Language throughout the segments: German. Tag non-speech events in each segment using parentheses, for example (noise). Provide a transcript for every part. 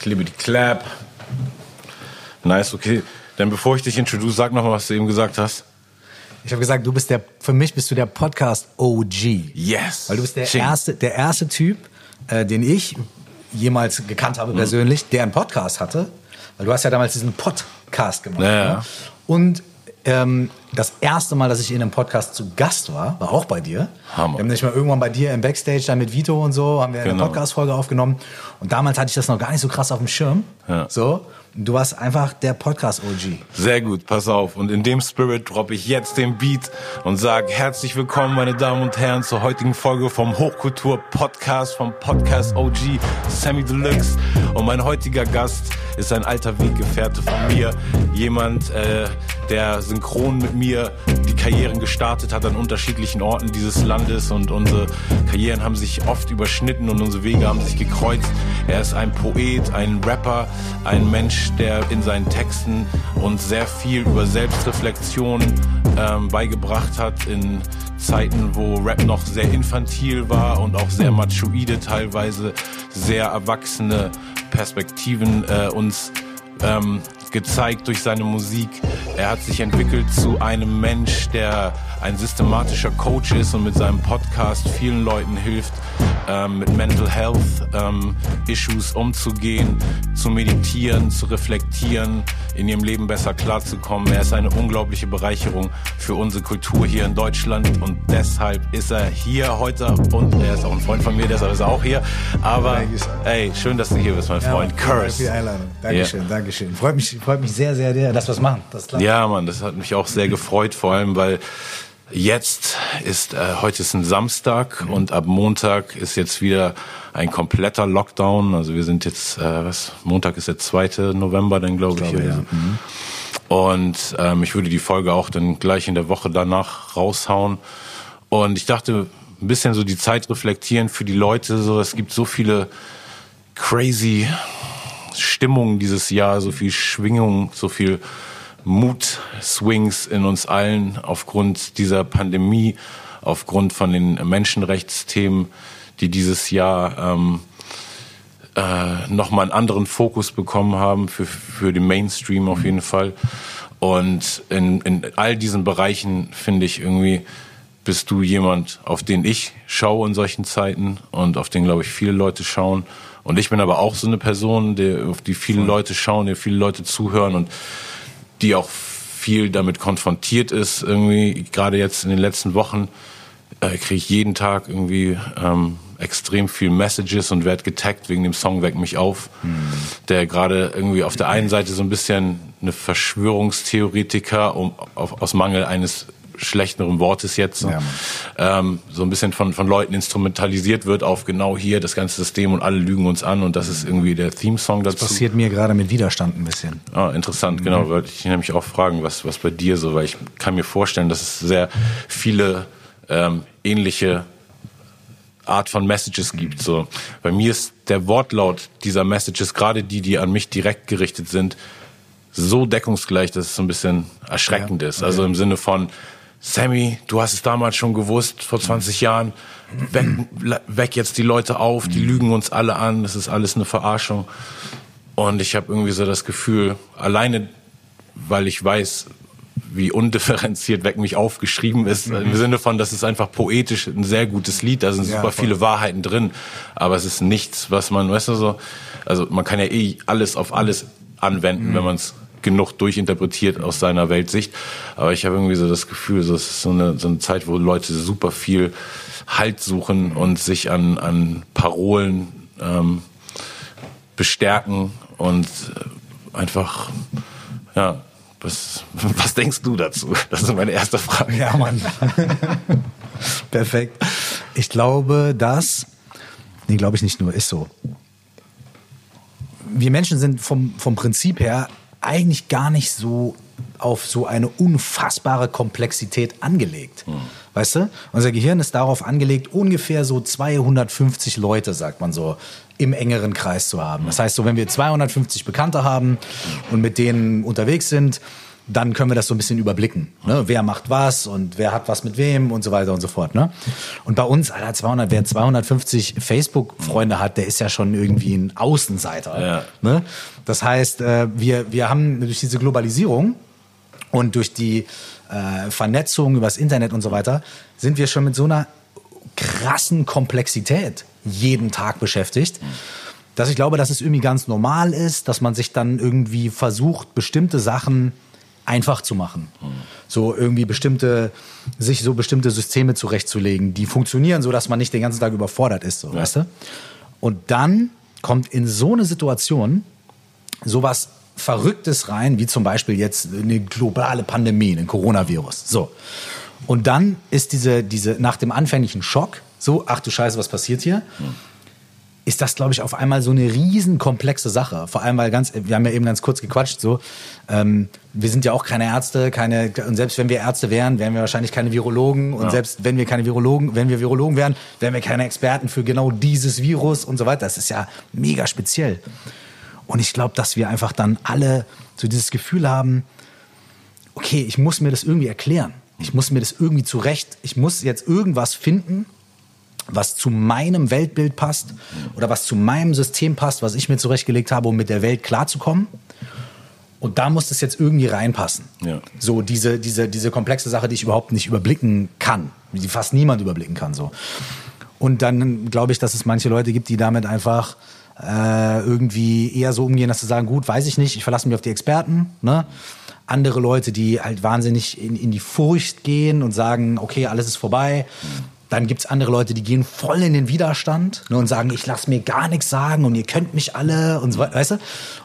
Klibbity Clap. Nice, okay. Dann bevor ich dich introduce, sag noch mal, was du eben gesagt hast. Ich habe gesagt, du bist der, für mich bist du der Podcast OG. Yes. Weil du bist der erste, der erste Typ, äh, den ich jemals gekannt habe persönlich, der einen Podcast hatte. Weil du hast ja damals diesen Podcast gemacht. Ja, ja. Ne? Und ähm, das erste Mal, dass ich in einem Podcast zu Gast war, war auch bei dir. Hammer. Wir haben nicht mal irgendwann bei dir im Backstage dann mit Vito und so, haben wir eine Genau. Podcast-Folge aufgenommen. Und damals hatte ich das noch gar nicht so krass auf dem Schirm. Ja. So. Du warst einfach der Podcast-OG. Sehr gut, pass auf. Und in dem Spirit droppe ich jetzt den Beat und sage herzlich willkommen, meine Damen und Herren, zur heutigen Folge vom Hochkultur-Podcast, vom Podcast OG Sammy Deluxe. Und mein heutiger Gast ist ein alter Weggefährte von mir. Jemand, äh, der synchron mit mir die Karrieren gestartet hat an unterschiedlichen Orten dieses Landes. Und unsere Karrieren haben sich oft überschnitten und unsere Wege haben sich gekreuzt. Er ist ein Poet, ein Rapper, ein Mensch, der in seinen Texten uns sehr viel über Selbstreflexion ähm, beigebracht hat in Zeiten, wo Rap noch sehr infantil war und auch sehr machoide teilweise, sehr erwachsene Perspektiven äh, uns ähm, gezeigt durch seine Musik. Er hat sich entwickelt zu einem Mensch, der ein systematischer Coach ist und mit seinem Podcast vielen Leuten hilft, ähm, mit Mental Health ähm, Issues umzugehen, zu meditieren, zu reflektieren, in ihrem Leben besser klarzukommen. Er ist eine unglaubliche Bereicherung für unsere Kultur hier in Deutschland und deshalb ist er hier heute und er ist auch ein Freund von mir, deshalb ist er auch hier. Aber ey, schön, dass du hier bist, mein Freund. Danke für Curse. die Einladung. Dankeschön, Dankeschön. Freut mich, freut mich sehr, sehr, sehr, dass wir es machen. Das klar. Ja, Mann, das hat mich auch sehr gefreut, vor allem weil jetzt ist, äh, heute ist ein Samstag und ab Montag ist jetzt wieder ein kompletter Lockdown. Also wir sind jetzt, äh, was, Montag ist der 2. November, dann glaube ich. glaube, ja. Also. Und ähm, ich würde die Folge auch dann gleich in der Woche danach raushauen. Und ich dachte, ein bisschen so die Zeit reflektieren für die Leute. So, es gibt so viele crazy Stimmungen dieses Jahr, so viel Schwingung, so viel Mut-Swings in uns allen aufgrund dieser Pandemie, aufgrund von den Menschenrechtsthemen, die dieses Jahr ähm, äh, nochmal einen anderen Fokus bekommen haben für, für den Mainstream auf jeden Fall. Und in, in all diesen Bereichen finde ich irgendwie, bist du jemand, auf den ich schaue in solchen Zeiten und auf den, glaube ich, viele Leute schauen. Und ich bin aber auch so eine Person, der, auf die viele Leute schauen, der viele Leute zuhören und die auch viel damit konfrontiert ist. Irgendwie, gerade jetzt in den letzten Wochen, äh, kriege ich jeden Tag irgendwie ähm, extrem viel Messages und werde getaggt wegen dem Song Weck mich auf, der gerade irgendwie auf der einen Seite so ein bisschen eine Verschwörungstheoretiker um, auf, aus Mangel eines schlechteren Wortes jetzt so, Ja, ähm, so ein bisschen von, von Leuten instrumentalisiert wird auf genau hier das ganze System und alle lügen uns an und das ist irgendwie der Theme-Song dazu. Passiert mir gerade mit Widerstand ein bisschen. Ah, interessant, genau. Wollte ich nämlich auch fragen, was, was bei dir so, weil ich kann mir vorstellen, dass es sehr viele ähm, ähnliche Art von Messages gibt. So. Bei mir ist der Wortlaut dieser Messages, gerade die, die an mich direkt gerichtet sind, so deckungsgleich, dass es so ein bisschen erschreckend Ja, ist. Also im Sinne von, Sammy, du hast es damals schon gewusst, vor 20 Jahren, weck, weck jetzt die Leute auf, die lügen uns alle an, das ist alles eine Verarschung. Und ich habe irgendwie so das Gefühl, alleine weil ich weiß, wie undifferenziert Weck mich aufgeschrieben ist, im Sinne von, das ist einfach poetisch ein sehr gutes Lied, da sind Ja, super voll. viele Wahrheiten drin, aber es ist nichts, was man, weißt du so, also man kann ja eh alles auf alles anwenden, wenn man es genug durchinterpretiert aus seiner Weltsicht, aber ich habe irgendwie so das Gefühl, so, es ist so eine, so eine Zeit, wo Leute super viel Halt suchen und sich an, an Parolen ähm, bestärken und äh, einfach, ja, was, (laughs) was denkst du dazu? Das ist meine erste Frage. Ja, Mann. (laughs) Perfekt. Ich glaube, dass, nee, glaube ich nicht nur, ist so. Wir Menschen sind vom, vom Prinzip her eigentlich gar nicht so auf so eine unfassbare Komplexität angelegt. Weißt du? Unser Gehirn ist darauf angelegt, ungefähr so 250 Leute, sagt man so, im engeren Kreis zu haben. Das heißt, so wenn wir 250 Bekannte haben und mit denen unterwegs sind, dann können wir das so ein bisschen überblicken. Ne? Wer macht was und wer hat was mit wem und so weiter und so fort. Ne? Und bei uns, Alter, 200, wer 250 Facebook-Freunde hat, der ist ja schon irgendwie ein Außenseiter. Ja. Ne? Das heißt, äh, wir, wir haben durch diese Globalisierung und durch die äh, Vernetzung übers Internet und so weiter, sind wir schon mit so einer krassen Komplexität jeden Tag beschäftigt. Dass ich glaube, dass es irgendwie ganz normal ist, dass man sich dann irgendwie versucht, bestimmte Sachen einfach zu machen. So irgendwie bestimmte, sich so bestimmte Systeme zurechtzulegen, die funktionieren, so dass man nicht den ganzen Tag überfordert ist, so, weißt du? Und dann kommt in so eine Situation sowas Verrücktes rein, wie zum Beispiel jetzt eine globale Pandemie, ein Coronavirus. So. Und dann ist diese, diese, nach dem anfänglichen Schock, so, ach du Scheiße, was passiert hier? ist das, glaube ich, auf einmal so eine riesen komplexe Sache. Vor allem, weil ganz, wir haben ja eben ganz kurz gequatscht, so, ähm, wir sind ja auch keine Ärzte, keine, und selbst wenn wir Ärzte wären, wären wir wahrscheinlich keine Virologen. Und Ja. selbst wenn wir keine Virologen, wenn wir Virologen wären, wären wir keine Experten für genau dieses Virus und so weiter. Das ist ja mega speziell. Und ich glaube, dass wir einfach dann alle so dieses Gefühl haben, okay, ich muss mir das irgendwie erklären. Ich muss mir das irgendwie zurecht, ich muss jetzt irgendwas finden, was zu meinem Weltbild passt oder was zu meinem System passt, was ich mir zurechtgelegt habe, um mit der Welt klarzukommen. Und da muss das jetzt irgendwie reinpassen. Ja. So diese, diese, diese komplexe Sache, die ich überhaupt nicht überblicken kann, die fast niemand überblicken kann. So. Und dann glaube ich, dass es manche Leute gibt, die damit einfach äh, irgendwie eher so umgehen, dass sie sagen, gut, weiß ich nicht, ich verlasse mich auf die Experten. Ne? Andere Leute, die halt wahnsinnig in, in die Furcht gehen und sagen, okay, alles ist vorbei. Dann gibt's andere Leute, die gehen voll in den Widerstand ne, und sagen, ich lasse mir gar nichts sagen und ihr könnt mich alle und so weiter, weißt du?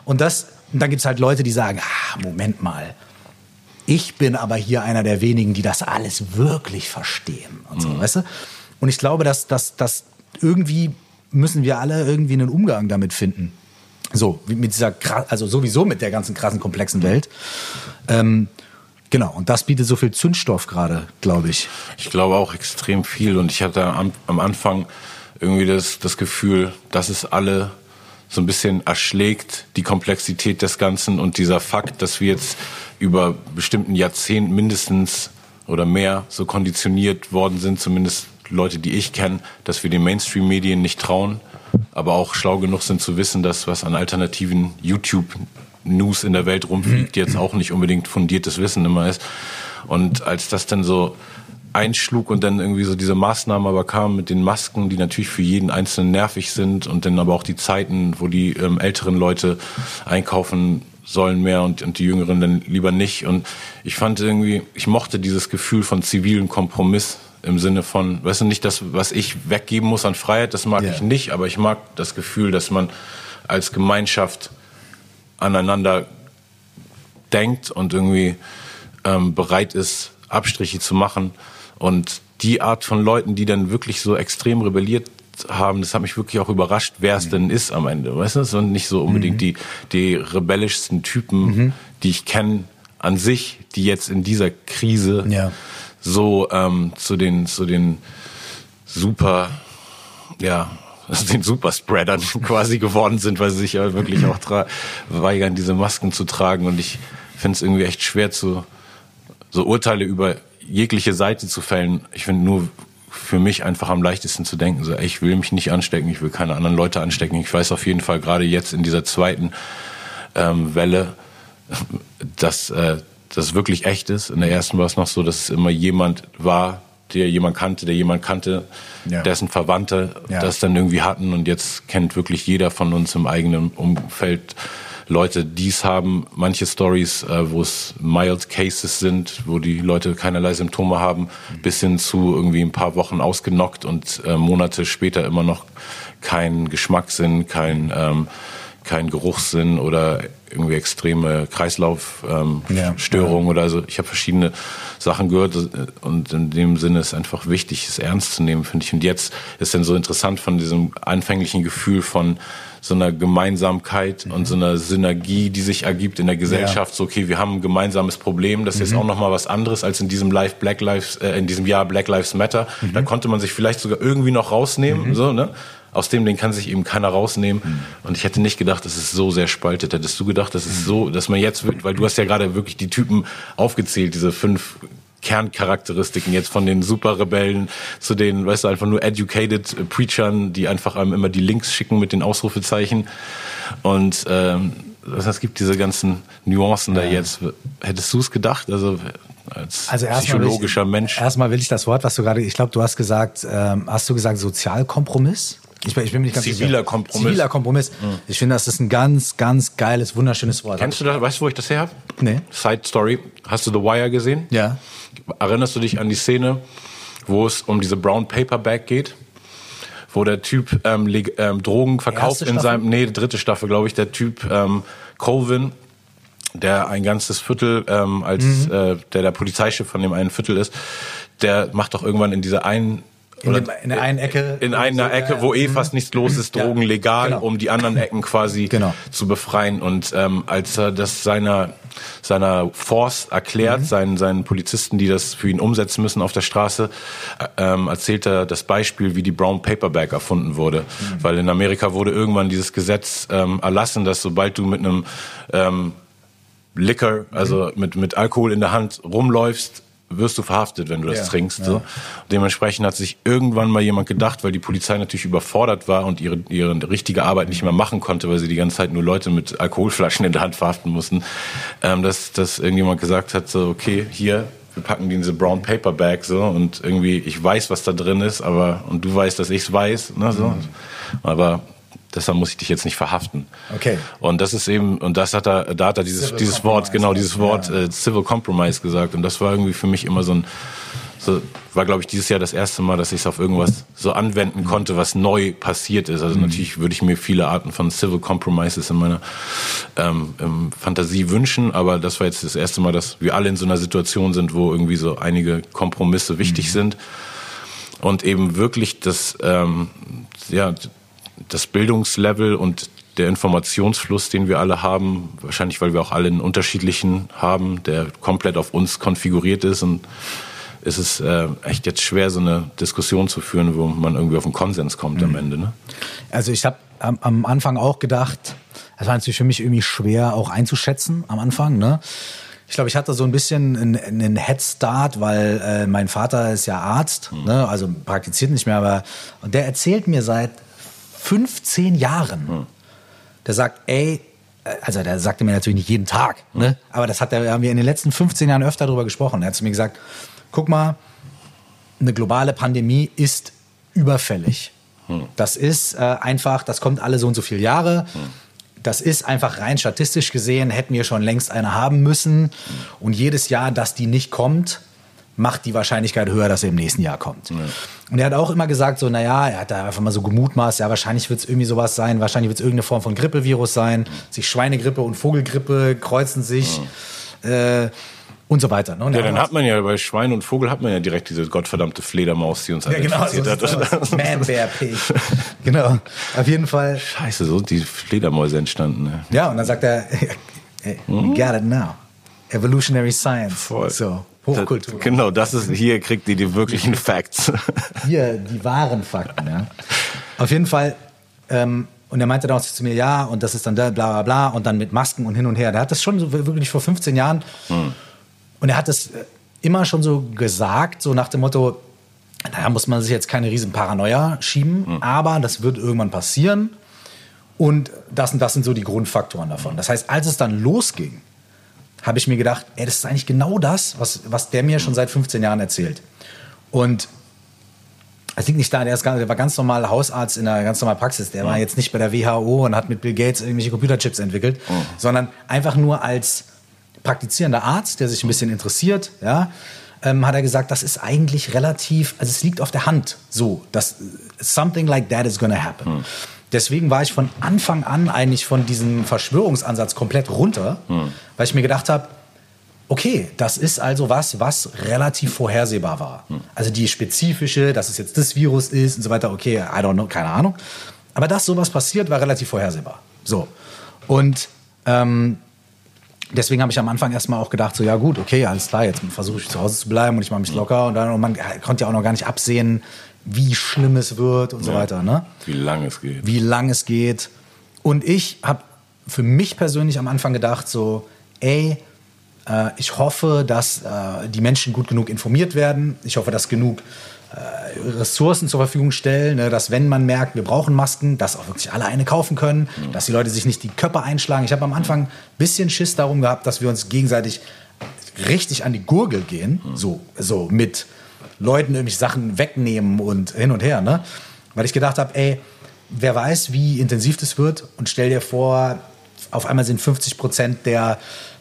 Und das, und dann gibt's halt Leute, die sagen, ah, Moment mal, ich bin aber hier einer der wenigen, die das alles wirklich verstehen und so, weißt du? Und ich glaube, dass, dass, dass irgendwie müssen wir alle irgendwie einen Umgang damit finden. So, mit dieser, also sowieso mit der ganzen krassen, komplexen Welt. Ähm, genau, und das bietet so viel Zündstoff gerade, glaube ich. Ich glaube auch extrem viel und ich hatte am, am Anfang irgendwie das, das Gefühl, dass es alle so ein bisschen erschlägt, die Komplexität des Ganzen und dieser Fakt, dass wir jetzt über bestimmten Jahrzehnten mindestens oder mehr so konditioniert worden sind, zumindest Leute, die ich kenne, dass wir den Mainstream-Medien nicht trauen, aber auch schlau genug sind zu wissen, dass was an alternativen YouTube-News in der Welt rumfliegt, jetzt auch nicht unbedingt fundiertes Wissen immer ist. Und als das dann so einschlug und dann irgendwie so diese Maßnahmen aber kamen mit den Masken, die natürlich für jeden Einzelnen nervig sind und dann aber auch die Zeiten, wo die ähm, älteren Leute einkaufen sollen mehr und, und die Jüngeren dann lieber nicht. Und ich fand irgendwie, ich mochte dieses Gefühl von zivilen Kompromiss im Sinne von, weißt du, nicht das, was ich weggeben muss an Freiheit, das mag Ja. ich nicht, aber ich mag das Gefühl, dass man als Gemeinschaft aneinander denkt und irgendwie ähm, bereit ist, Abstriche zu machen. Und die Art von Leuten, die dann wirklich so extrem rebelliert haben, das hat mich wirklich auch überrascht, wer es denn ist am Ende. Weißt du, es sind nicht so unbedingt die, die rebellischsten Typen, die ich kenne an sich, die jetzt in dieser Krise Ja. So ähm, zu den, zu den super, ja, (laughs) den Superspreadern (laughs) quasi geworden sind, weil sie sich ja wirklich auch weigern, diese Masken zu tragen. Und ich finde es irgendwie echt schwer zu so Urteile über jegliche Seite zu fällen. Ich finde nur für mich einfach am leichtesten zu denken, so, ey, ich will mich nicht anstecken, ich will keine anderen Leute anstecken. Ich weiß auf jeden Fall gerade jetzt in dieser zweiten ähm, Welle, (laughs) dass äh, das wirklich echt ist. In der ersten war es noch so, dass es immer jemand war, der jemand kannte, der jemand kannte, Ja. dessen Verwandte Ja. das dann irgendwie hatten. Und jetzt kennt wirklich jeder von uns im eigenen Umfeld Leute, die es haben. Manche Stories, äh, wo es mild Cases sind, wo die Leute keinerlei Symptome haben, bis hin zu irgendwie ein paar Wochen ausgenockt und äh, Monate später immer noch kein Geschmackssinn, kein ähm, kein Geruchssinn oder irgendwie extreme Kreislaufstörungen ähm, Ja. Oder so. Ich habe verschiedene Sachen gehört äh, und in dem Sinne ist einfach wichtig, es ernst zu nehmen, finde ich. Und jetzt ist dann so interessant von diesem anfänglichen Gefühl von so einer Gemeinsamkeit und so einer Synergie, die sich ergibt in der Gesellschaft. So, okay, wir haben ein gemeinsames Problem. Das ist jetzt auch noch mal was anderes als in diesem Live Black Lives, äh, in diesem Jahr Black Lives Matter. Da konnte man sich vielleicht sogar irgendwie noch rausnehmen, so, ne? Aus dem Ding kann sich eben keiner rausnehmen. Mhm. Und ich hätte nicht gedacht, dass es so sehr spaltet. Hättest du gedacht, dass es mhm. so, dass man jetzt, weil du hast ja gerade wirklich die Typen aufgezählt, diese fünf Kerncharakteristiken jetzt von den Superrebellen zu den, weißt du, einfach nur educated Preachern, die einfach einem immer die Links schicken mit den Ausrufezeichen. Und ähm, es gibt diese ganzen Nuancen ja. da jetzt. Hättest du es gedacht? Also als also psychologischer ich, Mensch. Erstmal will ich das Wort, was du gerade, ich glaube, du hast gesagt, ähm, hast du gesagt Sozialkompromiss? Ich, ich bin mir nicht ganz Ziviler sicher. Kompromiss. Ziviler Kompromiss. Mhm. Ich finde, das ist ein ganz, ganz geiles, wunderschönes Wort. Kennst du das? Weißt du, wo ich das her habe? Nee. Side Story. Hast du The Wire gesehen? Ja. Erinnerst du dich an die Szene, wo es um diese Brown Paper Bag geht? Wo der Typ ähm, ähm, Drogen verkauft in seinem, nee, dritte Staffel, glaube ich, der Typ ähm, Colvin, der ein ganzes Viertel ähm, als mhm. äh, der der Polizeichef von dem einen Viertel ist, der macht doch irgendwann in dieser einen in, dem, in der einen Ecke. In einer Ecke, wo eh fast nichts los ist, Drogen ja, legal, genau. um die anderen Ecken quasi genau. zu befreien. Und ähm, als er das seiner seiner Force erklärt, mhm. seinen, seinen Polizisten, die das für ihn umsetzen müssen auf der Straße, äh, ähm, erzählt er das Beispiel, wie die Brown Paper Bag erfunden wurde. Mhm. Weil in Amerika wurde irgendwann dieses Gesetz ähm, erlassen, dass sobald du mit einem ähm, Liquor, also mhm. mit, mit Alkohol in der Hand rumläufst, wirst du verhaftet, wenn du das ja, trinkst. Ja. So. Dementsprechend hat sich irgendwann mal jemand gedacht, weil die Polizei natürlich überfordert war und ihre, ihre richtige Arbeit nicht mehr machen konnte, weil sie die ganze Zeit nur Leute mit Alkoholflaschen in der Hand verhaften mussten, ähm, dass, dass irgendjemand gesagt hat, so, okay, hier, wir packen diese Brown Paper Bag so und irgendwie, ich weiß, was da drin ist, aber und du weißt, dass ich es weiß. Ne, so. Mhm. Aber deshalb muss ich dich jetzt nicht verhaften. Okay. Und das ist eben, und das hat er, da hat er dieses, dieses Wort, genau, dieses Wort ja. äh, Civil Compromise gesagt. Und das war irgendwie für mich immer so ein, so, war glaube ich dieses Jahr das erste Mal, dass ich es auf irgendwas so anwenden konnte, was neu passiert ist. Also mhm. natürlich würde ich mir viele Arten von Civil Compromises in meiner ähm, ähm, Fantasie wünschen, aber das war jetzt das erste Mal, dass wir alle in so einer Situation sind, wo irgendwie so einige Kompromisse wichtig mhm. sind und eben wirklich das, ähm, ja, das Bildungslevel und der Informationsfluss, den wir alle haben, wahrscheinlich weil wir auch alle einen unterschiedlichen haben, der komplett auf uns konfiguriert ist und ist es äh, echt jetzt schwer, so eine Diskussion zu führen, wo man irgendwie auf einen Konsens kommt mhm. am Ende. Ne? Also ich habe am, am, Anfang auch gedacht, es war natürlich für mich irgendwie schwer auch einzuschätzen am Anfang. Ne? Ich glaube, ich hatte so ein bisschen einen, einen Head Start, weil äh, mein Vater ist ja Arzt, mhm. ne? also praktiziert nicht mehr, aber und der erzählt mir seit 15 Jahren. Hm. Der sagt, ey, also der sagte mir natürlich nicht jeden Tag, hm. ne? aber das hat er, haben wir in den letzten 15 Jahren öfter darüber gesprochen. Er hat zu mir gesagt, guck mal, eine globale Pandemie ist überfällig. Hm. Das ist äh, einfach, das kommt alle so und so viele Jahre. Hm. Das ist einfach rein statistisch gesehen, hätten wir schon längst eine haben müssen. Hm. Und jedes Jahr, dass die nicht kommt, macht die Wahrscheinlichkeit höher, dass er im nächsten Jahr kommt. Ja. Und er hat auch immer gesagt, so, naja, er hat da einfach mal so gemutmaßt, ja, wahrscheinlich wird es irgendwie sowas sein, wahrscheinlich wird es irgendeine Form von Grippevirus sein, sich Schweinegrippe und Vogelgrippe kreuzen sich. Ja. Äh, und so weiter. Ne? Und ja, dann hat man ja bei Schwein und Vogel hat man ja direkt diese gottverdammte Fledermaus, die uns ja, genau, so hat. Man (laughs) Bear Pig. genau. Auf jeden Fall. Scheiße, so sind die Fledermäuse entstanden. Ne? Ja, und dann sagt er, (laughs) you got it now. Evolutionary Science. Voll. So. Hochkultur. Genau, das ist, hier kriegt ihr die wirklichen Facts. (laughs) Hier, die wahren Fakten, ja. Auf jeden Fall, ähm, und er meinte dann auch zu mir, ja, und das ist dann da, bla, bla, bla, und dann mit Masken und hin und her. Der hat das schon so wirklich vor 15 Jahren, hm. und er hat das äh, immer schon so gesagt, so nach dem Motto, da muss man sich jetzt keine riesen Paranoia schieben, hm. aber das wird irgendwann passieren. Und das und das sind so die Grundfaktoren davon. Das heißt, als es dann losging, habe ich mir gedacht, ey, das ist eigentlich genau das, was, was der mir schon seit 15 Jahren erzählt. Und es liegt nicht da, der, ist, der war ganz normal Hausarzt in einer ganz normalen Praxis. Der ja. war jetzt nicht bei der WHO und hat mit Bill Gates irgendwelche Computerchips entwickelt, oh. sondern einfach nur als praktizierender Arzt, der sich ein bisschen interessiert, ja, ähm, hat er gesagt, das ist eigentlich relativ, also es liegt auf der Hand so, dass something like that is gonna happen. Hm. Deswegen war ich von Anfang an eigentlich von diesem Verschwörungsansatz komplett runter, hm. weil ich mir gedacht habe, okay, das ist also was, was relativ vorhersehbar war. Hm. Also die spezifische, dass es jetzt das Virus ist und so weiter, okay, I don't know, keine Ahnung. Aber dass sowas passiert, war relativ vorhersehbar. So. Und ähm, deswegen habe ich am Anfang erstmal auch gedacht, so ja gut, okay, alles klar, jetzt versuche ich zu Hause zu bleiben und ich mache mich hm. locker und dann und man konnte ja auch noch gar nicht absehen, wie schlimm es wird und so Ja. weiter. Ne? Wie lange es geht. wie lang es geht. Und ich habe für mich persönlich am Anfang gedacht, so, ey, äh, ich hoffe, dass äh, die Menschen gut genug informiert werden. Ich hoffe, dass genug äh, Ressourcen zur Verfügung stellen, ne, dass wenn man merkt, wir brauchen Masken, dass auch wirklich alle eine kaufen können, dass die Leute sich nicht die Köpfe einschlagen. Ich habe am Anfang ein bisschen Schiss darum gehabt, dass wir uns gegenseitig richtig an die Gurgel gehen, so, so mit Leuten irgendwelche Sachen wegnehmen und hin und her, ne? Weil ich gedacht habe, ey, wer weiß, wie intensiv das wird. Und stell dir vor, auf einmal sind 50 Prozent der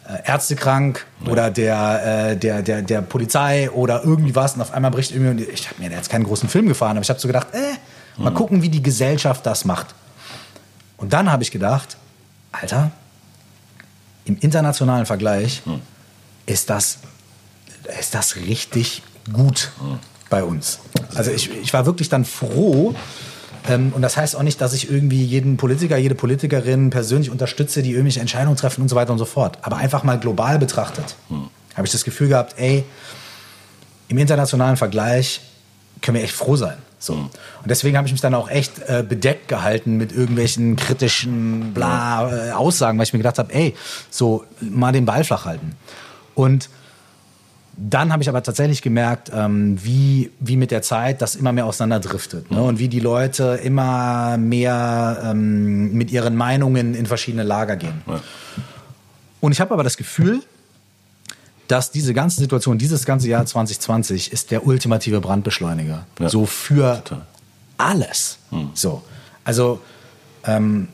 äh, Ärzte krank oder der, äh, der, der, der Polizei oder irgendwie was. Und auf einmal bricht irgendwie, ich habe mir jetzt keinen großen Film gefahren, aber ich habe so gedacht, äh, mal gucken, wie die Gesellschaft das macht. Und dann habe ich gedacht, Alter, im internationalen Vergleich ist das, ist das richtig gut bei uns. Also ich, ich war wirklich dann froh. Ähm, und das heißt auch nicht, dass ich irgendwie jeden Politiker, jede Politikerin persönlich unterstütze, die irgendwelche Entscheidungen treffen und so weiter und so fort. Aber einfach mal global betrachtet, habe ich das Gefühl gehabt, ey, im internationalen Vergleich können wir echt froh sein. So. Und deswegen habe ich mich dann auch echt äh, bedeckt gehalten mit irgendwelchen kritischen bla äh, Aussagen, weil ich mir gedacht habe, ey, so mal den Ball flach halten. Und dann habe ich aber tatsächlich gemerkt, ähm, wie, wie mit der Zeit das immer mehr auseinanderdriftet. Ne? Und wie die Leute immer mehr ähm, mit ihren Meinungen in verschiedene Lager gehen. Und ich habe aber das Gefühl, dass diese ganze Situation, dieses ganze Jahr 2020 ist der ultimative Brandbeschleuniger. Ja. So für Total. alles. So. Also, ähm,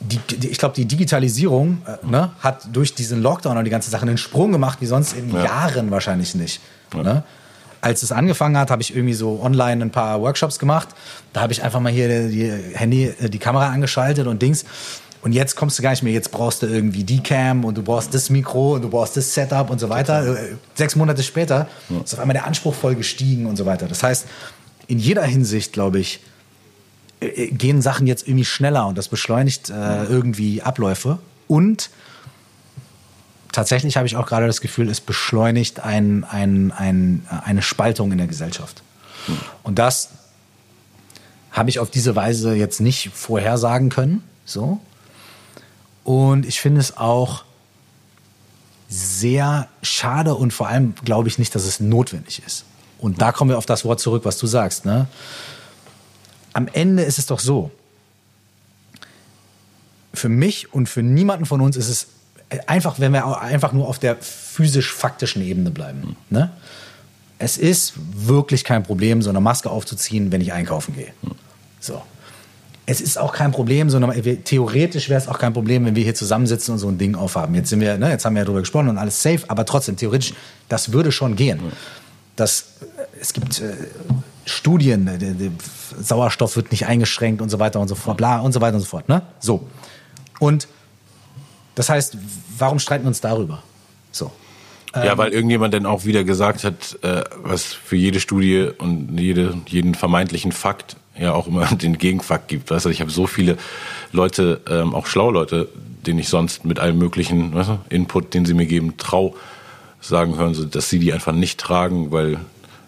die, die, ich glaube, die Digitalisierung äh, ne, hat durch diesen Lockdown und die ganze Sache einen Sprung gemacht, wie sonst in Ja. Jahren wahrscheinlich nicht. Ne? Als es angefangen hat, habe ich irgendwie so online ein paar Workshops gemacht. Da habe ich einfach mal hier die Handy, äh, die Kamera angeschaltet und Dings. Und jetzt kommst du gar nicht mehr. Jetzt brauchst du irgendwie die Cam und du brauchst das Mikro und du brauchst das Setup und so weiter. Äh, Sechs Monate später ist auf einmal der Anspruch voll gestiegen und so weiter. Das heißt, in jeder Hinsicht, glaube ich, gehen Sachen jetzt irgendwie schneller und das beschleunigt äh, irgendwie Abläufe. Und tatsächlich habe ich auch gerade das Gefühl, es beschleunigt ein, ein, ein, eine Spaltung in der Gesellschaft. Und das habe ich auf diese Weise jetzt nicht vorhersagen können. So. Und ich finde es auch sehr schade und vor allem glaube ich nicht, dass es notwendig ist. Und da kommen wir auf das Wort zurück, was du sagst. Ne? Am Ende ist es doch so, für mich und für niemanden von uns ist es einfach, wenn wir einfach nur auf der physisch-faktischen Ebene bleiben. Ne? Es ist wirklich kein Problem, so eine Maske aufzuziehen, wenn ich einkaufen gehe. So. Es ist auch kein Problem, sondern theoretisch wäre es auch kein Problem, wenn wir hier zusammensitzen und so ein Ding aufhaben. Jetzt sind wir, ne, jetzt haben wir ja drüber gesprochen und alles safe, aber trotzdem, theoretisch, das würde schon gehen. Das, es gibt äh, Studien, der, der Sauerstoff wird nicht eingeschränkt und so weiter und so fort, bla und so weiter und so fort. Ne? So. Und das heißt, warum streiten wir uns darüber? So. Ja, weil irgendjemand dann auch wieder gesagt hat, äh, was für jede Studie und jede, jeden vermeintlichen Fakt ja auch immer (laughs) den Gegenfakt gibt. Weißt du, ich habe so viele Leute, ähm, auch schlaue Leute, denen ich sonst mit allem möglichen weißt du, Input, den sie mir geben, trau sagen hören, so, dass sie die einfach nicht tragen, weil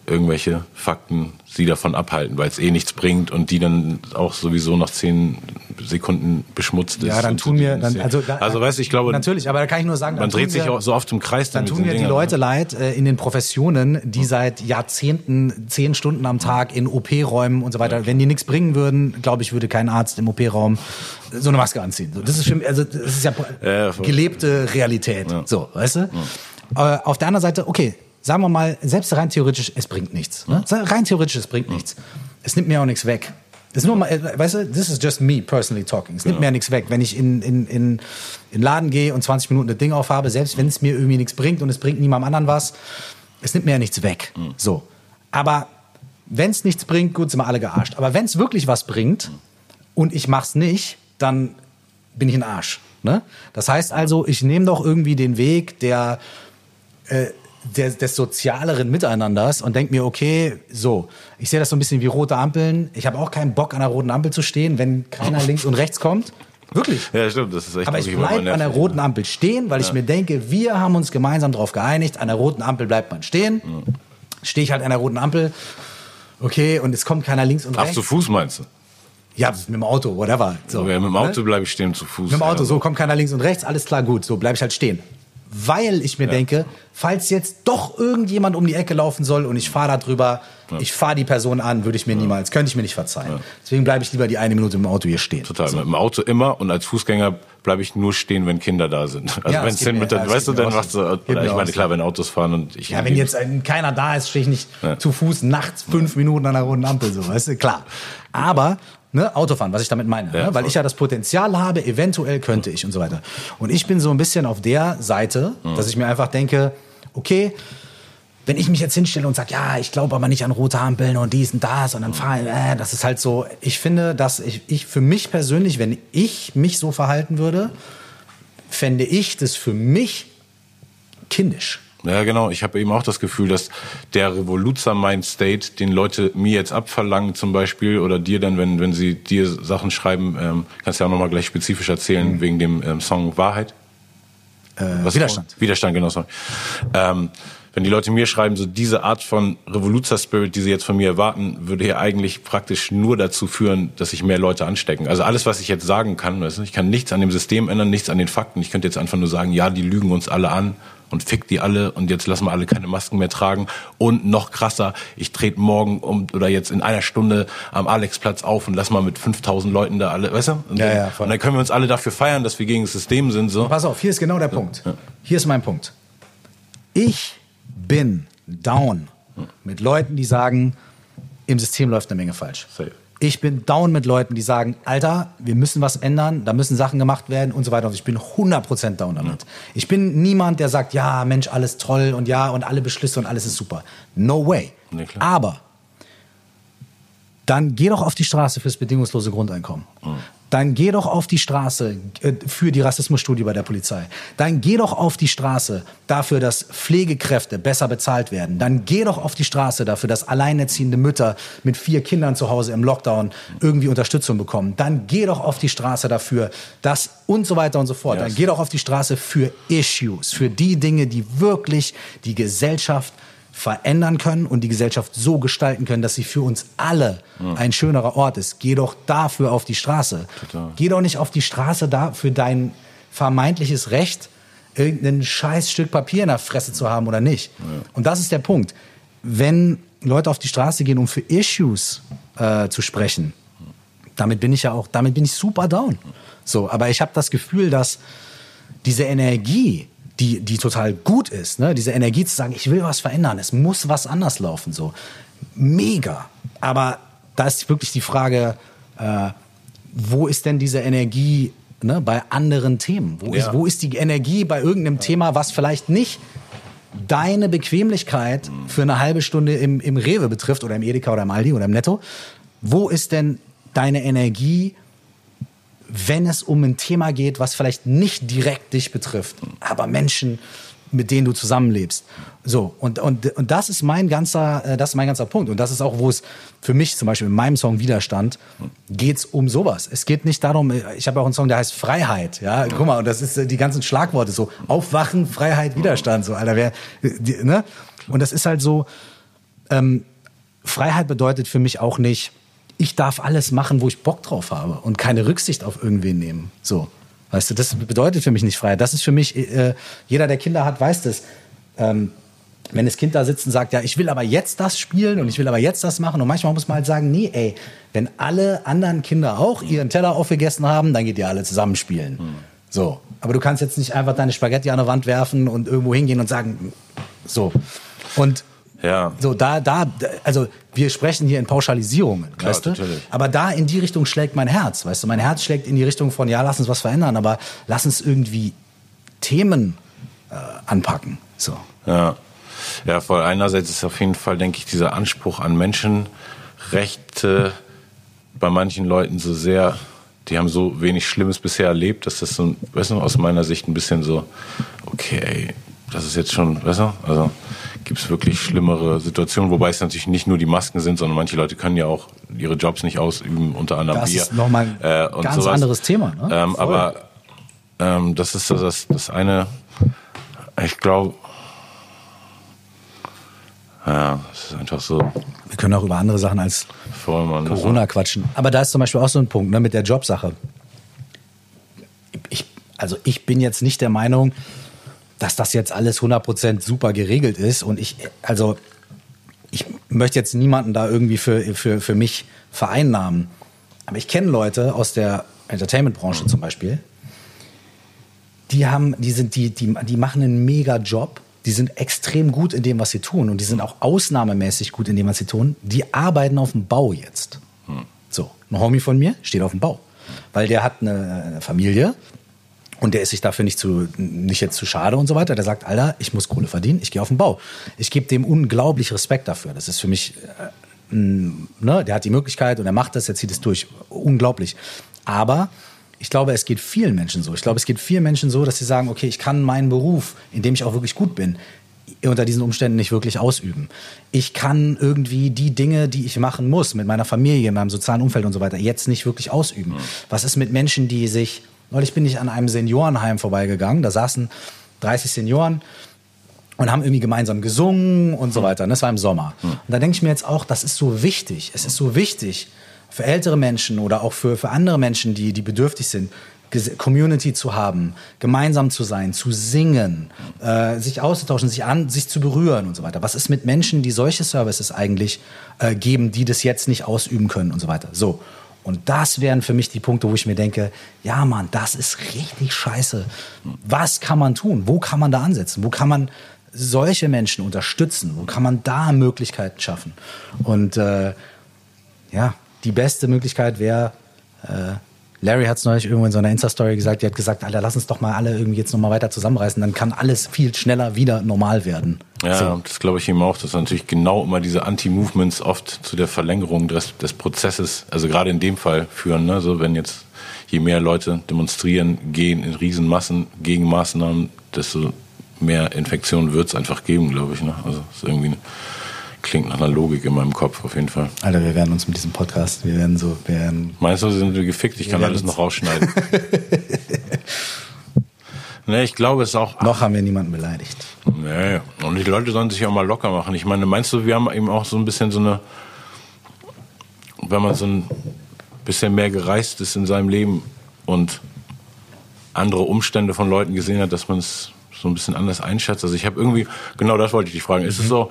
irgendwelche Fakten sie davon abhalten, weil es eh nichts bringt und die dann auch sowieso nach zehn Sekunden beschmutzt ist. Ja, dann tun dieses- dann, also, da, also weißt du, ich glaube, Natürlich, aber da kann ich nur sagen, man dreht sich wir- auch so oft im Kreis Dann tun mir die Dingern, ne? Leute leid äh, in den Professionen, die seit Jahrzehnten zehn Stunden am Tag in OP-Räumen und so weiter, wenn die nichts bringen würden, glaube ich, würde kein Arzt im OP-Raum so eine Maske anziehen. So, Das ist, mich- also, das ist ja, Ja, gelebte Realität. So, weißt du? Äh, auf der anderen Seite, okay, sagen wir mal, selbst rein theoretisch, es bringt nichts. Ne? Rein theoretisch, es bringt nichts. Es nimmt mir auch nichts weg. Das ist nur mal, äh, weißt du, this is just me personally talking. Es nimmt mir ja nichts weg. Wenn ich in, in, in, in den Laden gehe und 20 Minuten das Ding aufhabe, selbst wenn es mir irgendwie nichts bringt und es bringt niemandem anderen was, es nimmt mir ja nichts weg. So. Aber wenn es nichts bringt, gut, sind wir alle gearscht. Aber wenn es wirklich was bringt und ich mach's nicht, dann bin ich ein Arsch. Ne? Das heißt also, ich nehme doch irgendwie den Weg der, äh, der, des sozialeren Miteinanders und denke mir, okay, so, ich sehe das so ein bisschen wie rote Ampeln. Ich habe auch keinen Bock, an der roten Ampel zu stehen, wenn keiner links und rechts kommt. Wirklich. Ja, stimmt, das ist echt Aber ich bleibe an der roten Ampel stehen, weil ich mir denke, wir haben uns gemeinsam darauf geeinigt, an der roten Ampel bleibt man stehen. Stehe ich halt an der roten Ampel, okay, und es kommt keiner links und Ach, rechts. zu Fuß meinst du? Ja, mit dem Auto, whatever. So, Ja, mit dem ne? Auto bleibe ich stehen zu Fuß. Mit dem Auto, ja. so kommt keiner links und rechts, alles klar, gut, so bleib ich halt stehen. Weil ich mir denke, falls jetzt doch irgendjemand um die Ecke laufen soll und ich fahre da drüber, ich fahre die Person an, würde ich mir niemals, könnte ich mir nicht verzeihen. Deswegen bleibe ich lieber die eine Minute im Auto hier stehen. Total. Mit dem Auto immer und als Fußgänger bleibe ich nur stehen, wenn Kinder da sind. Also Ja, wenn es hin mit der, ja, es weißt du, dann machst du, so. Ich meine, so. klar, wenn Autos fahren und ich. Ja, wenn jetzt ein, keiner da ist, stehe ich nicht Ja. zu Fuß nachts fünf Minuten an der roten Ampel, so, weißt du, klar. Aber, ne, Autofahren, was ich damit meine, Ja, ne? weil ich ja das Potenzial habe, eventuell könnte ich und so weiter. Und ich bin so ein bisschen auf der Seite, Mhm. dass ich mir einfach denke, okay, wenn ich mich jetzt hinstelle und sage, ja, ich glaube aber nicht an rote Ampeln und dies und das und dann fahre äh, das ist halt so, ich finde, dass ich, ich für mich persönlich, wenn ich mich so verhalten würde, fände ich das für mich kindisch. Ja, genau. Ich habe eben auch das Gefühl, dass der Revoluzer Mind State, den Leute mir jetzt abverlangen, zum Beispiel, oder dir dann, wenn, wenn sie dir Sachen schreiben, ähm, kannst du ja auch nochmal gleich spezifisch erzählen, wegen dem ähm, Song Wahrheit. Was- Mhm. Widerstand. Widerstand, genau, sorry. Ähm, wenn die Leute mir schreiben, so diese Art von Revoluzer-Spirit, die sie jetzt von mir erwarten, würde ja eigentlich praktisch nur dazu führen, dass sich mehr Leute anstecken. Also alles, was ich jetzt sagen kann, weißt du, ich kann nichts an dem System ändern, nichts an den Fakten. Ich könnte jetzt einfach nur sagen, ja, die lügen uns alle an und fick die alle und jetzt lassen wir alle keine Masken mehr tragen. Und noch krasser, ich trete morgen um oder jetzt in einer Stunde am Alexplatz auf und lass mal mit 5000 Leuten da alle, weißt du? Und, Ja, dann, ja, voll. und dann können wir uns alle dafür feiern, dass wir gegen das System sind. So. Pass auf, hier ist genau der Punkt. Hier ist mein Punkt. Ich bin down mit Leuten, die sagen, im System läuft eine Menge falsch. Safe. Ich bin down mit Leuten, die sagen, Alter, wir müssen was ändern, da müssen Sachen gemacht werden und so weiter. Und ich bin 100% down damit. Ich bin niemand, der sagt, ja, Mensch, alles toll und ja, und alle Beschlüsse und alles ist super. No way. Nee. Aber dann geh doch auf die Straße fürs bedingungslose Grundeinkommen. Dann geh doch auf die Straße äh, für die Rassismusstudie bei der Polizei. Dann geh doch auf die Straße dafür, dass Pflegekräfte besser bezahlt werden. Dann geh doch auf die Straße dafür, dass alleinerziehende Mütter mit vier Kindern zu Hause im Lockdown irgendwie Unterstützung bekommen. Dann geh doch auf die Straße dafür, dass und so weiter und so fort. Dann geh doch auf die Straße für Issues, für die Dinge, die wirklich die Gesellschaft verändern können und die Gesellschaft so gestalten können, dass sie für uns alle ein schönerer Ort ist. Geh doch dafür auf die Straße. Total. Geh doch nicht auf die Straße da für dein vermeintliches Recht, irgendein scheiß Stück Papier in der Fresse zu haben oder nicht. Und das ist der Punkt. Wenn Leute auf die Straße gehen, um für Issues äh, zu sprechen, damit bin ich ja auch, damit bin ich super down. So, aber ich habe das Gefühl, dass diese Energie, die, die total gut ist, ne? diese Energie zu sagen, ich will was verändern, es muss was anders laufen, so mega. Aber da ist wirklich die Frage, äh, wo ist denn diese Energie ne, bei anderen Themen? Wo, ist, Ja. wo ist die Energie bei irgendeinem Thema, was vielleicht nicht deine Bequemlichkeit für eine halbe Stunde im, im Rewe betrifft oder im Edeka oder im Aldi oder im Netto? Wo ist denn deine Energie, wenn es um ein Thema geht, was vielleicht nicht direkt dich betrifft, aber Menschen, mit denen du zusammenlebst. So, und, und, und das ist mein ganzer, äh, das ist mein ganzer Punkt. Und das ist auch, wo es für mich zum Beispiel in meinem Song Widerstand geht's um sowas. Es geht nicht darum, äh, ich habe auch einen Song, der heißt Freiheit. Ja, guck mal, und das ist äh, die ganzen Schlagworte so. Aufwachen, Freiheit, Widerstand, so, Alter, wer, ne? Und das ist halt so, ähm, Freiheit bedeutet für mich auch nicht, ich darf alles machen, wo ich Bock drauf habe und keine Rücksicht auf irgendwen nehmen. So. Weißt du, das bedeutet für mich nicht Freiheit. Das ist für mich, äh, jeder, der Kinder hat, weiß das. Ähm, wenn das Kind da sitzt und sagt, ja, ich will aber jetzt das spielen und ich will aber jetzt das machen. Und manchmal muss man halt sagen, nee, ey, wenn alle anderen Kinder auch ihren Teller aufgegessen haben, dann geht ihr alle zusammen spielen. So. Aber du kannst jetzt nicht einfach deine Spaghetti an der Wand werfen und irgendwo hingehen und sagen, so. Und Ja. so, da, da, also wir sprechen hier in Pauschalisierungen, Klar, weißt du? natürlich. Aber da in die Richtung schlägt mein Herz, weißt du? Mein Herz schlägt in die Richtung von, ja, lass uns was verändern, aber lass uns irgendwie Themen äh, anpacken. So. Ja. Ja, voll. Einerseits ist auf jeden Fall, denke ich, dieser Anspruch an Menschenrechte bei manchen Leuten so sehr, die haben so wenig Schlimmes bisher erlebt, dass das so, weißt du, aus meiner Sicht ein bisschen so, okay, ey, das ist jetzt schon, du, also gibt es wirklich schlimmere Situationen, wobei es natürlich nicht nur die Masken sind, sondern manche Leute können ja auch ihre Jobs nicht ausüben, unter anderem Das wir. ist nochmal ein äh, ganz sowas. anderes Thema, ne? Ähm, aber ähm, das ist so das, das eine, ich glaube, Ja, das ist einfach so. Wir können auch über andere Sachen als Voll, Mann. Das Corona quatschen. Aber da ist zum Beispiel auch so ein Punkt ne, mit der Jobsache. Ich, also ich bin jetzt nicht der Meinung, dass das jetzt alles 100% super geregelt ist. Und ich, also ich möchte jetzt niemanden da irgendwie für, für, für mich vereinnahmen. Aber ich kenne Leute aus der Entertainment-Branche zum Beispiel, die haben, die sind, die, die, die machen einen mega Job. Die sind extrem gut in dem, was sie tun. Und die sind auch ausnahmemäßig gut in dem, was sie tun. Die arbeiten auf dem Bau jetzt. So, ein Homie von mir steht auf dem Bau. Weil der hat eine, eine Familie und der ist sich dafür nicht, zu, nicht jetzt zu schade und so weiter. Der sagt, Alter, ich muss Kohle verdienen, ich gehe auf den Bau. Ich gebe dem unglaublich Respekt dafür. Das ist für mich, äh, ne, der hat die Möglichkeit und er macht das, er zieht es durch. Unglaublich. Aber ich glaube, es geht vielen Menschen so. Ich glaube, es geht vielen Menschen so, dass sie sagen, okay, ich kann meinen Beruf, in dem ich auch wirklich gut bin, unter diesen Umständen nicht wirklich ausüben. Ich kann irgendwie die Dinge, die ich machen muss, mit meiner Familie, in meinem sozialen Umfeld und so weiter, jetzt nicht wirklich ausüben. Was ist mit Menschen, die sich, neulich bin ich an einem Seniorenheim vorbeigegangen, da saßen 30 Senioren und haben irgendwie gemeinsam gesungen und so weiter. Und das war im Sommer. Und da denke ich mir jetzt auch, das ist so wichtig. Es ist so wichtig für ältere Menschen oder auch für, für andere Menschen, die, die bedürftig sind, Community zu haben, gemeinsam zu sein, zu singen, äh, sich auszutauschen, sich an, sich zu berühren und so weiter. Was ist mit Menschen, die solche Services eigentlich äh, geben, die das jetzt nicht ausüben können und so weiter? So. Und das wären für mich die Punkte, wo ich mir denke, ja Mann, das ist richtig scheiße. Was kann man tun? Wo kann man da ansetzen? Wo kann man solche Menschen unterstützen? Wo kann man da Möglichkeiten schaffen? Und äh, ja, die beste Möglichkeit wäre, äh, Larry hat es neulich irgendwo in so einer Insta-Story gesagt, die hat gesagt, Alter, lass uns doch mal alle irgendwie jetzt nochmal weiter zusammenreißen, dann kann alles viel schneller wieder normal werden. Ja, So. das glaube ich ihm auch, dass natürlich genau immer diese Anti-Movements oft zu der Verlängerung des, des Prozesses, also gerade in dem Fall führen. Ne? So, wenn jetzt je mehr Leute demonstrieren, gehen in Riesenmassen gegen Maßnahmen, desto mehr Infektionen wird es einfach geben, glaube ich. Ne? Also ist irgendwie klingt nach einer Logik in meinem Kopf auf jeden Fall. Alter, wir werden uns mit diesem Podcast, wir werden so, wir werden, Meinst du, sind wir gefickt? Ich kann alles noch rausschneiden. (laughs) ne, ich glaube, es ist auch noch haben wir niemanden beleidigt. Nee, und die Leute sollen sich auch mal locker machen. Ich meine, meinst du, wir haben eben auch so ein bisschen so eine, wenn man so ein bisschen mehr gereist ist in seinem Leben und andere Umstände von Leuten gesehen hat, dass man es so ein bisschen anders einschätzt. Also ich habe irgendwie, genau das wollte ich dich fragen. Ist es so,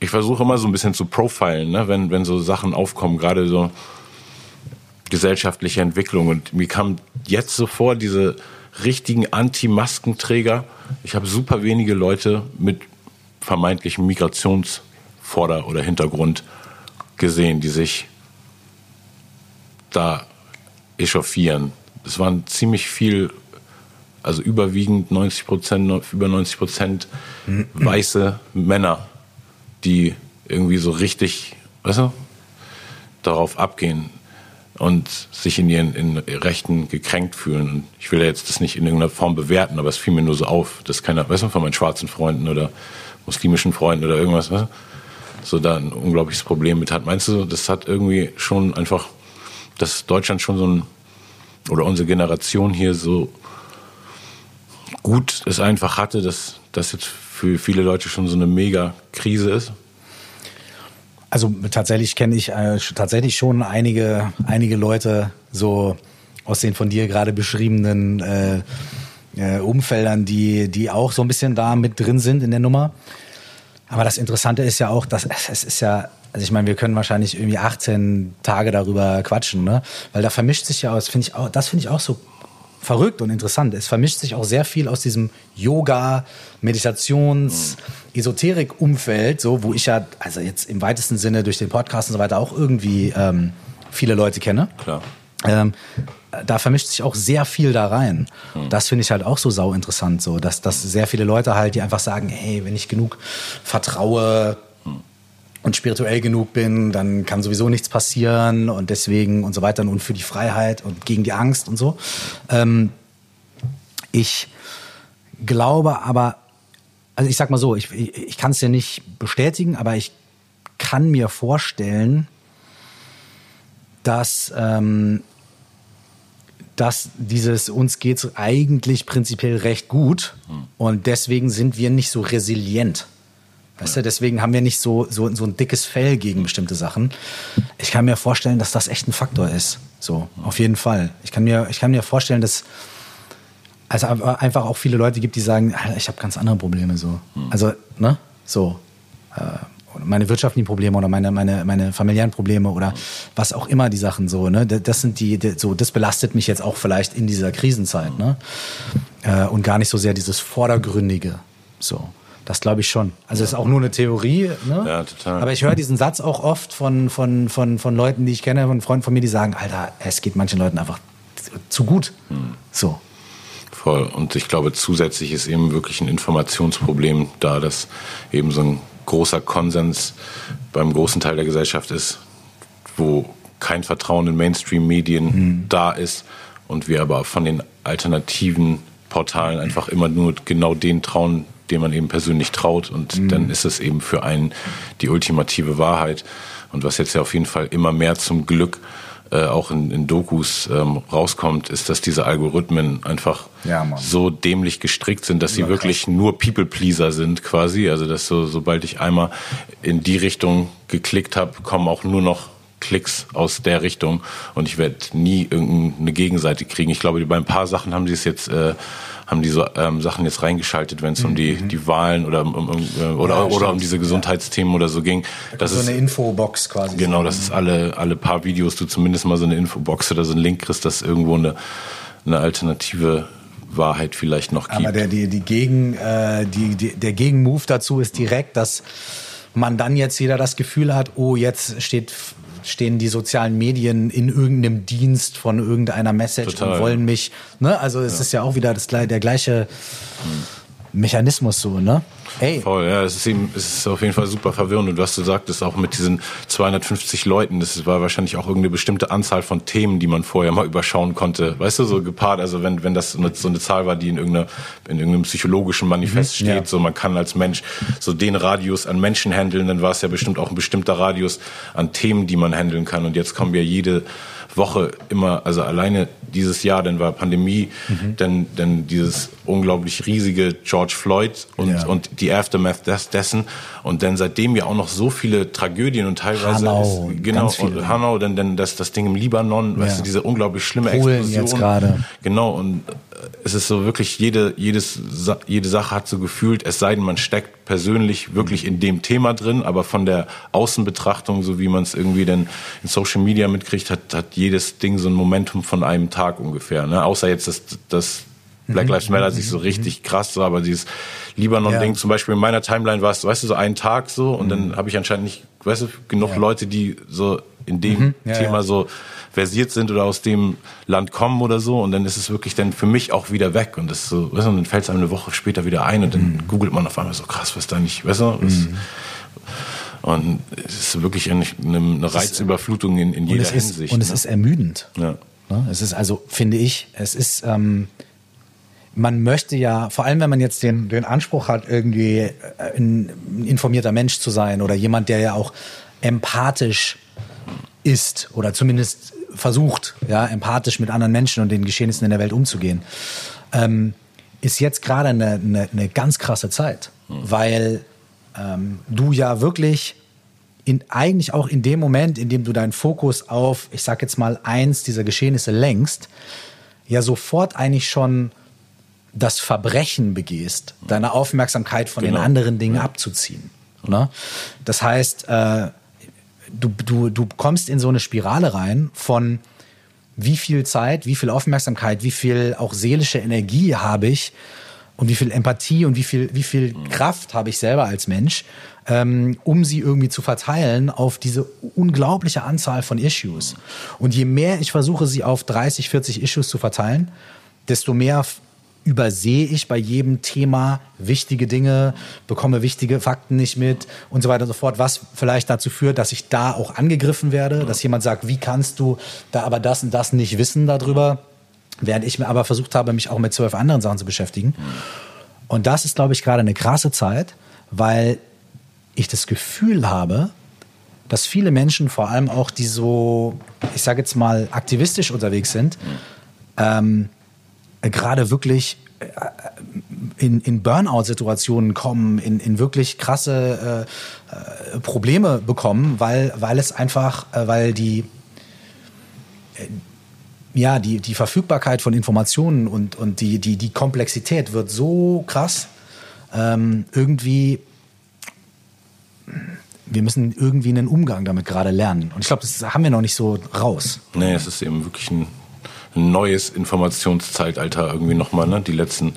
ich versuche immer so ein bisschen zu profilen, ne, wenn, wenn so Sachen aufkommen, gerade so gesellschaftliche Entwicklung. Und mir kam jetzt so vor, diese richtigen Anti-Maskenträger. Ich habe super wenige Leute mit vermeintlichem Migrationsvorder- oder Hintergrund gesehen, die sich da echauffieren. Es waren ziemlich viel, also überwiegend 90 Prozent, über 90 Prozent weiße Männer, die irgendwie so richtig, weißt du, darauf abgehen und sich in ihren in Rechten gekränkt fühlen. Und ich will ja jetzt das nicht in irgendeiner Form bewerten, aber es fiel mir nur so auf, dass keiner, weißt du, von meinen schwarzen Freunden oder muslimischen Freunden oder irgendwas, weißt du, so da ein unglaubliches Problem mit hat. Meinst du, das hat irgendwie schon einfach, dass Deutschland schon so ein, oder unsere Generation hier so gut es einfach hatte, dass das jetzt für viele Leute schon so eine mega Krise ist? Also tatsächlich kenne ich äh, tatsächlich schon einige, einige Leute so aus den von dir gerade beschriebenen äh, äh, Umfeldern, die, die auch so ein bisschen da mit drin sind in der Nummer. Aber das Interessante ist ja auch, dass es, ist ja, also ich meine, wir können wahrscheinlich irgendwie 18 Tage darüber quatschen, ne? Weil da vermischt sich ja, das finde ich auch, das finde ich auch so verrückt und interessant. Es vermischt sich auch sehr viel aus diesem Yoga, Meditations, Esoterik-Umfeld, so wo ich ja, also jetzt im weitesten Sinne durch den Podcast und so weiter auch irgendwie ähm, viele Leute kenne. Klar. Ähm, da vermischt sich auch sehr viel da rein. Das finde ich halt auch so sau interessant, so dass, dass sehr viele Leute halt, die einfach sagen, hey, wenn ich genug vertraue und spirituell genug bin, dann kann sowieso nichts passieren und deswegen und so weiter und für die Freiheit und gegen die Angst und so. Ähm, ich glaube aber, also ich sag mal so, ich, ich, kann es ja nicht bestätigen, aber ich kann mir vorstellen, dass, ähm, dass dieses uns geht's eigentlich prinzipiell recht gut und deswegen sind wir nicht so resilient Weißt du, deswegen haben wir nicht so, so, so ein dickes Fell gegen bestimmte Sachen. Ich kann mir vorstellen, dass das echt ein Faktor ist. So, auf jeden Fall. Ich kann mir, ich kann mir vorstellen, dass also einfach auch viele Leute gibt, die sagen, ich habe ganz andere Probleme so. Also, ne? So. Äh, meine wirtschaftlichen Probleme oder meine, meine, meine familiären Probleme oder was auch immer die Sachen so, ne? Das sind die, die so, das belastet mich jetzt auch vielleicht in dieser Krisenzeit, ne? Äh, und gar nicht so sehr dieses Vordergründige. So. Das glaube ich schon. Also es ist auch nur eine Theorie. Ne? Ja, total. Aber ich höre diesen Satz auch oft von, von, von, von Leuten, die ich kenne, von Freunden von mir, die sagen, Alter, es geht manchen Leuten einfach zu gut. Hm. So. Voll. Und ich glaube, zusätzlich ist eben wirklich ein Informationsproblem da, dass eben so ein großer Konsens beim großen Teil der Gesellschaft ist, wo kein Vertrauen in Mainstream-Medien mhm. da ist und wir aber von den alternativen Portalen einfach immer nur genau den trauen, dem man eben persönlich traut. Und mhm. dann ist es eben für einen die ultimative Wahrheit. Und was jetzt ja auf jeden Fall immer mehr zum Glück äh, auch in, in Dokus ähm, rauskommt, ist, dass diese Algorithmen einfach ja, so dämlich gestrickt sind, dass sie wirklich krass. nur People-Pleaser sind quasi. Also dass so, sobald ich einmal in die Richtung geklickt habe, kommen auch nur noch Klicks aus der Richtung und ich werde nie irgendeine Gegenseite kriegen. Ich glaube, bei ein paar Sachen haben sie es jetzt äh, haben die so ähm, Sachen jetzt reingeschaltet, wenn es um die, mhm. die Wahlen oder um, um, äh, oder, ja, oder um diese Gesundheitsthemen ja. oder so ging. Das so ist, eine Infobox quasi. Genau, das ist alle, alle paar Videos, du zumindest mal so eine Infobox oder so einen Link kriegst, dass irgendwo eine, eine alternative Wahrheit vielleicht noch gibt. Aber der, die, die Gegen, äh, die, die, der Gegenmove dazu ist direkt, dass man dann jetzt wieder das Gefühl hat, oh, jetzt steht stehen die sozialen Medien in irgendeinem Dienst von irgendeiner Message Total. und wollen mich. Ne? Also es ja. ist ja auch wieder das, der gleiche Mechanismus so, ne? Hey. Voll, ja, es ist, eben, es ist auf jeden Fall super verwirrend. Und was du sagtest, auch mit diesen 250 Leuten, das war wahrscheinlich auch irgendeine bestimmte Anzahl von Themen, die man vorher mal überschauen konnte. Weißt du, so gepaart, also wenn, wenn das so eine, so eine Zahl war, die in, irgendeiner, in irgendeinem psychologischen Manifest mhm, steht, ja. so man kann als Mensch so den Radius an Menschen handeln, dann war es ja bestimmt auch ein bestimmter Radius an Themen, die man handeln kann. Und jetzt kommen wir jede Woche immer, also alleine dieses Jahr, dann war Pandemie, mhm. dann, dann dieses unglaublich riesige George Floyd und, ja. und die Aftermath des, dessen und dann seitdem ja auch noch so viele Tragödien und teilweise Hanau, ist, genau und Hanau, dann, dann das, das Ding im Libanon, ja. weißt du, diese unglaublich schlimme Polen Explosion. jetzt gerade. Genau und es ist so wirklich jede, jedes, jede Sache hat so gefühlt, es sei denn, man steckt persönlich wirklich in dem Thema drin, aber von der Außenbetrachtung, so wie man es irgendwie dann in Social Media mitkriegt, hat, hat jedes Ding so ein Momentum von einem Tag ungefähr. Ne? Außer jetzt das, das Black mhm. Lives Matter sich so mhm. richtig krass, so, aber dieses Libanon-Ding ja. zum Beispiel in meiner Timeline war es, weißt du, so einen Tag so und mhm. dann habe ich anscheinend nicht, weißt du, genug ja. Leute, die so in dem mhm. ja, Thema so versiert sind oder aus dem Land kommen oder so. Und dann ist es wirklich dann für mich auch wieder weg. Und das so, weißt du, dann fällt es einem eine Woche später wieder ein und dann mhm. googelt man auf einmal so krass, was da nicht, weißt du? Was, mhm. Und es ist wirklich eine, eine Reizüberflutung in, in jeder und Hinsicht. Ist, und es ne? ist ermüdend. Ja. Ne? Es ist also, finde ich, es ist, ähm, man möchte ja, vor allem wenn man jetzt den, den Anspruch hat, irgendwie äh, ein informierter Mensch zu sein oder jemand, der ja auch empathisch ist oder zumindest versucht, ja, empathisch mit anderen Menschen und den Geschehnissen in der Welt umzugehen, ähm, ist jetzt gerade eine, eine, eine, ganz krasse Zeit, mhm. weil ähm, du ja wirklich in, eigentlich auch in dem Moment, in dem du deinen Fokus auf, ich sag jetzt mal, eins dieser Geschehnisse lenkst, ja sofort eigentlich schon das Verbrechen begehst, deine Aufmerksamkeit von genau. den anderen Dingen ja. abzuziehen. Ne? Das heißt, äh, du, du, du kommst in so eine Spirale rein von wie viel Zeit, wie viel Aufmerksamkeit, wie viel auch seelische Energie habe ich und wie viel Empathie und wie viel, wie viel Kraft habe ich selber als Mensch, ähm, um sie irgendwie zu verteilen auf diese unglaubliche Anzahl von Issues. Und je mehr ich versuche, sie auf 30, 40 Issues zu verteilen, desto mehr übersehe ich bei jedem Thema wichtige Dinge, bekomme wichtige Fakten nicht mit und so weiter und so fort, was vielleicht dazu führt, dass ich da auch angegriffen werde, dass jemand sagt, wie kannst du da aber das und das nicht wissen darüber, während ich mir aber versucht habe, mich auch mit zwölf anderen Sachen zu beschäftigen. Und das ist, glaube ich, gerade eine krasse Zeit, weil ich das Gefühl habe, dass viele Menschen, vor allem auch die so, ich sage jetzt mal, aktivistisch unterwegs sind, ähm, gerade wirklich in, in Burnout-Situationen kommen, in, in wirklich krasse äh, äh, Probleme bekommen, weil, weil es einfach, äh, weil die, äh, ja, die, die Verfügbarkeit von Informationen und, und die, die, die Komplexität wird so krass, ähm, irgendwie, wir müssen irgendwie einen Umgang damit gerade lernen. Und ich glaube, das haben wir noch nicht so raus. Nee, es ist eben wirklich ein, ein neues Informationszeitalter irgendwie nochmal, ne? Die letzten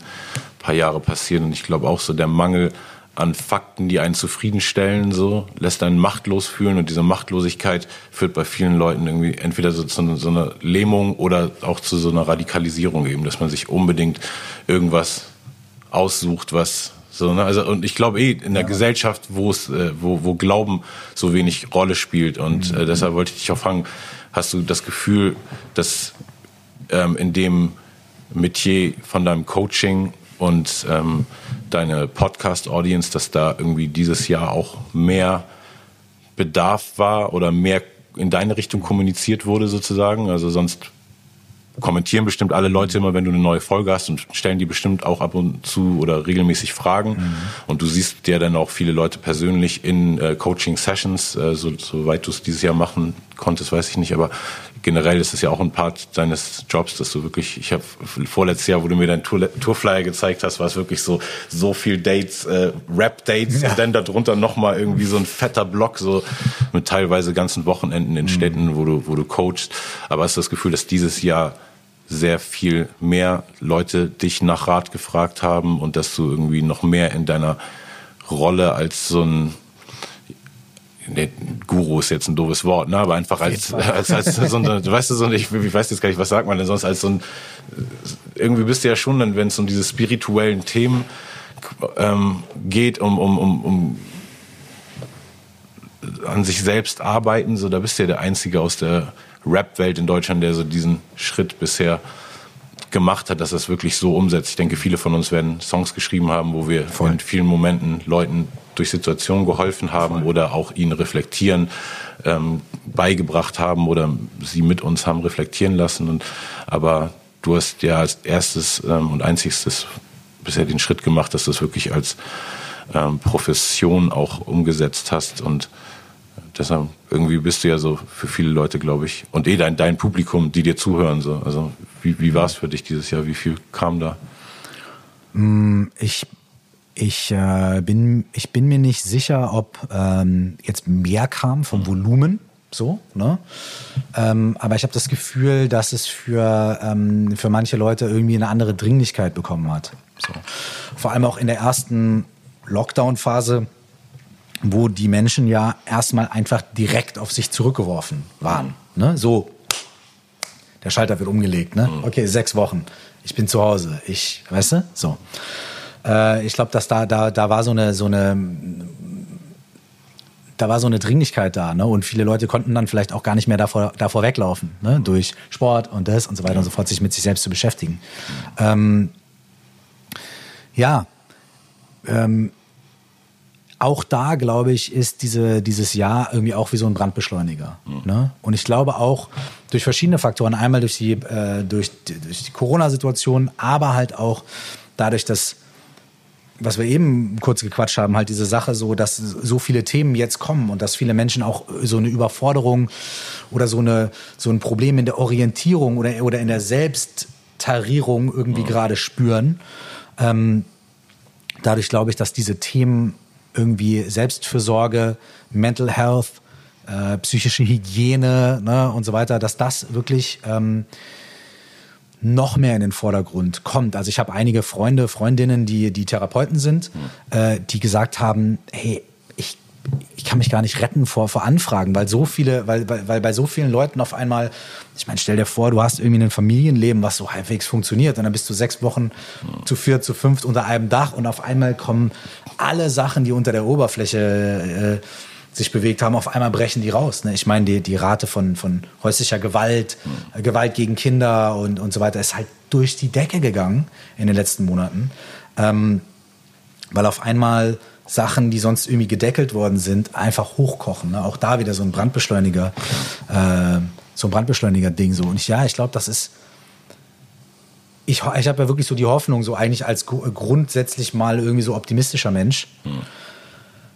paar Jahre passieren. Und ich glaube auch so der Mangel an Fakten, die einen zufriedenstellen, so lässt einen machtlos fühlen und diese Machtlosigkeit führt bei vielen Leuten irgendwie entweder so zu so einer Lähmung oder auch zu so einer Radikalisierung eben, dass man sich unbedingt irgendwas aussucht, was so, ne? Also und ich glaube eh in der ja. Gesellschaft, wo es, äh, wo, wo Glauben so wenig Rolle spielt und äh, deshalb wollte ich dich auch fragen, hast du das Gefühl, dass ähm, in dem Metier von deinem Coaching und ähm, deine Podcast-Audience, dass da irgendwie dieses Jahr auch mehr Bedarf war oder mehr in deine Richtung kommuniziert wurde sozusagen? Also sonst kommentieren bestimmt alle Leute immer, wenn du eine neue Folge hast und stellen die bestimmt auch ab und zu oder regelmäßig Fragen. Mhm. Und du siehst ja dann auch viele Leute persönlich in äh, Coaching-Sessions, äh, so, soweit du es dieses Jahr machen konntest, weiß ich nicht, aber generell ist es ja auch ein Part deines Jobs, dass du wirklich, ich habe vorletztes Jahr, wo du mir deinen Tour, Tourflyer gezeigt hast, war es wirklich so so viel Dates, äh, Rap-Dates ja. und dann darunter nochmal irgendwie so ein fetter Block, so mit teilweise ganzen Wochenenden in mhm. Städten, wo du, wo du coachst. Aber hast du das Gefühl, dass dieses Jahr sehr viel mehr Leute dich nach Rat gefragt haben und dass du irgendwie noch mehr in deiner Rolle als so ein nee, Guru ist jetzt ein doofes Wort, ne? aber einfach als, als, als, so ein, weißt du, so ein, ich, ich weiß jetzt gar nicht, was sagt man denn sonst, als so ein, irgendwie bist du ja schon dann, wenn es um diese spirituellen Themen ähm, geht, um, um, um, um an sich selbst arbeiten, so da bist du ja der Einzige aus der Rap-Welt in Deutschland, der so diesen Schritt bisher gemacht hat, dass das wirklich so umsetzt. Ich denke, viele von uns werden Songs geschrieben haben, wo wir Voll. in vielen Momenten Leuten durch Situationen geholfen haben oder auch ihnen reflektieren ähm, beigebracht haben oder sie mit uns haben reflektieren lassen. Und, aber du hast ja als erstes ähm, und einzigstes bisher den Schritt gemacht, dass du es wirklich als ähm, Profession auch umgesetzt hast und deshalb irgendwie bist du ja so für viele Leute, glaube ich, und eh dein, dein Publikum, die dir zuhören. So. Also wie, wie war es für dich dieses Jahr? Wie viel kam da? Mm, ich, ich, äh, bin, ich bin mir nicht sicher, ob ähm, jetzt mehr kam vom Volumen. So, ne? Ähm, aber ich habe das Gefühl, dass es für, ähm, für manche Leute irgendwie eine andere Dringlichkeit bekommen hat. So. Vor allem auch in der ersten Lockdown-Phase wo die Menschen ja erstmal einfach direkt auf sich zurückgeworfen waren. Ne? So, der Schalter wird umgelegt. Ne? Mhm. Okay, sechs Wochen. Ich bin zu Hause. Ich, weißt du? So. Äh, ich glaube, dass da, da, da war so eine, so eine, da war so eine Dringlichkeit da, ne? Und viele Leute konnten dann vielleicht auch gar nicht mehr davor, davor weglaufen, ne? Durch Sport und das und so weiter und so fort, sich mit sich selbst zu beschäftigen. Ähm, ja, ähm, auch da, glaube ich, ist diese, dieses Jahr irgendwie auch wie so ein Brandbeschleuniger. Mhm. Ne? Und ich glaube auch durch verschiedene Faktoren, einmal durch die, äh, durch, durch die Corona-Situation, aber halt auch dadurch, dass was wir eben kurz gequatscht haben, halt diese Sache so, dass so viele Themen jetzt kommen und dass viele Menschen auch so eine Überforderung oder so eine so ein Problem in der Orientierung oder oder in der Selbsttarierung irgendwie mhm. gerade spüren. Ähm, dadurch glaube ich, dass diese Themen irgendwie Selbstfürsorge, Mental Health, äh, psychische Hygiene ne, und so weiter, dass das wirklich ähm, noch mehr in den Vordergrund kommt. Also ich habe einige Freunde, Freundinnen, die, die Therapeuten sind, mhm. äh, die gesagt haben, hey, ich ich kann mich gar nicht retten vor, vor Anfragen, weil so viele, weil, weil, weil bei so vielen Leuten auf einmal, ich meine, stell dir vor, du hast irgendwie ein Familienleben, was so halbwegs funktioniert und dann bist du sechs Wochen ja. zu viert, zu fünft unter einem Dach und auf einmal kommen alle Sachen, die unter der Oberfläche äh, sich bewegt haben, auf einmal brechen die raus. Ne? Ich meine, die, die Rate von, von häuslicher Gewalt, ja. Gewalt gegen Kinder und, und so weiter ist halt durch die Decke gegangen in den letzten Monaten, ähm, weil auf einmal Sachen, die sonst irgendwie gedeckelt worden sind, einfach hochkochen. Ne? Auch da wieder so ein ich, ich habe ja wirklich so die Hoffnung, so eigentlich als grundsätzlich mal irgendwie so optimistischer Mensch, hm.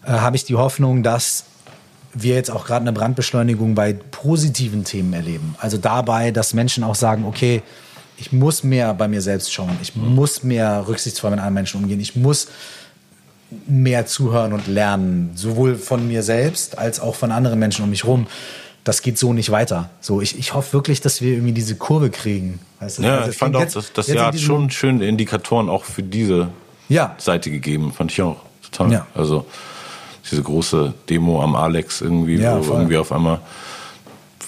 äh, habe ich die Hoffnung, dass wir jetzt auch gerade eine Brandbeschleunigung bei positiven Themen erleben. Also dabei, dass Menschen auch sagen, okay, ich muss mehr bei mir selbst schauen, ich hm. muss mehr rücksichtsvoll mit anderen Menschen umgehen, ich muss mehr zuhören und lernen, sowohl von mir selbst als auch von anderen Menschen um mich herum das geht so nicht weiter. So, ich, ich hoffe wirklich, dass wir irgendwie diese Kurve kriegen. Weißt du? Ja, also ich fand auch, das, das Jahr hat schon schöne Indikatoren auch für diese ja. Seite gegeben. Fand ich auch total. Ja. Also diese große Demo am Alex irgendwie, ja, wo voll. irgendwie auf einmal,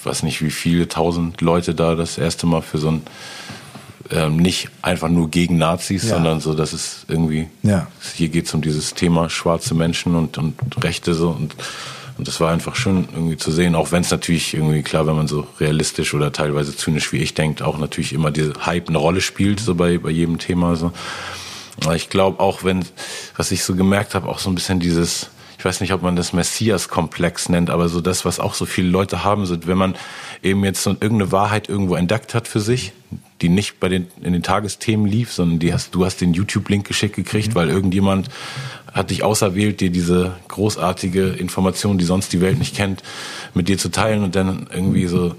weiß nicht wie viele tausend Leute da das erste Mal für so ein ähm, nicht einfach nur gegen Nazis, ja. sondern so, dass es irgendwie, ja. hier geht es um dieses Thema schwarze Menschen und, und Rechte so und und das war einfach schön irgendwie zu sehen, auch wenn es natürlich irgendwie klar, wenn man so realistisch oder teilweise zynisch wie ich denkt, auch natürlich immer diese Hype eine Rolle spielt, so bei, bei jedem Thema. So. Aber ich glaube auch, wenn, was ich so gemerkt habe, auch so ein bisschen dieses, ich weiß nicht, ob man das Messias-Komplex nennt, aber so das, was auch so viele Leute haben, so wenn man eben jetzt so irgendeine Wahrheit irgendwo entdeckt hat für sich, die nicht bei den in den Tagesthemen lief, sondern die hast du hast den YouTube-Link geschickt gekriegt, mhm. weil irgendjemand hat dich auserwählt, dir diese großartige Information, die sonst die Welt nicht kennt, mit dir zu teilen und dann irgendwie so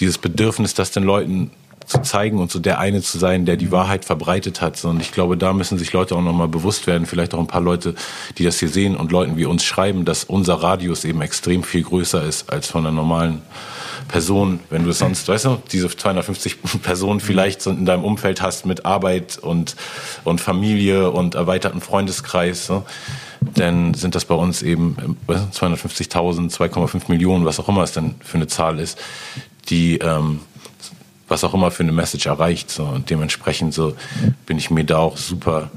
dieses Bedürfnis, das den Leuten zu zeigen und so der eine zu sein, der die Wahrheit verbreitet hat. Und ich glaube, da müssen sich Leute auch nochmal bewusst werden, vielleicht auch ein paar Leute, die das hier sehen und Leuten wie uns schreiben, dass unser Radius eben extrem viel größer ist als von einer normalen Person, wenn du sonst, weißt du, diese 250 (laughs) Personen vielleicht in deinem Umfeld hast mit Arbeit und, und Familie und erweiterten Freundeskreis, so, dann sind das bei uns eben 250.000, 2,5 Millionen, was auch immer es denn für eine Zahl ist, die, ähm, was auch immer für eine Message erreicht. So. Und dementsprechend so bin ich mir da auch super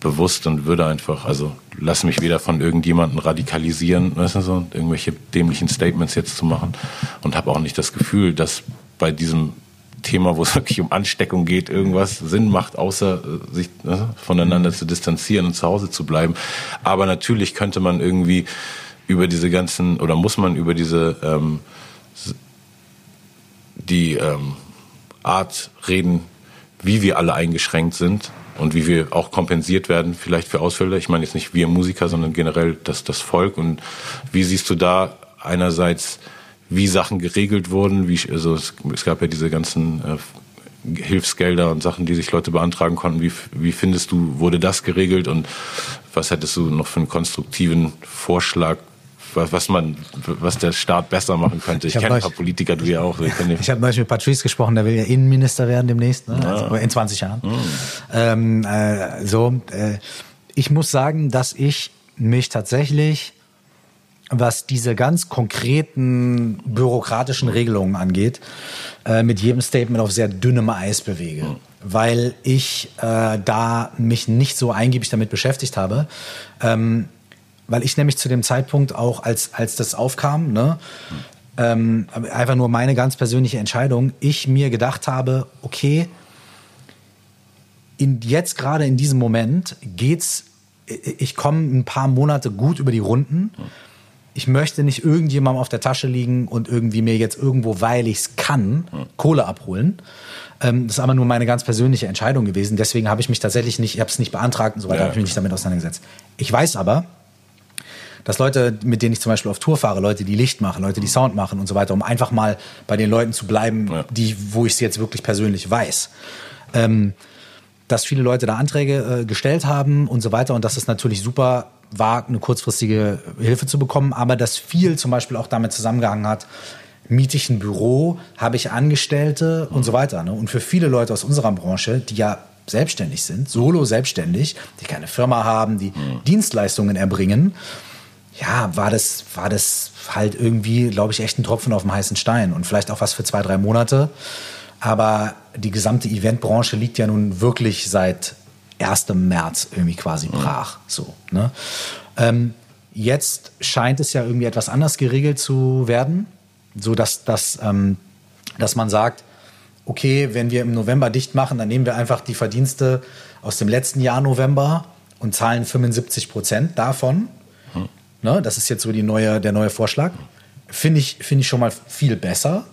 bewusst und würde einfach, also lass mich weder von irgendjemandem radikalisieren, weißt du, so, irgendwelche dämlichen Statements jetzt zu machen und habe auch nicht das Gefühl, dass bei diesem Thema, wo es (laughs) wirklich um Ansteckung geht, irgendwas Sinn macht, außer äh, sich ne, voneinander zu distanzieren und zu Hause zu bleiben. Aber natürlich könnte man irgendwie über diese ganzen, oder muss man über diese ähm, die ähm, Art reden, wie wir alle eingeschränkt sind und wie wir auch kompensiert werden vielleicht für Ausfälle. Ich meine jetzt nicht wir Musiker, sondern generell das, das Volk. Und wie siehst du da einerseits, wie Sachen geregelt wurden? Wie, also es, es gab ja diese ganzen äh, Hilfsgelder und Sachen, die sich Leute beantragen konnten. Wie, wie findest du, wurde das geregelt und was hättest du noch für einen konstruktiven Vorschlag was man, was der Staat besser machen könnte. Ich, ich kenne ein paar Politiker, du ja auch. Ich, ich habe neulich mit Patrice gesprochen, der will ja Innenminister werden demnächst, ne? Ja. also in 20 Jahren. Mhm. Ähm, äh, so, äh, ich muss sagen, dass ich mich tatsächlich was diese ganz konkreten bürokratischen Regelungen angeht, äh, mit jedem Statement auf sehr dünnem Eis bewege. Mhm. Weil ich äh, da mich nicht so eingiebig damit beschäftigt habe. Ähm, weil ich nämlich zu dem Zeitpunkt auch, als, als das aufkam, ne, ähm, einfach nur meine ganz persönliche Entscheidung, ich mir gedacht habe, okay, in, jetzt gerade in diesem Moment geht's, ich komme ein paar Monate gut über die Runden. Ich möchte nicht irgendjemandem auf der Tasche liegen und irgendwie mir jetzt irgendwo, weil ich es kann, Kohle abholen. Ähm, das ist aber nur meine ganz persönliche Entscheidung gewesen. Deswegen habe ich mich tatsächlich nicht, ich habe es nicht beantragt und so weiter, ja. habe ich mich nicht damit auseinandergesetzt. Ich weiß aber, dass Leute, mit denen ich zum Beispiel auf Tour fahre, Leute, die Licht machen, Leute, die Sound machen und so weiter, um einfach mal bei den Leuten zu bleiben, ja. die, wo ich es jetzt wirklich persönlich weiß. Ähm, dass viele Leute da Anträge äh, gestellt haben und so weiter und dass es natürlich super war, eine kurzfristige Hilfe zu bekommen, aber dass viel zum Beispiel auch damit zusammengehangen hat, miete ich ein Büro, habe ich Angestellte und so weiter. Ne? Und für viele Leute aus unserer Branche, die ja selbstständig sind, solo selbstständig, die keine Firma haben, die mhm. Dienstleistungen erbringen, ja, war das, war das halt irgendwie, glaube ich, echt ein Tropfen auf dem heißen Stein und vielleicht auch was für zwei, drei Monate. Aber die gesamte Eventbranche liegt ja nun wirklich seit 1. März irgendwie quasi brach. So, ne? Ähm, jetzt scheint es ja irgendwie etwas anders geregelt zu werden, so dass, dass, ähm, dass man sagt, okay, wenn wir im November dicht machen, dann nehmen wir einfach die Verdienste aus dem letzten Jahr November und zahlen 75 Prozent davon Ne? Das ist jetzt so die neue, der neue Vorschlag. Finde ich, find ich schon mal viel besser.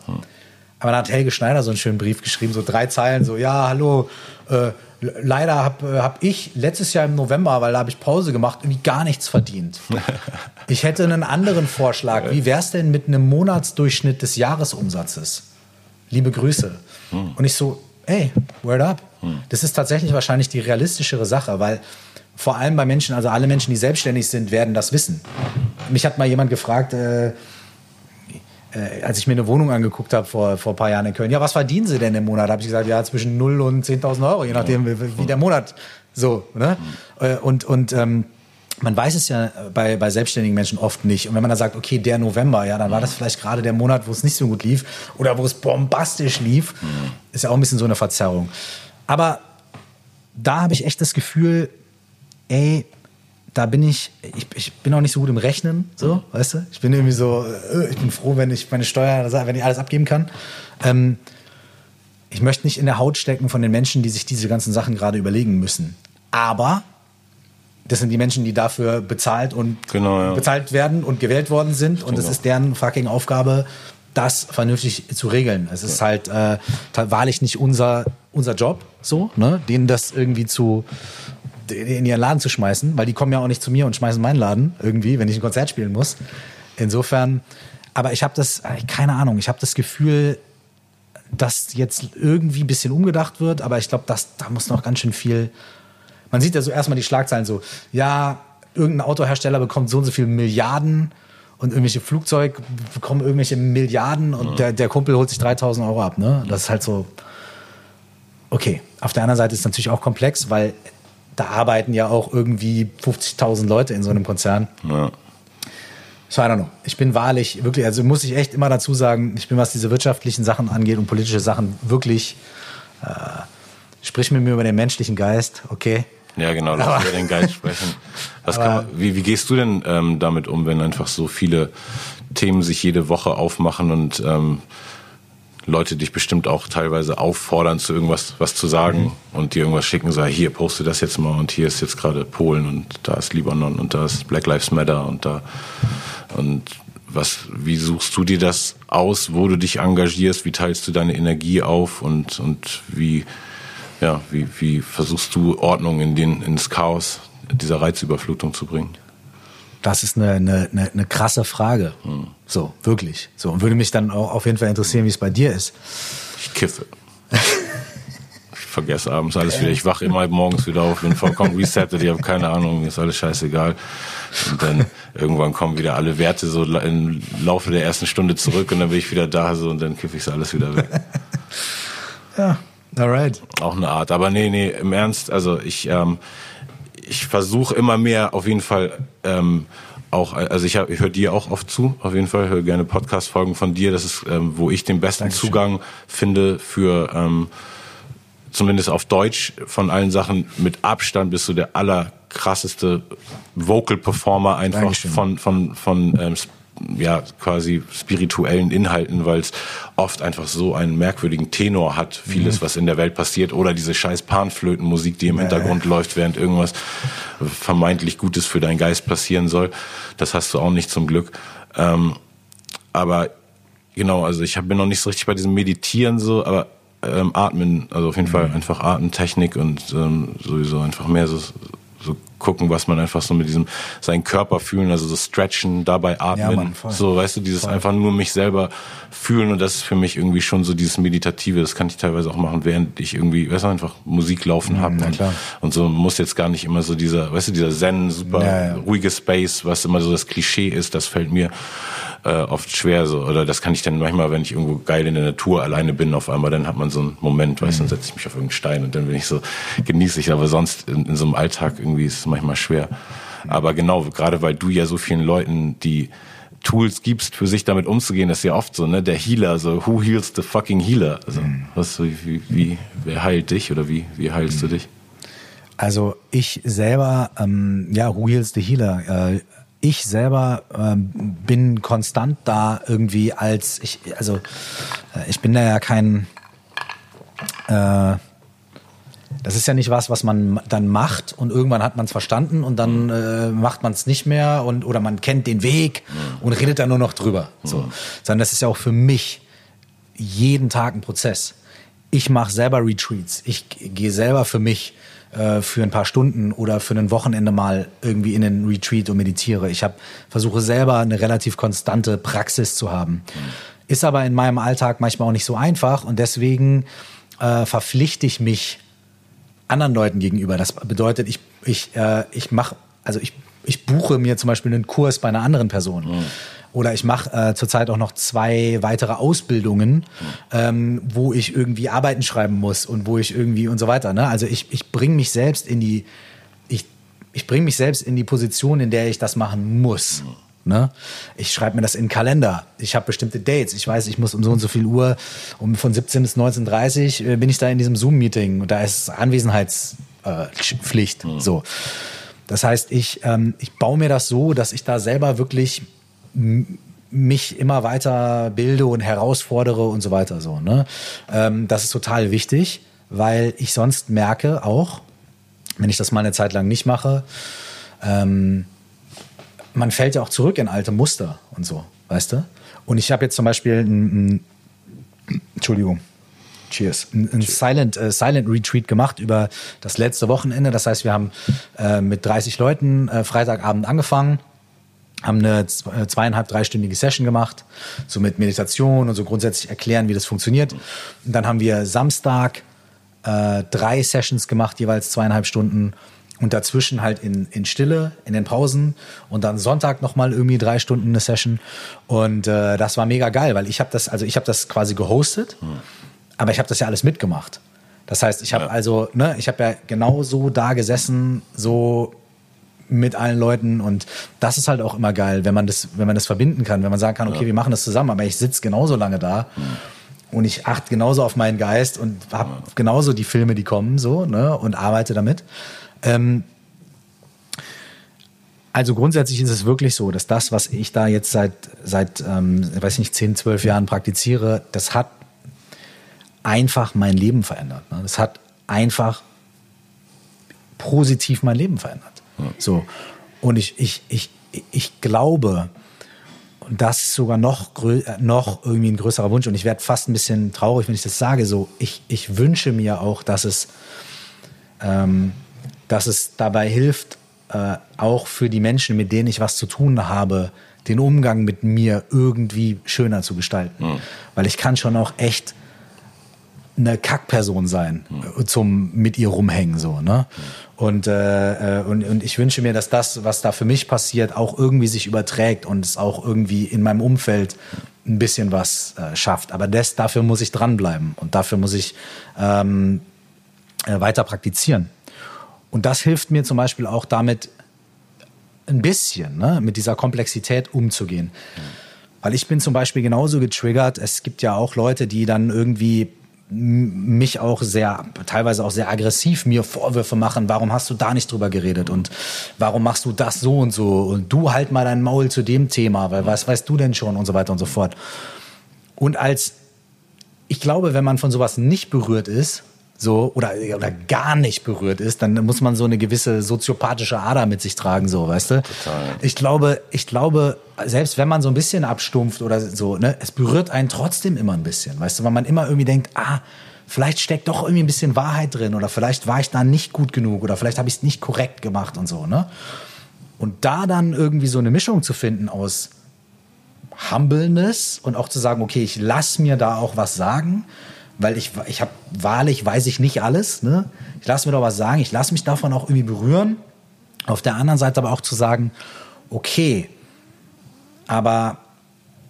Aber dann hat Helge Schneider so einen schönen Brief geschrieben, so drei Zeilen, so, ja, hallo, äh, leider habe äh, hab ich letztes Jahr im November, weil da habe ich Pause gemacht, irgendwie gar nichts verdient. (laughs) Ich hätte einen anderen Vorschlag. Wie wär's denn mit einem Monatsdurchschnitt des Jahresumsatzes? Liebe Grüße. Hm. Und ich so, ey, word up. Hm. Das ist tatsächlich wahrscheinlich die realistischere Sache, weil vor allem bei Menschen, also alle Menschen, die selbstständig sind, werden das wissen. Mich hat mal jemand gefragt, äh, äh, als ich mir eine Wohnung angeguckt habe vor, vor ein paar Jahren in Köln, ja, was verdienen Sie denn im Monat? Habe ich gesagt, ja, zwischen 0 und 10.000 Euro, je nachdem, wie, wie, der Monat so. Ne? Äh, und und ähm, man weiß es ja bei, bei selbstständigen Menschen oft nicht. Und wenn man dann sagt, okay, der November, ja, dann war das vielleicht gerade der Monat, wo es nicht so gut lief oder wo es bombastisch lief, ist ja auch ein bisschen so eine Verzerrung. Aber da habe ich echt das Gefühl, ey, da bin ich, ich, ich bin auch nicht so gut im Rechnen, so, weißt du? Ich bin irgendwie so, äh, ich bin froh, wenn ich meine Steuer, wenn ich alles abgeben kann. Ähm, ich möchte nicht in der Haut stecken von den Menschen, die sich diese ganzen Sachen gerade überlegen müssen. Aber das sind die Menschen, die dafür bezahlt und genau, ja. bezahlt werden und gewählt worden sind. Und es genau. ist deren fucking Aufgabe, das vernünftig zu regeln. Es ist halt äh, wahrlich nicht unser, unser Job, so, ne, denen das irgendwie zu in ihren Laden zu schmeißen, weil die kommen ja auch nicht zu mir und schmeißen meinen Laden irgendwie, wenn ich ein Konzert spielen muss. Insofern, aber ich habe das, äh, keine Ahnung, ich habe das Gefühl, dass jetzt irgendwie ein bisschen umgedacht wird, aber ich glaube, da muss noch ganz schön viel man sieht ja so erstmal die Schlagzeilen so, ja, irgendein Autohersteller bekommt so und so viele Milliarden und irgendwelche Flugzeuge bekommen irgendwelche Milliarden und ja. der, der Kumpel holt sich 3000 Euro ab. Ne? Das ist halt so, okay. Auf der anderen Seite ist es natürlich auch komplex, weil da arbeiten ja auch irgendwie 50.000 Leute in so einem Konzern. Ja. So, I don't know. Ich bin wahrlich, wirklich, also muss ich echt immer dazu sagen, ich bin, was diese wirtschaftlichen Sachen angeht und politische Sachen, wirklich, äh, sprich mit mir über den menschlichen Geist, okay? Ja, genau, lass über den Geist sprechen. Was man, wie, wie gehst du denn ähm, damit um, wenn einfach so viele Themen sich jede Woche aufmachen und ähm, Leute dich bestimmt auch teilweise auffordern, zu irgendwas was zu sagen mhm. und dir irgendwas schicken, sagen, hier poste das jetzt mal und hier ist jetzt gerade Polen und da ist Libanon und da ist Black Lives Matter und da und was, wie suchst du dir das aus, wo du dich engagierst, wie teilst du deine Energie auf und, und wie, ja, wie, wie versuchst du Ordnung in den, ins Chaos dieser Reizüberflutung zu bringen? Das ist eine, eine, eine, eine krasse Frage. Hm. So, wirklich. So, und würde mich dann auch auf jeden Fall interessieren, wie es bei dir ist. Ich kiffe. (laughs) ich vergesse abends alles wieder. Ich wache immer morgens wieder auf, bin vollkommen resettet, ich habe keine Ahnung, mir ist alles scheißegal. Und dann irgendwann kommen wieder alle Werte so im Laufe der ersten Stunde zurück und dann bin ich wieder da so und dann kiffe ich alles wieder weg. ja, Alright. Auch eine Art. Aber nee, nee, im Ernst, also ich, ähm, ich versuche immer mehr auf jeden Fall ähm, auch, also ich, ich höre dir auch oft zu, auf jeden Fall, höre gerne Podcast-Folgen von dir. Das ist, ähm, wo ich den besten Dankeschön. Zugang finde für ähm, zumindest auf Deutsch von allen Sachen mit Abstand bist du der allerkrasseste Vocal Performer einfach Dankeschön. von von von ähm, ja quasi spirituellen Inhalten, weil es oft einfach so einen merkwürdigen Tenor hat, vieles, mhm. was in der Welt passiert, oder diese scheiß Panflötenmusik, die im ja, Hintergrund ja. läuft, während irgendwas vermeintlich Gutes für deinen Geist passieren soll. Das hast du auch nicht zum Glück. Ähm, aber genau, also ich bin noch nicht so richtig bei diesem Meditieren so, aber ähm, Atmen, also auf jeden mhm. Fall einfach Atemtechnik und ähm, sowieso einfach mehr so so gucken, was man einfach so mit diesem seinen Körper fühlen, also so stretchen, dabei atmen, ja, Mann, so weißt du, dieses voll. einfach nur mich selber fühlen und das ist für mich irgendwie schon so dieses meditative, das kann ich teilweise auch machen, während ich irgendwie, weißt du, einfach Musik laufen mhm, habe und, und, so muss jetzt gar nicht immer so dieser, weißt du, dieser Zen super ja, ja. ruhige Space, was immer so das Klischee ist, das fällt mir äh, oft schwer so oder das kann ich dann manchmal, wenn ich irgendwo geil in der Natur alleine bin, auf einmal dann hat man so einen Moment, weißt du, mhm. dann setze ich mich auf irgendeinen Stein und dann bin ich so genieße ich, aber sonst in, in so einem Alltag irgendwie ist es manchmal schwer. Aber genau, gerade weil du ja so vielen Leuten die Tools gibst, für sich damit umzugehen, das ist ja oft so, ne? Der Healer, so who heals the fucking Healer? Also, mhm. was, wie, wie, wer heilt dich oder wie, wie heilst mhm. du dich? Also ich selber, ähm, ja, who heals the Healer? Äh, ich selber ähm, bin konstant da irgendwie als ich, also äh, ich bin da ja kein äh, das ist ja nicht was, was man dann macht und irgendwann hat man es verstanden und dann äh, macht man es nicht mehr und oder man kennt den Weg und redet dann nur noch drüber. So. Sondern das ist ja auch für mich jeden Tag ein Prozess. Ich mache selber Retreats. Ich gehe selber für mich äh, für ein paar Stunden oder für ein Wochenende mal irgendwie in einen Retreat und meditiere. Ich hab, versuche selber eine relativ konstante Praxis zu haben. Ist aber in meinem Alltag manchmal auch nicht so einfach und deswegen äh, verpflichte ich mich anderen Leuten gegenüber. Das bedeutet, ich, ich, äh, ich mache, also ich, ich buche mir zum Beispiel einen Kurs bei einer anderen Person. Mhm. Oder ich mache äh, zurzeit auch noch zwei weitere Ausbildungen, mhm. ähm, wo ich irgendwie Arbeiten schreiben muss und wo ich irgendwie und so weiter. Ne? Also ich, ich bringe mich selbst in die, ich, ich bringe mich selbst in die Position, in der ich das machen muss. Mhm. Ne? Ich schreibe mir das in den Kalender. Ich habe bestimmte Dates. Ich weiß, ich muss um so und so viel Uhr, um von 17 bis 19.30 Uhr äh, bin ich da in diesem Zoom-Meeting und da ist Anwesenheitspflicht. Äh, mhm. So. Das heißt, ich, ähm, ich baue mir das so, dass ich da selber wirklich mich immer weiter bilde und herausfordere und so weiter. So, ne? Ähm, das ist total wichtig, weil ich sonst merke auch, wenn ich das mal eine Zeit lang nicht mache, ähm, man fällt ja auch zurück in alte Muster und so, weißt du? Und ich habe jetzt zum Beispiel ein, ein Entschuldigung. Cheers. Ein, ein Silent, äh, Silent Retreat gemacht über das letzte Wochenende. Das heißt, wir haben äh, mit 30 Leuten äh, Freitagabend angefangen, haben eine äh, zweieinhalb, dreistündige Session gemacht, so mit Meditation und so grundsätzlich erklären, wie das funktioniert. Und dann haben wir Samstag äh, drei Sessions gemacht, jeweils zweieinhalb Stunden und dazwischen halt in, in Stille, in den Pausen und dann Sonntag nochmal irgendwie drei Stunden eine Session und äh, das war mega geil, weil ich habe das, also ich habe das quasi gehostet, hm. aber ich habe das ja alles mitgemacht. Das heißt, ich habe ja. also, ne, ich habe ja genau so da gesessen, so mit allen Leuten und das ist halt auch immer geil, wenn man das, wenn man das verbinden kann, wenn man sagen kann, okay, ja. wir machen das zusammen, aber ich sitze genauso lange da. Hm und ich achte genauso auf meinen Geist und habe genauso die Filme, die kommen, so, ne, und arbeite damit. Ähm, also grundsätzlich ist es wirklich so, dass das, was ich da jetzt seit, seit ähm, weiß nicht, 10, 12 Jahren praktiziere, das hat einfach mein Leben verändert. Ne? Das hat einfach positiv mein Leben verändert. Ja. So. Und ich, ich, ich, ich glaube, und das ist sogar noch, noch irgendwie ein größerer Wunsch, und ich werde fast ein bisschen traurig, wenn ich das sage, so, ich, ich wünsche mir auch, dass es ähm, dass es dabei hilft, äh, auch für die Menschen, mit denen ich was zu tun habe, den Umgang mit mir irgendwie schöner zu gestalten. Mhm. Weil ich kann schon auch echt eine Kackperson sein mhm. zum mit ihr rumhängen so ne mhm. und, äh, und und ich wünsche mir dass das was da für mich passiert auch irgendwie sich überträgt und es auch irgendwie in meinem Umfeld ein bisschen was äh, schafft aber das dafür muss ich dranbleiben und dafür muss ich ähm, äh, weiter praktizieren und das hilft mir zum Beispiel auch damit, ein bisschen ne, mit dieser Komplexität umzugehen. Mhm. Weil ich bin zum Beispiel genauso getriggert. Es gibt ja auch Leute, die dann irgendwie mich auch sehr, teilweise auch sehr aggressiv mir Vorwürfe machen, warum hast du da nicht drüber geredet und warum machst du das so und so und du halt mal dein Maul zu dem Thema, weil was weißt du denn schon und so weiter und so fort. Und als, ich glaube, wenn man von sowas nicht berührt ist, so oder, oder gar nicht berührt ist, dann muss man so eine gewisse soziopathische Ader mit sich tragen, so, weißt du? Total. Ich glaube, ich glaube, selbst wenn man so ein bisschen abstumpft oder so, ne, es berührt einen trotzdem immer ein bisschen, weißt du, weil man immer irgendwie denkt, ah, vielleicht steckt doch irgendwie ein bisschen Wahrheit drin oder vielleicht war ich da nicht gut genug oder vielleicht habe ich es nicht korrekt gemacht und so, ne? Und da dann irgendwie so eine Mischung zu finden aus Humbleness und auch zu sagen, okay, ich lass mir da auch was sagen, weil ich, ich habe wahrlich, weiß ich nicht alles. Ne? Ich lasse mir doch was sagen, ich lasse mich davon auch irgendwie berühren. Auf der anderen Seite aber auch zu sagen, okay, aber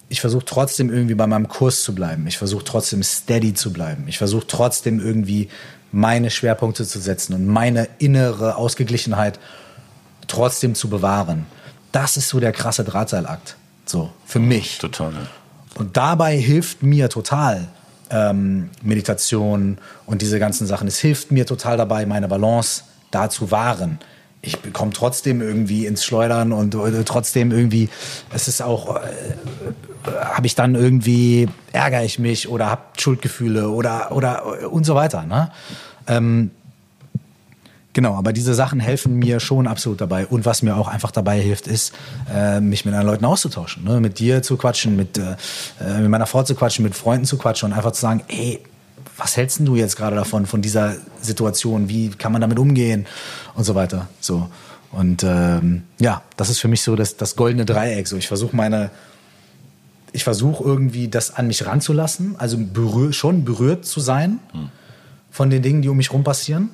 ich versuche trotzdem irgendwie bei meinem Kurs zu bleiben. Ich versuche trotzdem steady zu bleiben. Ich versuche trotzdem irgendwie meine Schwerpunkte zu setzen und meine innere Ausgeglichenheit trotzdem zu bewahren. Das ist so der krasse Drahtseilakt. So, für mich. Total. Und dabei hilft mir total, ähm, Meditation und diese ganzen Sachen. Es hilft mir total dabei, meine Balance da zu wahren. Ich komme trotzdem irgendwie ins Schleudern und äh, trotzdem irgendwie, es ist auch, äh, habe ich dann irgendwie, ärgere ich mich oder habe Schuldgefühle oder, oder und so weiter. Ne? Ähm, Genau, aber diese Sachen helfen mir schon absolut dabei. Und was mir auch einfach dabei hilft, ist, äh, mich mit anderen Leuten auszutauschen. Ne? Mit dir zu quatschen, mit, äh, äh mit meiner Frau zu quatschen, mit Freunden zu quatschen und einfach zu sagen, ey, was hältst du jetzt gerade davon, von dieser Situation? Wie kann man damit umgehen? Und so weiter. So. Und ähm, ja, das ist für mich so das, das goldene Dreieck. So, ich versuche meine, ich versuche irgendwie das an mich ranzulassen, also berühr, schon berührt zu sein hm. von den Dingen, die um mich rum passieren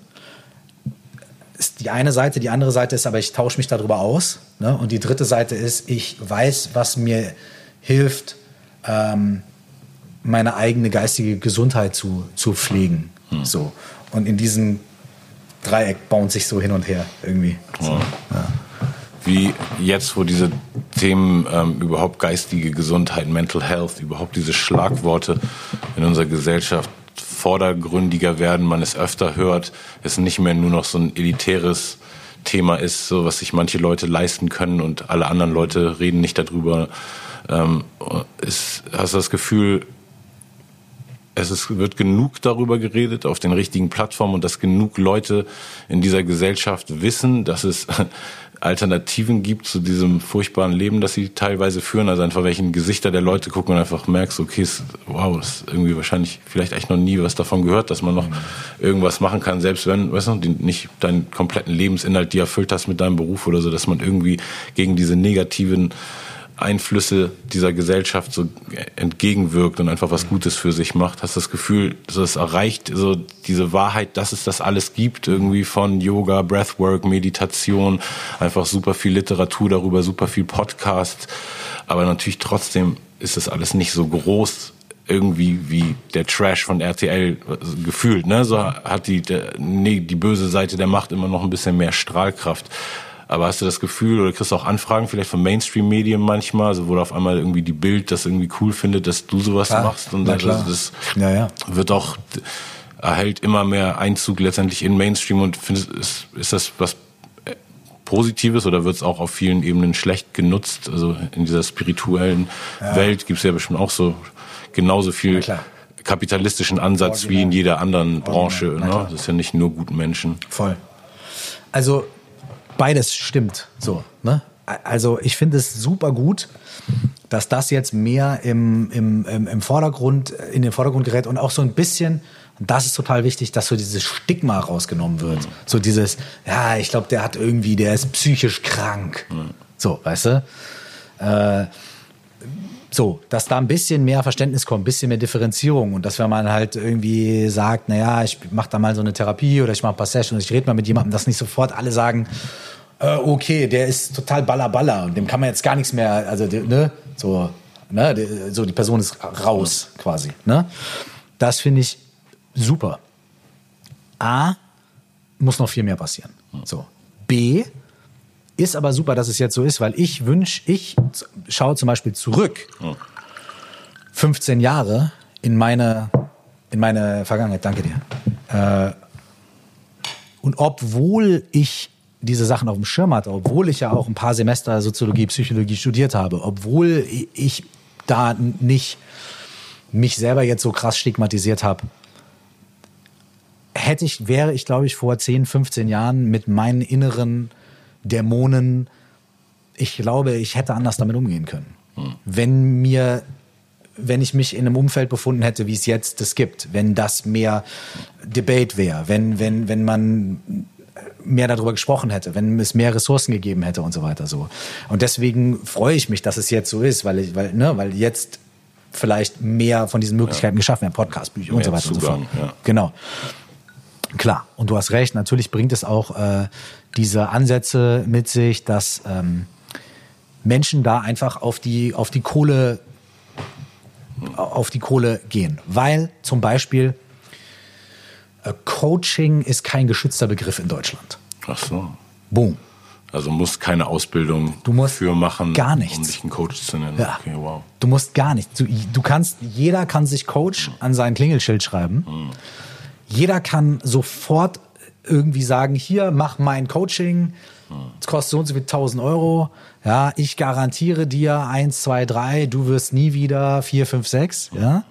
ist die eine Seite. Die andere Seite ist aber, ich tausche mich darüber aus. Ne? Und die dritte Seite ist, ich weiß, was mir hilft, ähm, meine eigene geistige Gesundheit zu, zu pflegen. Hm. So. Und in diesem Dreieck bauen sich so hin und her irgendwie. So, ja. Wie jetzt, wo diese Themen ähm, überhaupt geistige Gesundheit, Mental Health, überhaupt diese Schlagworte in unserer Gesellschaft vordergründiger werden, man es öfter hört, es nicht mehr nur noch so ein elitäres Thema ist, so was sich manche Leute leisten können und alle anderen Leute reden nicht darüber. Ähm, ist, hast du das Gefühl, es ist, wird genug darüber geredet auf den richtigen Plattformen und dass genug Leute in dieser Gesellschaft wissen, dass es Alternativen gibt zu diesem furchtbaren Leben, das sie teilweise führen. Also einfach welchen Gesichter der Leute gucken und einfach merkst, okay, ist, wow, ist irgendwie wahrscheinlich vielleicht echt noch nie was davon gehört, dass man noch irgendwas machen kann, selbst wenn, weißt du, nicht deinen kompletten Lebensinhalt, die erfüllt hast mit deinem Beruf oder so, dass man irgendwie gegen diese negativen Einflüsse dieser Gesellschaft so entgegenwirkt und einfach was Gutes für sich macht. Hast das Gefühl, so es erreicht so diese Wahrheit, dass es das alles gibt, irgendwie von Yoga, Breathwork, Meditation, einfach super viel Literatur darüber, super viel Podcast. Aber natürlich trotzdem ist das alles nicht so groß irgendwie wie der Trash von RTL gefühlt. Ne? So hat die, der, nee, die böse Seite der Macht immer noch ein bisschen mehr Strahlkraft. Aber hast du das Gefühl oder kriegst du auch Anfragen vielleicht von Mainstream-Medien manchmal, also wo du auf einmal irgendwie die Bild das irgendwie cool findet, dass du sowas klar, machst und das, das ja, ja. wird auch erhält immer mehr Einzug letztendlich in Mainstream und findest, ist, ist das was äh, Positives oder wird es auch auf vielen Ebenen schlecht genutzt? Also in dieser spirituellen ja. Welt gibt es ja bestimmt auch so genauso viel kapitalistischen Ansatz Original. wie in jeder anderen Branche. Ne? Das ist ja nicht nur guten Menschen. Voll. Also beides stimmt. So, ne? Also ich finde es super gut, dass das jetzt mehr im, im, im, im Vordergrund, in den Vordergrund gerät und auch so ein bisschen, und das ist total wichtig, dass so dieses Stigma rausgenommen wird. Mhm. So dieses, ja, ich glaube, der hat irgendwie, der ist psychisch krank. Mhm. So, weißt du? Äh, so, dass da ein bisschen mehr Verständnis kommt, ein bisschen mehr Differenzierung und dass wenn man halt irgendwie sagt, naja, ich mache da mal so eine Therapie oder ich mache ein paar Sessions, ich rede mal mit jemandem, dass nicht sofort alle sagen, äh, okay, der ist total ballerballer und dem kann man jetzt gar nichts mehr, also ne, so, ne, so die Person ist raus quasi, ne? Das finde ich super. A muss noch viel mehr passieren. So. B ist aber super, dass es jetzt so ist, weil ich wünsche, ich schaue zum Beispiel zurück 15 Jahre in meine, in meine Vergangenheit. Danke dir. Äh, und obwohl ich diese Sachen auf dem Schirm hatte, obwohl ich ja auch ein paar Semester Soziologie, Psychologie studiert habe, obwohl ich da nicht mich selber jetzt so krass stigmatisiert habe, hätte ich, wäre ich, glaube ich, vor 10, 15 Jahren mit meinen inneren Dämonen, ich glaube, ich hätte anders damit umgehen können. Hm. Wenn mir, wenn ich mich in einem Umfeld befunden hätte, wie es jetzt es gibt, wenn das mehr Debate wäre, wenn, wenn, wenn man mehr darüber gesprochen hätte, wenn es mehr Ressourcen gegeben hätte und so weiter so. Und deswegen freue ich mich, dass es jetzt so ist, weil ich, weil, ne, weil jetzt vielleicht mehr von diesen Möglichkeiten ja. geschaffen werden, Podcast, Bücher und so weiter Zugang, und so fort. Ja. Genau. Klar, und du hast recht, natürlich bringt es auch äh, diese Ansätze mit sich, dass ähm, Menschen da einfach auf die, auf die Kohle auf die Kohle gehen. Weil zum Beispiel äh, Coaching ist kein geschützter Begriff in Deutschland. Ach so. Boom. Also musst keine Ausbildung du musst für machen, gar nichts. um dich ein Coach zu nennen. Ja. Okay, wow. Du musst gar nichts. Du, du, kannst, jeder kann sich Coach an sein Klingelschild schreiben. Hm. Jeder kann sofort irgendwie sagen, hier, mach mein Coaching. Es kostet so und so viel 1000 Euro. Ja, ich garantiere dir eins, zwei, drei, du wirst nie wieder vier, fünf, sechs. Ja,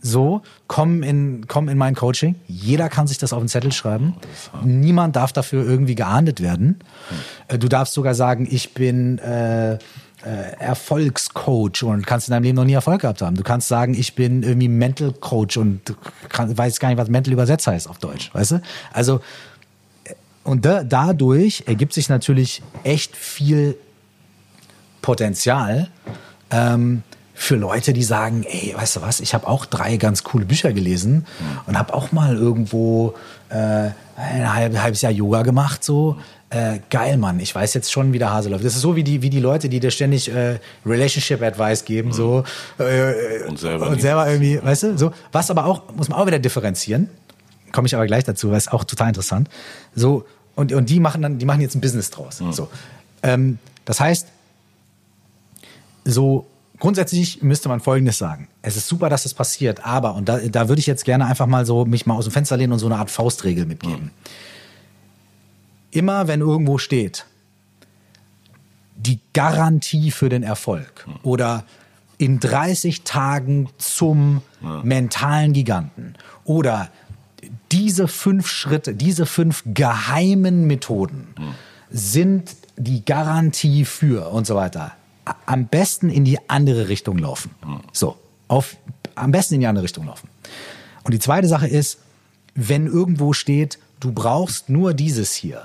So, komm in, komm in mein Coaching. Jeder kann sich das auf den Zettel schreiben. Niemand darf dafür irgendwie geahndet werden. Äh, Du darfst sogar sagen, ich bin äh, Erfolgscoach und kannst in deinem Leben noch nie Erfolg gehabt haben. Du kannst sagen, ich bin irgendwie Mental Coach und du kann, weißt gar nicht, was Mental übersetzt heißt auf Deutsch, weißt du? Also, äh, und da, dadurch ergibt sich natürlich echt viel Potenzial ähm, für Leute, die sagen, ey, weißt du was, ich habe auch drei ganz coole Bücher gelesen und habe auch mal irgendwo äh, ein halb, halbes Jahr Yoga gemacht, so. Äh, geil, Mann, ich weiß jetzt schon, wie der Hase läuft. Das ist so wie die, wie die Leute, die dir ständig äh, Relationship Advice geben, so. Äh, Und selber und selber irgendwie, weißt du, so. Was aber auch, muss man auch wieder differenzieren. Komme ich aber gleich dazu, weil es auch total interessant. So, und, und die machen dann, die machen jetzt ein Business draus. So. Ähm, das heißt, so grundsätzlich müsste man Folgendes sagen. Es ist super, dass das passiert, aber, und da, da würde ich jetzt gerne einfach mal so mich mal aus dem Fenster lehnen und so eine Art Faustregel mitgeben. Immer wenn irgendwo steht, die Garantie für den Erfolg oder in 30 Tagen zum mentalen Giganten oder diese fünf Schritte, diese fünf geheimen Methoden sind die Garantie für und so weiter. Am besten in die andere Richtung laufen. So, auf, am besten in die andere Richtung laufen. Und die zweite Sache ist, wenn irgendwo steht, du brauchst nur dieses hier.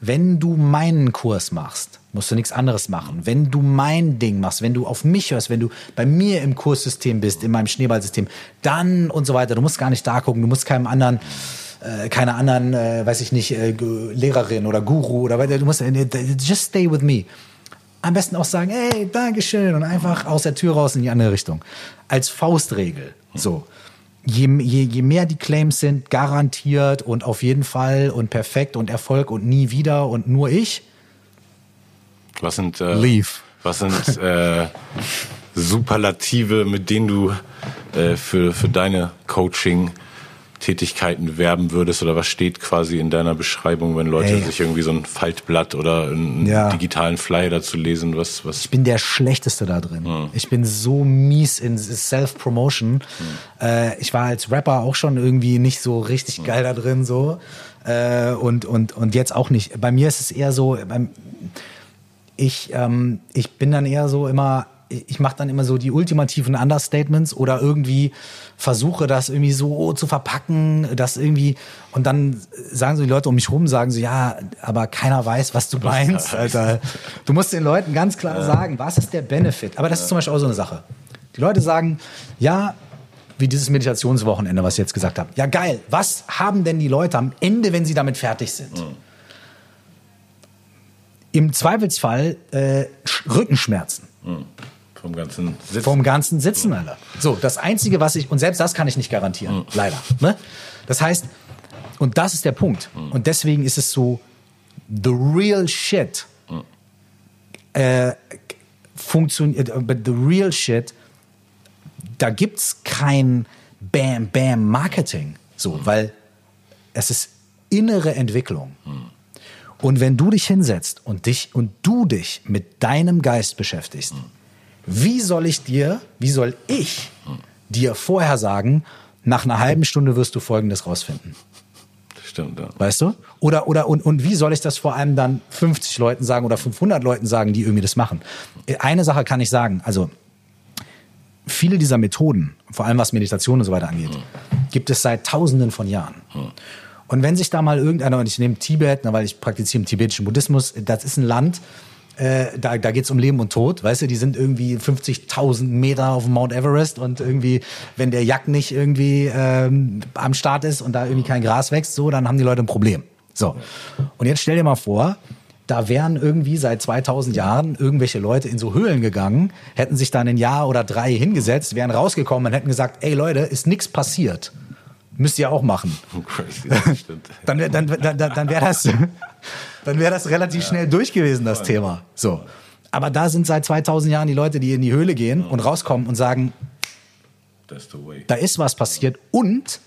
Wenn du meinen Kurs machst, musst du nichts anderes machen. Wenn du mein Ding machst, wenn du auf mich hörst, wenn du bei mir im Kurssystem bist, in meinem Schneeballsystem, dann und so weiter. Du musst gar nicht da gucken, du musst keinem anderen, äh, keine anderen, äh, weiß ich nicht, äh, Lehrerin oder Guru oder weiter. Du musst, äh, just stay with me. Am besten auch sagen, hey, Dankeschön und einfach aus der Tür raus in die andere Richtung. Als Faustregel. So. Je, je, je mehr die Claims sind, garantiert und auf jeden Fall und perfekt und Erfolg und nie wieder und nur ich, Was sind, äh, Leave. Was sind äh, Superlative, mit denen du äh, für, für deine Coaching-Tätigkeiten werben würdest? Oder was steht quasi in deiner Beschreibung, wenn Leute Ey. sich irgendwie so ein Faltblatt oder einen Ja. digitalen Flyer dazu lesen? Was, was ich bin der Schlechteste da drin. Ich bin so mies in Self-Promotion. Äh, ich war als Rapper auch schon irgendwie nicht so richtig geil da drin, so. Äh, und, und, und jetzt auch nicht. Bei mir ist es eher so, beim, ich, ähm, ich bin dann eher so immer, ich mache dann immer so die ultimativen Understatements oder irgendwie versuche das irgendwie so zu verpacken, das irgendwie und dann sagen so die Leute um mich rum, sagen so, ja, aber keiner weiß, was du meinst, (laughs) Alter. Du musst den Leuten ganz klar sagen, was ist der Benefit? Aber das ist zum Beispiel auch so eine Sache. Die Leute sagen, ja, wie dieses Meditationswochenende, was ich jetzt gesagt habe. Ja, geil. Was haben denn die Leute am Ende, wenn sie damit fertig sind? Im Zweifelsfall äh, Sch- Rückenschmerzen vom ganzen Sitzen? vom ganzen Sitzen, Alter. So, das Einzige, was ich, und selbst das kann ich nicht garantieren, leider. Ne? Das heißt, und das ist der Punkt. Und deswegen ist es so, the real shit äh, funktioniert, but the real shit, da gibt's kein Bam, Bam Marketing. So, weil es ist innere Entwicklung. Und wenn du dich hinsetzt und dich und du dich mit deinem Geist beschäftigst, wie soll ich dir, wie soll ich dir vorher sagen, nach einer halben Stunde wirst du Folgendes rausfinden? Stimmt, ja. Weißt du? Oder, oder, und, und wie soll ich das vor allem dann 50 Leuten sagen oder 500 Leuten sagen, die irgendwie das machen? Eine Sache kann ich sagen, also viele dieser Methoden, vor allem was Meditation und so weiter angeht, gibt es seit Tausenden von Jahren. Und wenn sich da mal irgendeiner, und ich nehme Tibet, na, weil ich praktiziere im tibetischen Buddhismus, das ist ein Land, äh, da, da geht es um Leben und Tod, weißt du, die sind irgendwie 50.000 Meter auf dem Mount Everest und irgendwie, wenn der Jack nicht irgendwie ähm, am Start ist und da irgendwie kein Gras wächst, so, dann haben die Leute ein Problem. So. Und jetzt stell dir mal vor, da wären irgendwie seit 2000 Jahren irgendwelche Leute in so Höhlen gegangen, hätten sich dann ein Jahr oder drei hingesetzt, wären rausgekommen und hätten gesagt, ey Leute, ist nichts passiert. Müsst ihr auch machen. Crazy, das stimmt. (laughs) Dann, dann, dann, dann wäre das, (laughs) dann wäre das relativ schnell durch gewesen, das Thema. So. Aber da sind seit 2000 Jahren die Leute, die in die Höhle gehen und rauskommen und sagen, da ist was passiert und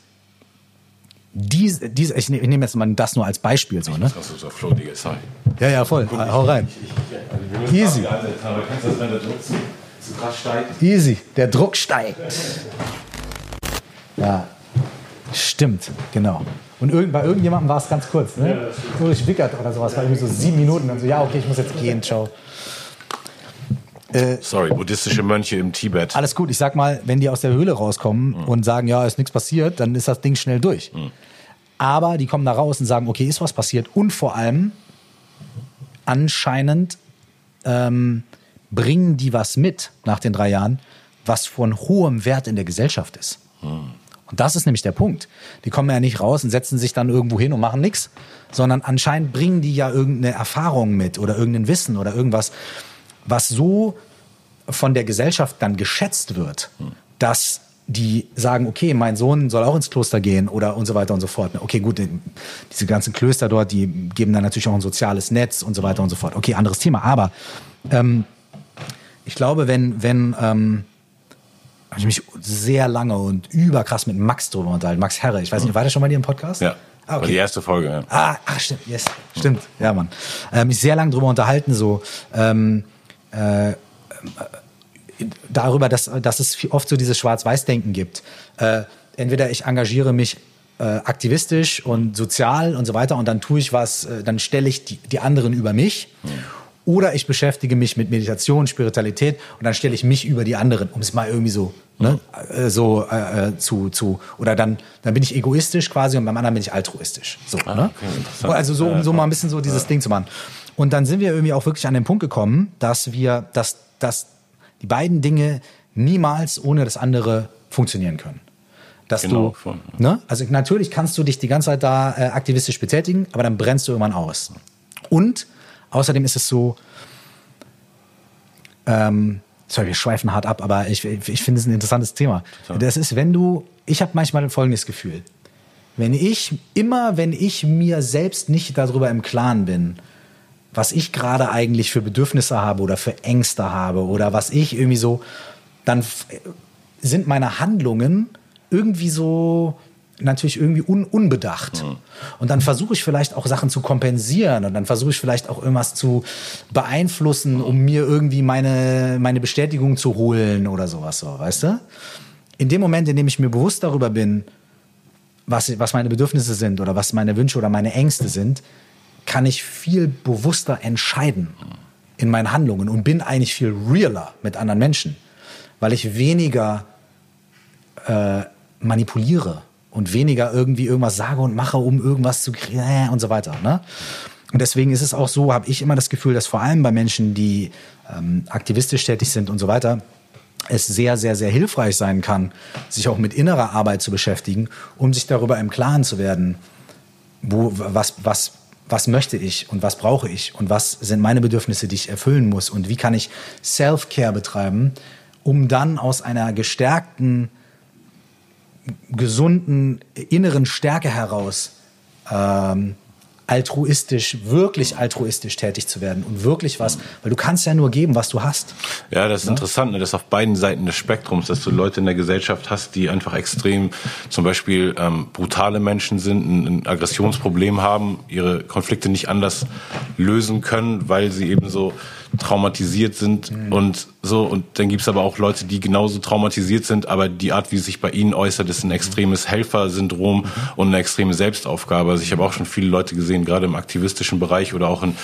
diese, diese ich, ne- ich nehme jetzt mal das nur als Beispiel so, ne? Das ist Flow, Digga, sorry. Ja, ja, voll. Hau rein. Easy. Aber kennst du das, wenn der Druck zu, zu krass steigt? Easy. Der Druck steigt. Ja, stimmt, genau. Und irgend, bei irgendjemandem war es ganz kurz, ne? Ulrich Wickert oder sowas, war irgendwie so sieben Minuten. Dann so, ja, okay, ich muss jetzt gehen, ciao. Sorry, buddhistische Mönche im Tibet. Alles gut, ich sag mal, wenn die aus der Höhle rauskommen und sagen, ja, ist nichts passiert, dann ist das Ding schnell durch. Aber die kommen da raus und sagen, okay, ist was passiert. Und vor allem, anscheinend ähm, bringen die was mit nach den drei Jahren, was von hohem Wert in der Gesellschaft ist. Und das ist nämlich der Punkt. Die kommen ja nicht raus und setzen sich dann irgendwo hin und machen nichts, sondern anscheinend bringen die ja irgendeine Erfahrung mit oder irgendein Wissen oder irgendwas, was so von der Gesellschaft dann geschätzt wird, dass die sagen, okay, mein Sohn soll auch ins Kloster gehen oder und so weiter und so fort. Okay, gut, diese ganzen Klöster dort, die geben dann natürlich auch ein soziales Netz und so weiter und so fort. Okay, anderes Thema. Aber ähm, ich glaube, wenn, wenn ähm, habe ich mich sehr lange und überkrass mit Max drüber unterhalten. Max Herre, ich weiß nicht, war der schon mal hier im Podcast? Ja. Ah, War die erste Folge, ja. Ah, ach, stimmt, yes, stimmt, ja, Mann. Ähm, mich sehr lange drüber unterhalten, so ähm, äh, darüber, dass, dass es oft so dieses Schwarz-Weiß-Denken gibt. Äh, entweder ich engagiere mich äh, aktivistisch und sozial und so weiter und dann tue ich was, äh, dann stelle ich die, die anderen über mich. Oder ich beschäftige mich mit Meditation, Spiritualität und dann stelle ich mich über die anderen, um es mal irgendwie so, ne, äh, so äh, äh, zu, zu, oder dann, dann bin ich egoistisch quasi und beim anderen bin ich altruistisch. So, ne? okay. Also so, um so mal ein bisschen so dieses Ding zu machen. Und dann sind wir irgendwie auch wirklich an den Punkt gekommen, dass wir, dass, dass die beiden Dinge niemals ohne das andere funktionieren können. Dass Genau, du, ne? Also natürlich kannst du dich die ganze Zeit da äh, aktivistisch betätigen, aber dann brennst du irgendwann aus. Und außerdem ist es so, ähm, sorry, wir schweifen hart ab, aber ich, ich finde es ein interessantes Thema. Das ist, wenn du, ich habe manchmal folgendes Gefühl. Wenn ich, immer wenn ich mir selbst nicht darüber im Klaren bin, was ich gerade eigentlich für Bedürfnisse habe oder für Ängste habe oder was ich irgendwie so, dann sind meine Handlungen irgendwie so natürlich irgendwie un unbedacht. Und dann versuche ich vielleicht auch Sachen zu kompensieren und dann versuche ich vielleicht auch irgendwas zu beeinflussen, um mir irgendwie meine, meine Bestätigung zu holen oder sowas, so, weißt du? In dem Moment, in dem ich mir bewusst darüber bin, was, was meine Bedürfnisse sind oder was meine Wünsche oder meine Ängste sind, kann ich viel bewusster entscheiden in meinen Handlungen und bin eigentlich viel realer mit anderen Menschen, weil ich weniger äh, manipuliere und weniger irgendwie irgendwas sage und mache, um irgendwas zu kriegen äh, und so weiter. Ne? Und deswegen ist es auch so, habe ich immer das Gefühl, dass vor allem bei Menschen, die ähm, aktivistisch tätig sind und so weiter, es sehr, sehr, sehr hilfreich sein kann, sich auch mit innerer Arbeit zu beschäftigen, um sich darüber im Klaren zu werden, wo, was, was, was möchte ich und was brauche ich und was sind meine Bedürfnisse, die ich erfüllen muss und wie kann ich Self-Care betreiben, um dann aus einer gestärkten, gesunden inneren Stärke heraus ähm, altruistisch, wirklich altruistisch tätig zu werden und wirklich was, weil du kannst ja nur geben, was du hast. Ja, das ist interessant, ne, dass auf beiden Seiten des Spektrums, dass du Leute in der Gesellschaft hast, die einfach extrem zum Beispiel ähm, brutale Menschen sind, ein, ein Aggressionsproblem haben, ihre Konflikte nicht anders lösen können, weil sie eben so traumatisiert sind und so. Und dann gibt's aber auch Leute, die genauso traumatisiert sind, aber die Art, wie es sich bei ihnen äußert, ist ein extremes Helfersyndrom und eine extreme Selbstaufgabe. Also ich habe auch schon viele Leute gesehen, gerade im aktivistischen Bereich oder auch in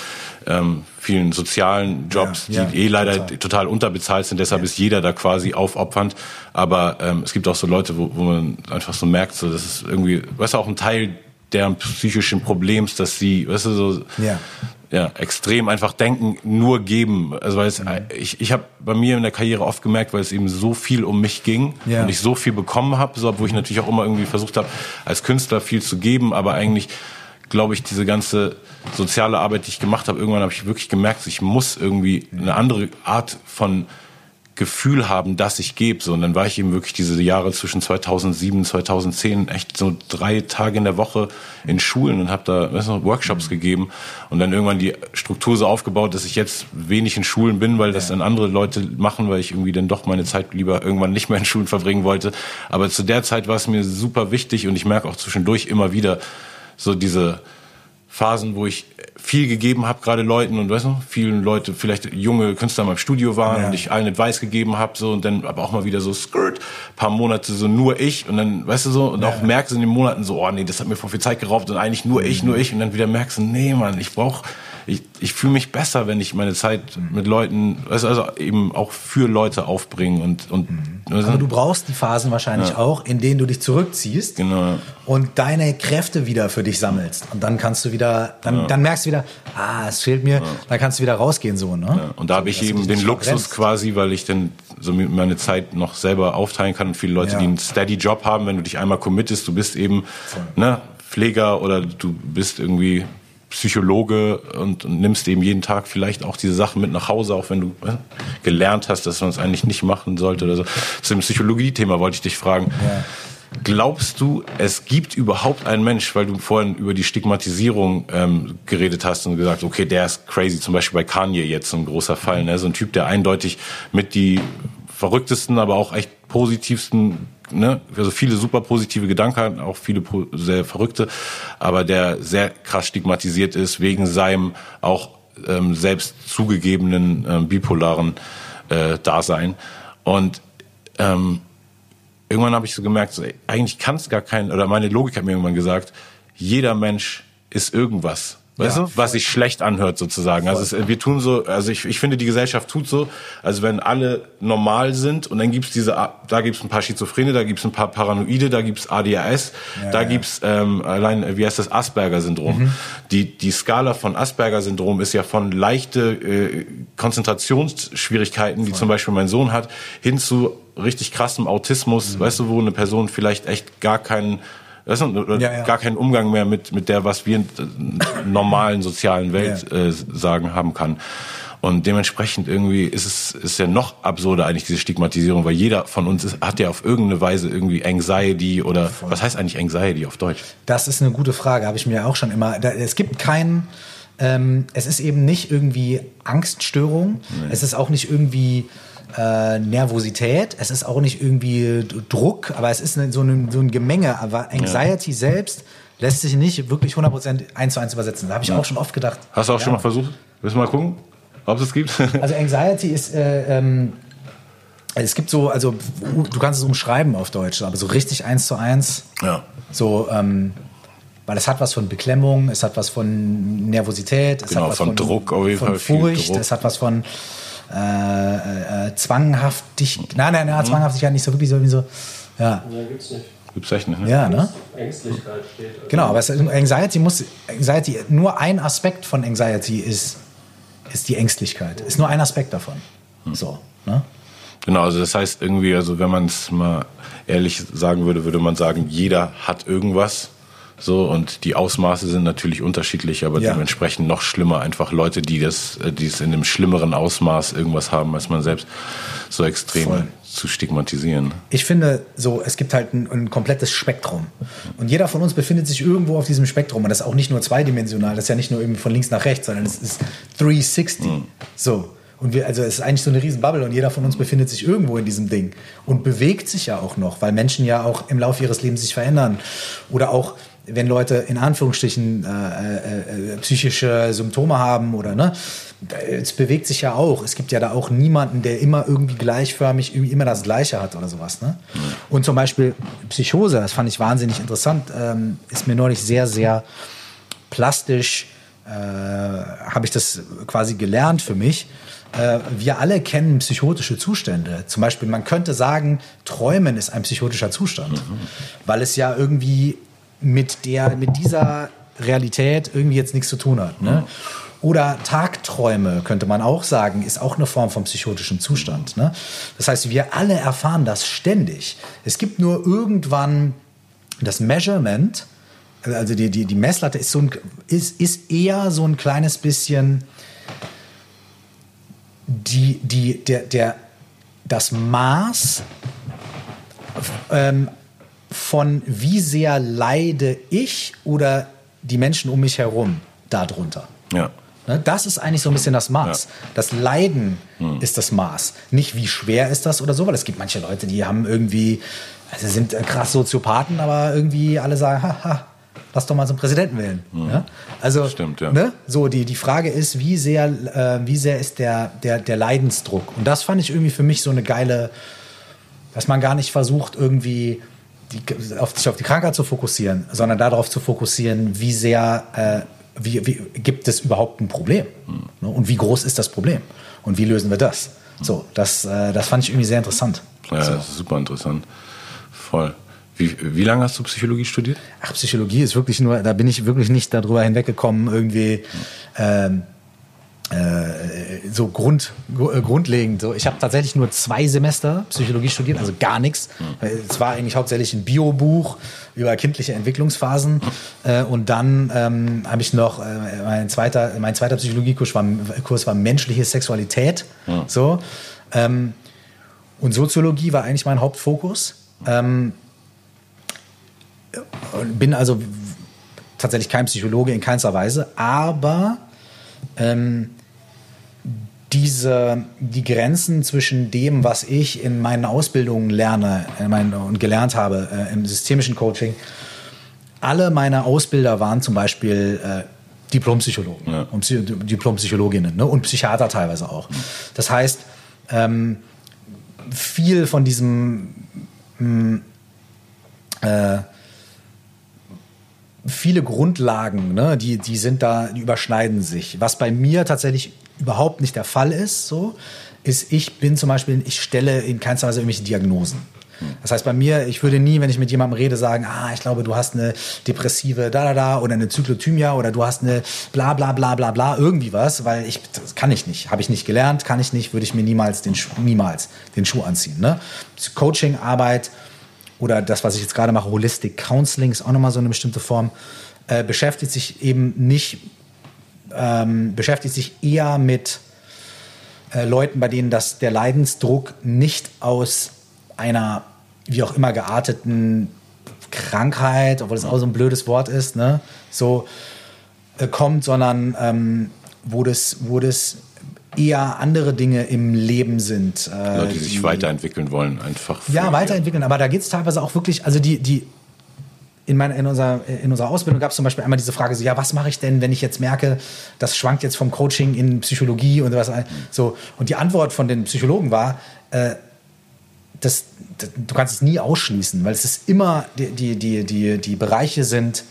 ähm, vielen sozialen Jobs, Ja, die ja, eh leider total. total unterbezahlt sind, deshalb ist jeder da quasi aufopfernd. Aber ähm, es gibt auch so Leute, wo, wo man einfach so merkt, so das ist irgendwie, weißt du, auch ein Teil deren psychischen Problems, dass sie, weißt du, so Ja. Ja, extrem einfach denken, nur geben. Also weil es, Mhm. ich, ich habe bei mir in der Karriere oft gemerkt, weil es eben so viel um mich ging Ja. und ich so viel bekommen habe, so, obwohl ich natürlich auch immer irgendwie versucht habe, als Künstler viel zu geben, aber eigentlich glaube ich, diese ganze soziale Arbeit, die ich gemacht habe, irgendwann habe ich wirklich gemerkt, ich muss irgendwie eine andere Art von Gefühl haben, dass ich gebe. So, und dann war ich eben wirklich diese Jahre zwischen 2007 und 2010 echt so drei Tage in der Woche in Schulen und habe da weißt du, Workshops gegeben und dann irgendwann die Struktur so aufgebaut, dass ich jetzt wenig in Schulen bin, weil das dann andere Leute machen, weil ich irgendwie dann doch meine Zeit lieber irgendwann nicht mehr in Schulen verbringen wollte. Aber zu der Zeit war es mir super wichtig und ich merke auch zwischendurch immer wieder so diese Phasen, wo ich viel gegeben habe, gerade Leuten und weißt du, vielen Leute, vielleicht junge Künstler in meinem Studio waren Ja. und ich allen Advice gegeben habe, so und dann aber auch mal wieder so skirt, paar Monate so nur ich und dann, weißt du so, und auch merkst in den Monaten so, oh nee, das hat mir voll viel Zeit geraubt und eigentlich nur ich, nur ich und dann wieder merkst du, nee, Mann, ich brauch ich, ich fühle mich besser, wenn ich meine Zeit mit Leuten, du, also eben auch für Leute aufbringen und, und weißt Aber du brauchst die Phasen wahrscheinlich auch, in denen du dich zurückziehst Genau. und deine Kräfte wieder für dich sammelst. Und dann kannst du wieder, dann, dann merkst du wieder, ah, es fehlt mir, dann kannst du wieder rausgehen so, ne? Ja, und da habe ich eben den Luxus verbrennst. quasi, weil ich dann so meine Zeit noch selber aufteilen kann und viele Leute, Ja. die einen steady Job haben, wenn du dich einmal committest, du bist eben ne, Pfleger oder du bist irgendwie Psychologe und, und nimmst eben jeden Tag vielleicht auch diese Sachen mit nach Hause, auch wenn du äh, gelernt hast, dass man es eigentlich nicht machen sollte oder so. Zu dem Psychologie-Thema wollte ich dich fragen. Glaubst du, es gibt überhaupt einen Mensch, weil du vorhin über die Stigmatisierung ähm, geredet hast und gesagt, okay, der ist crazy, zum Beispiel bei Kanye jetzt ein großer Fall, ne? so ein Typ, der eindeutig mit die verrücktesten, aber auch echt positivsten, ne? also viele super positive Gedanken auch viele sehr verrückte, aber der sehr krass stigmatisiert ist wegen seinem auch ähm, selbst zugegebenen ähm, bipolaren äh, Dasein und ähm, irgendwann habe ich so gemerkt, so, eigentlich kann es gar kein, oder meine Logik hat mir irgendwann gesagt, jeder Mensch ist irgendwas. Weißt Ja, du, was sich schlecht anhört sozusagen. Also es, wir tun so, also ich, ich finde die Gesellschaft tut so, also wenn alle normal sind und dann gibt's diese, da gibt's ein paar Schizophrene, da gibt's ein paar Paranoide, da gibt's ADHS, da ja. gibt's ähm, allein, wie heißt das, Asperger-Syndrom. Die, die Skala von Asperger-Syndrom ist ja von leichte äh, Konzentrationsschwierigkeiten, die zum Beispiel mein Sohn hat, hin zu richtig krassem Autismus, weißt du, wo eine Person vielleicht echt gar keinen weißt du, oder Ja, ja. gar keinen Umgang mehr mit, mit der, was wir in der normalen sozialen Welt äh, sagen haben kann. Und dementsprechend irgendwie ist es ist ja noch absurder eigentlich diese Stigmatisierung, weil jeder von uns ist, hat ja auf irgendeine Weise irgendwie Anxiety oder was heißt eigentlich Anxiety auf Deutsch? Das ist eine gute Frage, habe ich mir auch schon immer. Da, es gibt keinen, ähm, es ist eben nicht irgendwie Angststörung, es ist auch nicht irgendwie äh, Nervosität, es ist auch nicht irgendwie Druck, aber es ist so, ein, so ein Gemenge. Aber Anxiety selbst lässt sich nicht wirklich 100% eins zu eins übersetzen. Da habe ich auch schon oft gedacht. Hast du auch ja. schon mal versucht? Willst du mal gucken, ob es es gibt? (laughs) Also Anxiety ist, äh, ähm, es gibt so, also du kannst es umschreiben auf Deutsch, aber so richtig eins zu eins. ja. So, ähm, weil es hat was von Beklemmung, es hat was von Nervosität, es Genau, hat was von Druck auf jeden von Fall, viel Furcht, Druck. es hat was von äh, äh, zwanghaftig, nein, nein, Mhm. nein, zwanghaftigkeit nicht so wirklich so, ja, Ja, gibt's nicht. Gibt's echt nicht, ne? ja, ne? Ängstlichkeit steht. Also Genau, aber es, Anxiety muss, Anxiety, nur ein Aspekt von Anxiety ist, ist die Ängstlichkeit, ist nur ein Aspekt davon. Hm. So, ne? Genau, also das heißt irgendwie, also wenn man es mal ehrlich sagen würde, würde man sagen, jeder hat irgendwas. So, und die Ausmaße sind natürlich unterschiedlich, aber Ja. dementsprechend noch schlimmer. Einfach Leute, die das, äh, die es in einem schlimmeren Ausmaß irgendwas haben, als man selbst, so extrem Voll. zu stigmatisieren. Ich finde so, es gibt halt ein, ein komplettes Spektrum. Und jeder von uns befindet sich irgendwo auf diesem Spektrum. Und das ist auch nicht nur zweidimensional, das ist ja nicht nur irgendwie von links nach rechts, sondern es ist 360. So. Und wir, also es ist eigentlich so eine riesen Bubble und jeder von uns befindet sich irgendwo in diesem Ding und bewegt sich ja auch noch, weil Menschen ja auch im Laufe ihres Lebens sich verändern. Oder auch, wenn Leute in Anführungsstrichen äh, äh, äh, psychische Symptome haben oder ne, es bewegt sich ja auch. Es gibt ja da auch niemanden, der immer irgendwie gleichförmig, irgendwie immer das Gleiche hat oder sowas. Ne? Und zum Beispiel Psychose, das fand ich wahnsinnig interessant, ähm, ist mir neulich sehr, sehr plastisch, äh, habe ich das quasi gelernt für mich. Äh, wir alle kennen psychotische Zustände. Zum Beispiel, man könnte sagen, Träumen ist ein psychotischer Zustand, weil es ja irgendwie mit, der, mit dieser Realität irgendwie jetzt nichts zu tun hat. Ne? Oder Tagträume, könnte man auch sagen, ist auch eine Form von psychotischem Zustand. Ne? Das heißt, wir alle erfahren das ständig. Es gibt nur irgendwann das Measurement, also die, die, die Messlatte ist, so ein, ist, ist eher so ein kleines bisschen die, die, der, der, das Maß ähm, von wie sehr leide ich oder die Menschen um mich herum darunter. Ja. Ne, Das ist eigentlich so ein bisschen das Maß. Ja. Das Leiden ist das Maß. Nicht wie schwer ist das oder so, weil es gibt manche Leute, die haben irgendwie, also sind äh, krass Soziopathen, aber irgendwie alle sagen, haha, lass doch mal so einen Präsidenten wählen. Ja? Also, Stimmt, ja. ne? so die, die Frage ist, wie sehr, äh, wie sehr ist der, der, der Leidensdruck? Und das fand ich irgendwie für mich so eine geile, dass man gar nicht versucht, irgendwie die, auf, sich auf die Krankheit zu fokussieren, sondern darauf zu fokussieren, wie sehr, äh, wie, wie gibt es überhaupt ein Problem? Ne? Und wie groß ist das Problem? Und wie lösen wir das? So, das, äh, das fand ich irgendwie sehr interessant. Ja, so. das ist super interessant. Voll. Wie, wie lange hast du Psychologie studiert? Ach, Psychologie ist wirklich nur, da bin ich wirklich nicht darüber hinweggekommen, irgendwie ähm, äh, so Grund, gru- äh, grundlegend. So. Ich habe tatsächlich nur zwei Semester Psychologie studiert, also gar nichts. Es war eigentlich hauptsächlich ein Biobuch über kindliche Entwicklungsphasen. Äh, und dann ähm, habe ich noch, äh, mein, zweiter, mein zweiter Psychologiekurs war, Kurs war menschliche Sexualität. So. Ähm, und Soziologie war eigentlich mein Hauptfokus. Ähm, bin also tatsächlich kein Psychologe in keinster Weise, aber ähm, diese, die Grenzen zwischen dem, was ich in meinen Ausbildungen lerne äh, und gelernt habe äh, im systemischen Coaching, alle meine Ausbilder waren zum Beispiel äh, Diplompsychologen Ja. und Psy Diplompsychologinnen ne? und Psychiater teilweise auch. Das heißt, ähm, viel von diesem mh, äh, viele Grundlagen, ne, die, die sind da, die überschneiden sich. Was bei mir tatsächlich überhaupt nicht der Fall ist, so, ist, ich bin zum Beispiel, ich stelle in keinster Weise irgendwelche Diagnosen. Das heißt, bei mir, ich würde nie, wenn ich mit jemandem rede, sagen, ah, ich glaube, du hast eine depressive da da da oder eine Zyklothymia oder du hast eine bla bla bla bla bla irgendwie was, weil ich das kann ich nicht, habe ich nicht gelernt, kann ich nicht, würde ich mir niemals den Schuh, niemals den Schuh anziehen. Ne? Coaching, Arbeit, oder das, was ich jetzt gerade mache, Holistic Counseling, ist auch nochmal so eine bestimmte Form, äh, beschäftigt sich eben nicht, ähm, beschäftigt sich eher mit äh, Leuten, bei denen das, der Leidensdruck nicht aus einer wie auch immer gearteten Krankheit, obwohl das auch so ein blödes Wort ist, ne, so äh, kommt, sondern ähm, wo, das, wo das eher andere Dinge im Leben sind. Äh, Leute, die sich weiterentwickeln wollen, einfach. ja, weiterentwickeln. Aber da geht es teilweise auch wirklich, also die, die in, meiner, in, unserer, in unserer Ausbildung gab es zum Beispiel einmal diese Frage, so, ja, was mache ich denn, wenn ich jetzt merke, das schwankt jetzt vom Coaching in Psychologie und was so. Und die Antwort von den Psychologen war, äh, das, das, du kannst es nie ausschließen, weil es ist immer, die, die, die, die, die Bereiche sind,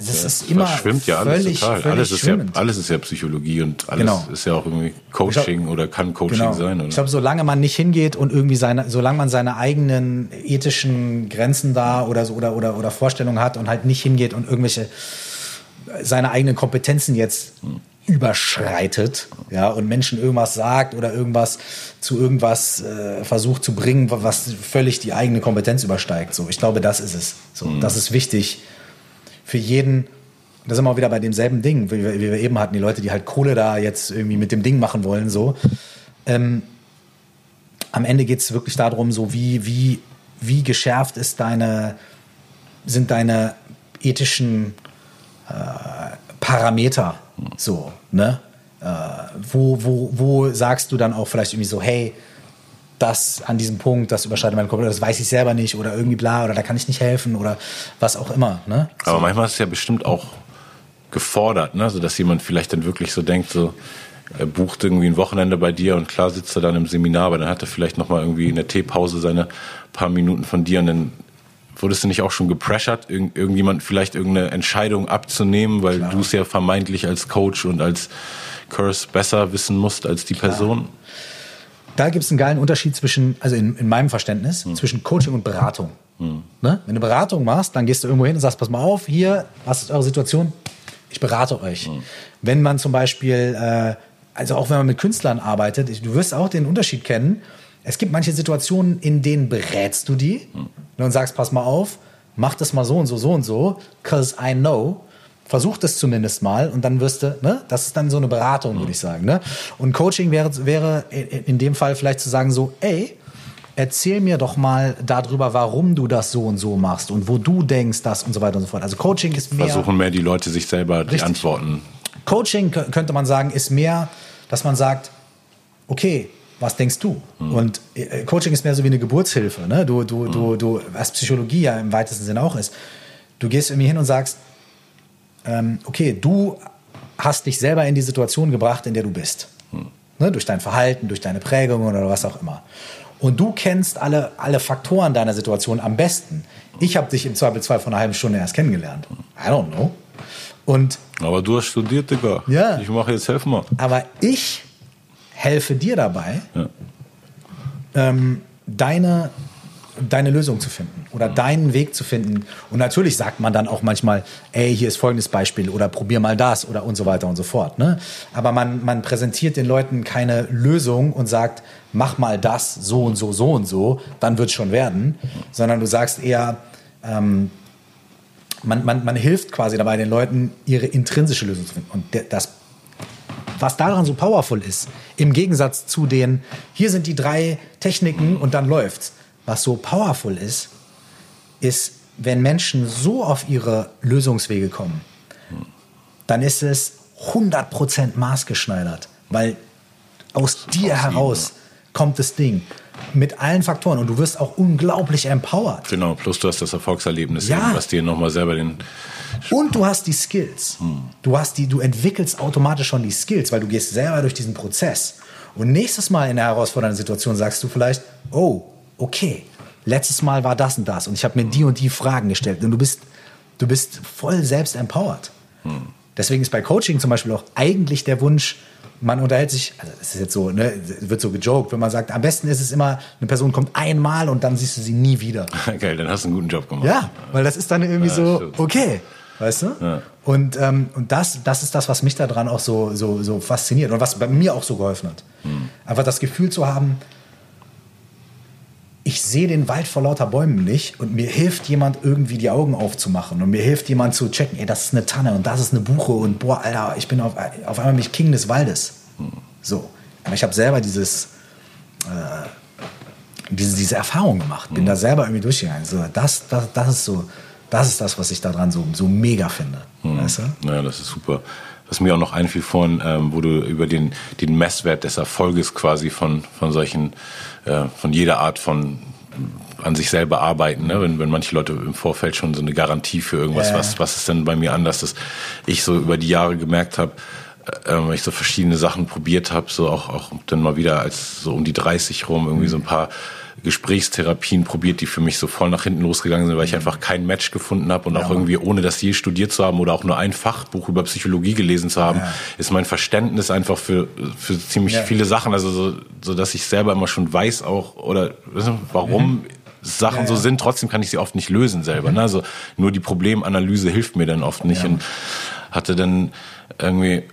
Ja, ist immer verschwimmt ja alles völlig, total. völlig alles, ist ja, alles ist ja Psychologie und alles Genau. ist ja auch irgendwie Coaching oder kann Coaching Genau. sein. Oder? Ich glaube, solange man nicht hingeht und irgendwie seine, solange man seine eigenen ethischen Grenzen da oder so oder, oder, oder Vorstellungen hat und halt nicht hingeht und irgendwelche seine eigenen Kompetenzen jetzt überschreitet, ja, und Menschen irgendwas sagt oder irgendwas zu irgendwas äh, versucht zu bringen, was völlig die eigene Kompetenz übersteigt. So, ich glaube, das ist es. So, das ist wichtig für jeden. Da sind wir wieder bei demselben Ding, wie wir, wie wir eben hatten, die Leute, die halt Kohle da jetzt irgendwie mit dem Ding machen wollen, so. Ähm, am Ende geht es wirklich darum, so wie, wie, wie geschärft ist deine, sind deine ethischen äh, Parameter so, ne? Äh, wo, wo, wo sagst du dann auch vielleicht irgendwie so, hey, das an diesem Punkt, das überschreitet meine Kompetenz, das weiß ich selber nicht oder irgendwie bla oder da kann ich nicht helfen oder was auch immer, ne? Aber manchmal ist es ja bestimmt auch gefordert, ne? so dass jemand vielleicht dann wirklich so denkt, so er bucht irgendwie ein Wochenende bei dir und klar sitzt er dann im Seminar, aber dann hat er vielleicht noch mal irgendwie in der Teepause seine paar Minuten von dir und dann wurdest du nicht auch schon gepressured, irgend, irgendjemand vielleicht irgendeine Entscheidung abzunehmen, weil du es ja vermeintlich als Coach und als Curse besser wissen musst als die Person? Da gibt es einen geilen Unterschied zwischen, also in, in meinem Verständnis, zwischen Coaching und Beratung. Ne? Wenn du Beratung machst, dann gehst du irgendwo hin und sagst, pass mal auf, hier, was ist eure Situation? Ich berate euch. Wenn man zum Beispiel, äh, also auch wenn man mit Künstlern arbeitet, ich- du wirst auch den Unterschied kennen. Es gibt manche Situationen, in denen berätst du die und sagst, pass mal auf, mach das mal so und so, so und so, cause I know. Versuch das zumindest mal und dann wirst du, ne? Das ist dann so eine Beratung, würde ich sagen, ne? Und Coaching wäre, wäre in dem Fall vielleicht zu sagen so, ey, erzähl mir doch mal darüber, warum du das so und so machst und wo du denkst, das und so weiter und so fort. Also Coaching ist mehr. Versuchen mehr die Leute sich selber die Richtig. Antworten. Coaching kö- könnte man sagen, ist mehr, dass man sagt, okay, was denkst du? Und äh, Coaching ist mehr so wie eine Geburtshilfe. Ne? Du, du, du, du, was Psychologie ja im weitesten Sinne auch ist. Du gehst irgendwie hin und sagst, ähm, okay, du hast dich selber in die Situation gebracht, in der du bist. Hm. Ne, durch dein Verhalten, durch deine Prägung oder was auch immer. Und du kennst alle, alle Faktoren deiner Situation am besten. Ich habe dich im Zweifelsfall von einer halben Stunde erst kennengelernt. I don't know. Und aber du hast studiert, Digga. Ja. Ich mache jetzt, helf mal. Aber ich helfe dir dabei, ja. ähm, deine, deine Lösung zu finden oder mhm. deinen Weg zu finden. Und natürlich sagt man dann auch manchmal, ey, hier ist folgendes Beispiel oder probier mal das oder und so weiter und so fort. Ne? Aber man, man präsentiert den Leuten keine Lösung und sagt, mach mal das so und so, so und so, dann wird es schon werden. Sondern du sagst eher, ähm, man, man, man hilft quasi dabei, den Leuten ihre intrinsische Lösung zu finden. Und das, was daran so powerful ist, im Gegensatz zu den, hier sind die drei Techniken und dann läuft's. Was so powerful ist, ist, wenn Menschen so auf ihre Lösungswege kommen, dann ist es 100% maßgeschneidert, weil aus dir heraus kommt das Ding mit allen Faktoren und du wirst auch unglaublich empowered. Genau, plus du hast das Erfolgserlebnis, ja. eben, was dir nochmal selber den. Und du hast die Skills. Hm. Du hast die, du entwickelst automatisch schon die Skills, weil du gehst selber durch diesen Prozess. Und nächstes Mal in der herausfordernden Situation sagst du vielleicht, oh, okay, letztes Mal war das und das und ich habe mir die und die Fragen gestellt und du bist, du bist voll selbst empowered. Hm. Deswegen ist bei Coaching zum Beispiel auch eigentlich der Wunsch, man unterhält sich, also das ist jetzt so, ne, wird so gejoked, wenn man sagt, am besten ist es immer, eine Person kommt einmal und dann siehst du sie nie wieder. (laughs) Geil, dann hast du einen guten Job gemacht. Ja, weil das ist dann irgendwie ja, so, stimmt. okay, weißt du? Ja. Und, ähm, und das, das ist das, was mich daran auch so, so, so fasziniert und was bei mir auch so geholfen hat. Hm. Einfach das Gefühl zu haben, ich sehe den Wald vor lauter Bäumen nicht und mir hilft jemand irgendwie die Augen aufzumachen und mir hilft jemand zu checken, ey, das ist eine Tanne und das ist eine Buche und boah, Alter, ich bin auf, auf einmal mich King des Waldes. So. Aber ich habe selber dieses, äh, diese, diese Erfahrung gemacht, bin mhm. da selber irgendwie durchgegangen. So, das, das, das ist so, das ist das, was ich daran so, so mega finde. Mhm. Weißt du? Ja, das ist super. Was mir auch noch einfiel vorhin, ähm, wo du über den, den Messwert des Erfolges quasi von, von solchen äh, von jeder Art von an sich selber arbeiten, ne? wenn, wenn manche Leute im Vorfeld schon so eine Garantie für irgendwas, ja. was, was ist denn bei mir anders, dass ich so über die Jahre gemerkt habe, äh, weil ich so verschiedene Sachen probiert habe, so auch, auch dann mal wieder als so um die 30 rum irgendwie so ein paar Gesprächstherapien probiert, die für mich so voll nach hinten losgegangen sind, weil ich einfach kein Match gefunden habe und ja. auch irgendwie ohne das je studiert zu haben oder auch nur ein Fachbuch über Psychologie gelesen zu haben, ja. ist mein Verständnis einfach für für ziemlich ja. viele Sachen, also so, so dass ich selber immer schon weiß auch oder warum mhm. Sachen so sind, trotzdem kann ich sie oft nicht lösen selber. Ne? Also nur die Problemanalyse hilft mir dann oft nicht und hatte dann irgendwie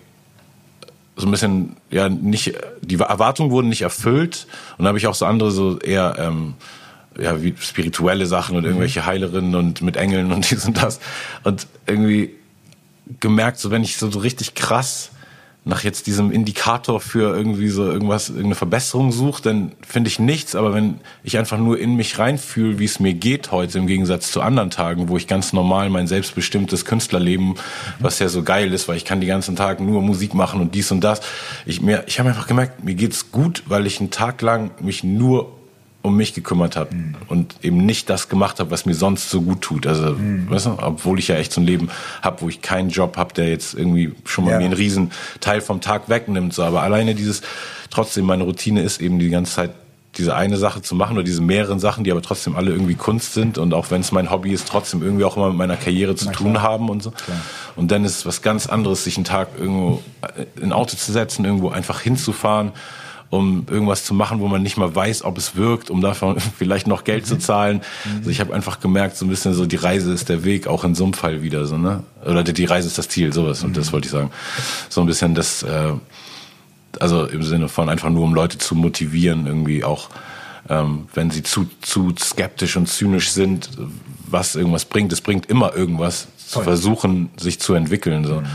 so ein bisschen, ja, nicht, die Erwartungen wurden nicht erfüllt. Und dann habe ich auch so andere, so eher, ähm, ja, wie spirituelle Sachen und irgendwelche Heilerinnen und mit Engeln und (laughs) dies und das. Und irgendwie gemerkt, so wenn ich so, so richtig krass nach jetzt diesem Indikator für irgendwie so irgendwas, irgendeine Verbesserung suche, dann finde ich nichts. Aber wenn ich einfach nur in mich reinfühle, wie es mir geht heute, im Gegensatz zu anderen Tagen, wo ich ganz normal mein selbstbestimmtes Künstlerleben, was ja so geil ist, weil ich kann die ganzen Tag nur Musik machen und dies und das. Ich, mir, ich habe einfach gemerkt, mir geht's gut, weil ich einen Tag lang mich nur um mich gekümmert habe mhm. und eben nicht das gemacht habe, was mir sonst so gut tut. Also, mhm. weißt du, obwohl ich ja echt so ein Leben habe, wo ich keinen Job habe, der jetzt irgendwie schon mal ja. mir einen riesen Teil vom Tag wegnimmt. So, aber alleine dieses, trotzdem meine Routine ist eben die ganze Zeit diese eine Sache zu machen oder diese mehreren Sachen, die aber trotzdem alle irgendwie Kunst sind und auch wenn es mein Hobby ist, trotzdem irgendwie auch immer mit meiner Karriere zu Na, tun klar. haben und so. Klar. Und dann ist es was ganz anderes, sich einen Tag irgendwo in ein Auto zu setzen, irgendwo einfach hinzufahren um irgendwas zu machen, wo man nicht mal weiß, ob es wirkt, um davon (laughs) vielleicht noch Geld zu zahlen. Also ich habe einfach gemerkt, so ein bisschen so, die Reise ist der Weg, auch in so einem Fall wieder so, ne? Oder die Reise ist das Ziel, sowas. Und das mhm. wollte ich sagen. So ein bisschen das, äh, also im Sinne von einfach nur, um Leute zu motivieren, irgendwie auch, ähm, wenn sie zu, zu skeptisch und zynisch sind, was irgendwas bringt. Es bringt immer irgendwas, Voll. zu versuchen, sich zu entwickeln. So. Mhm.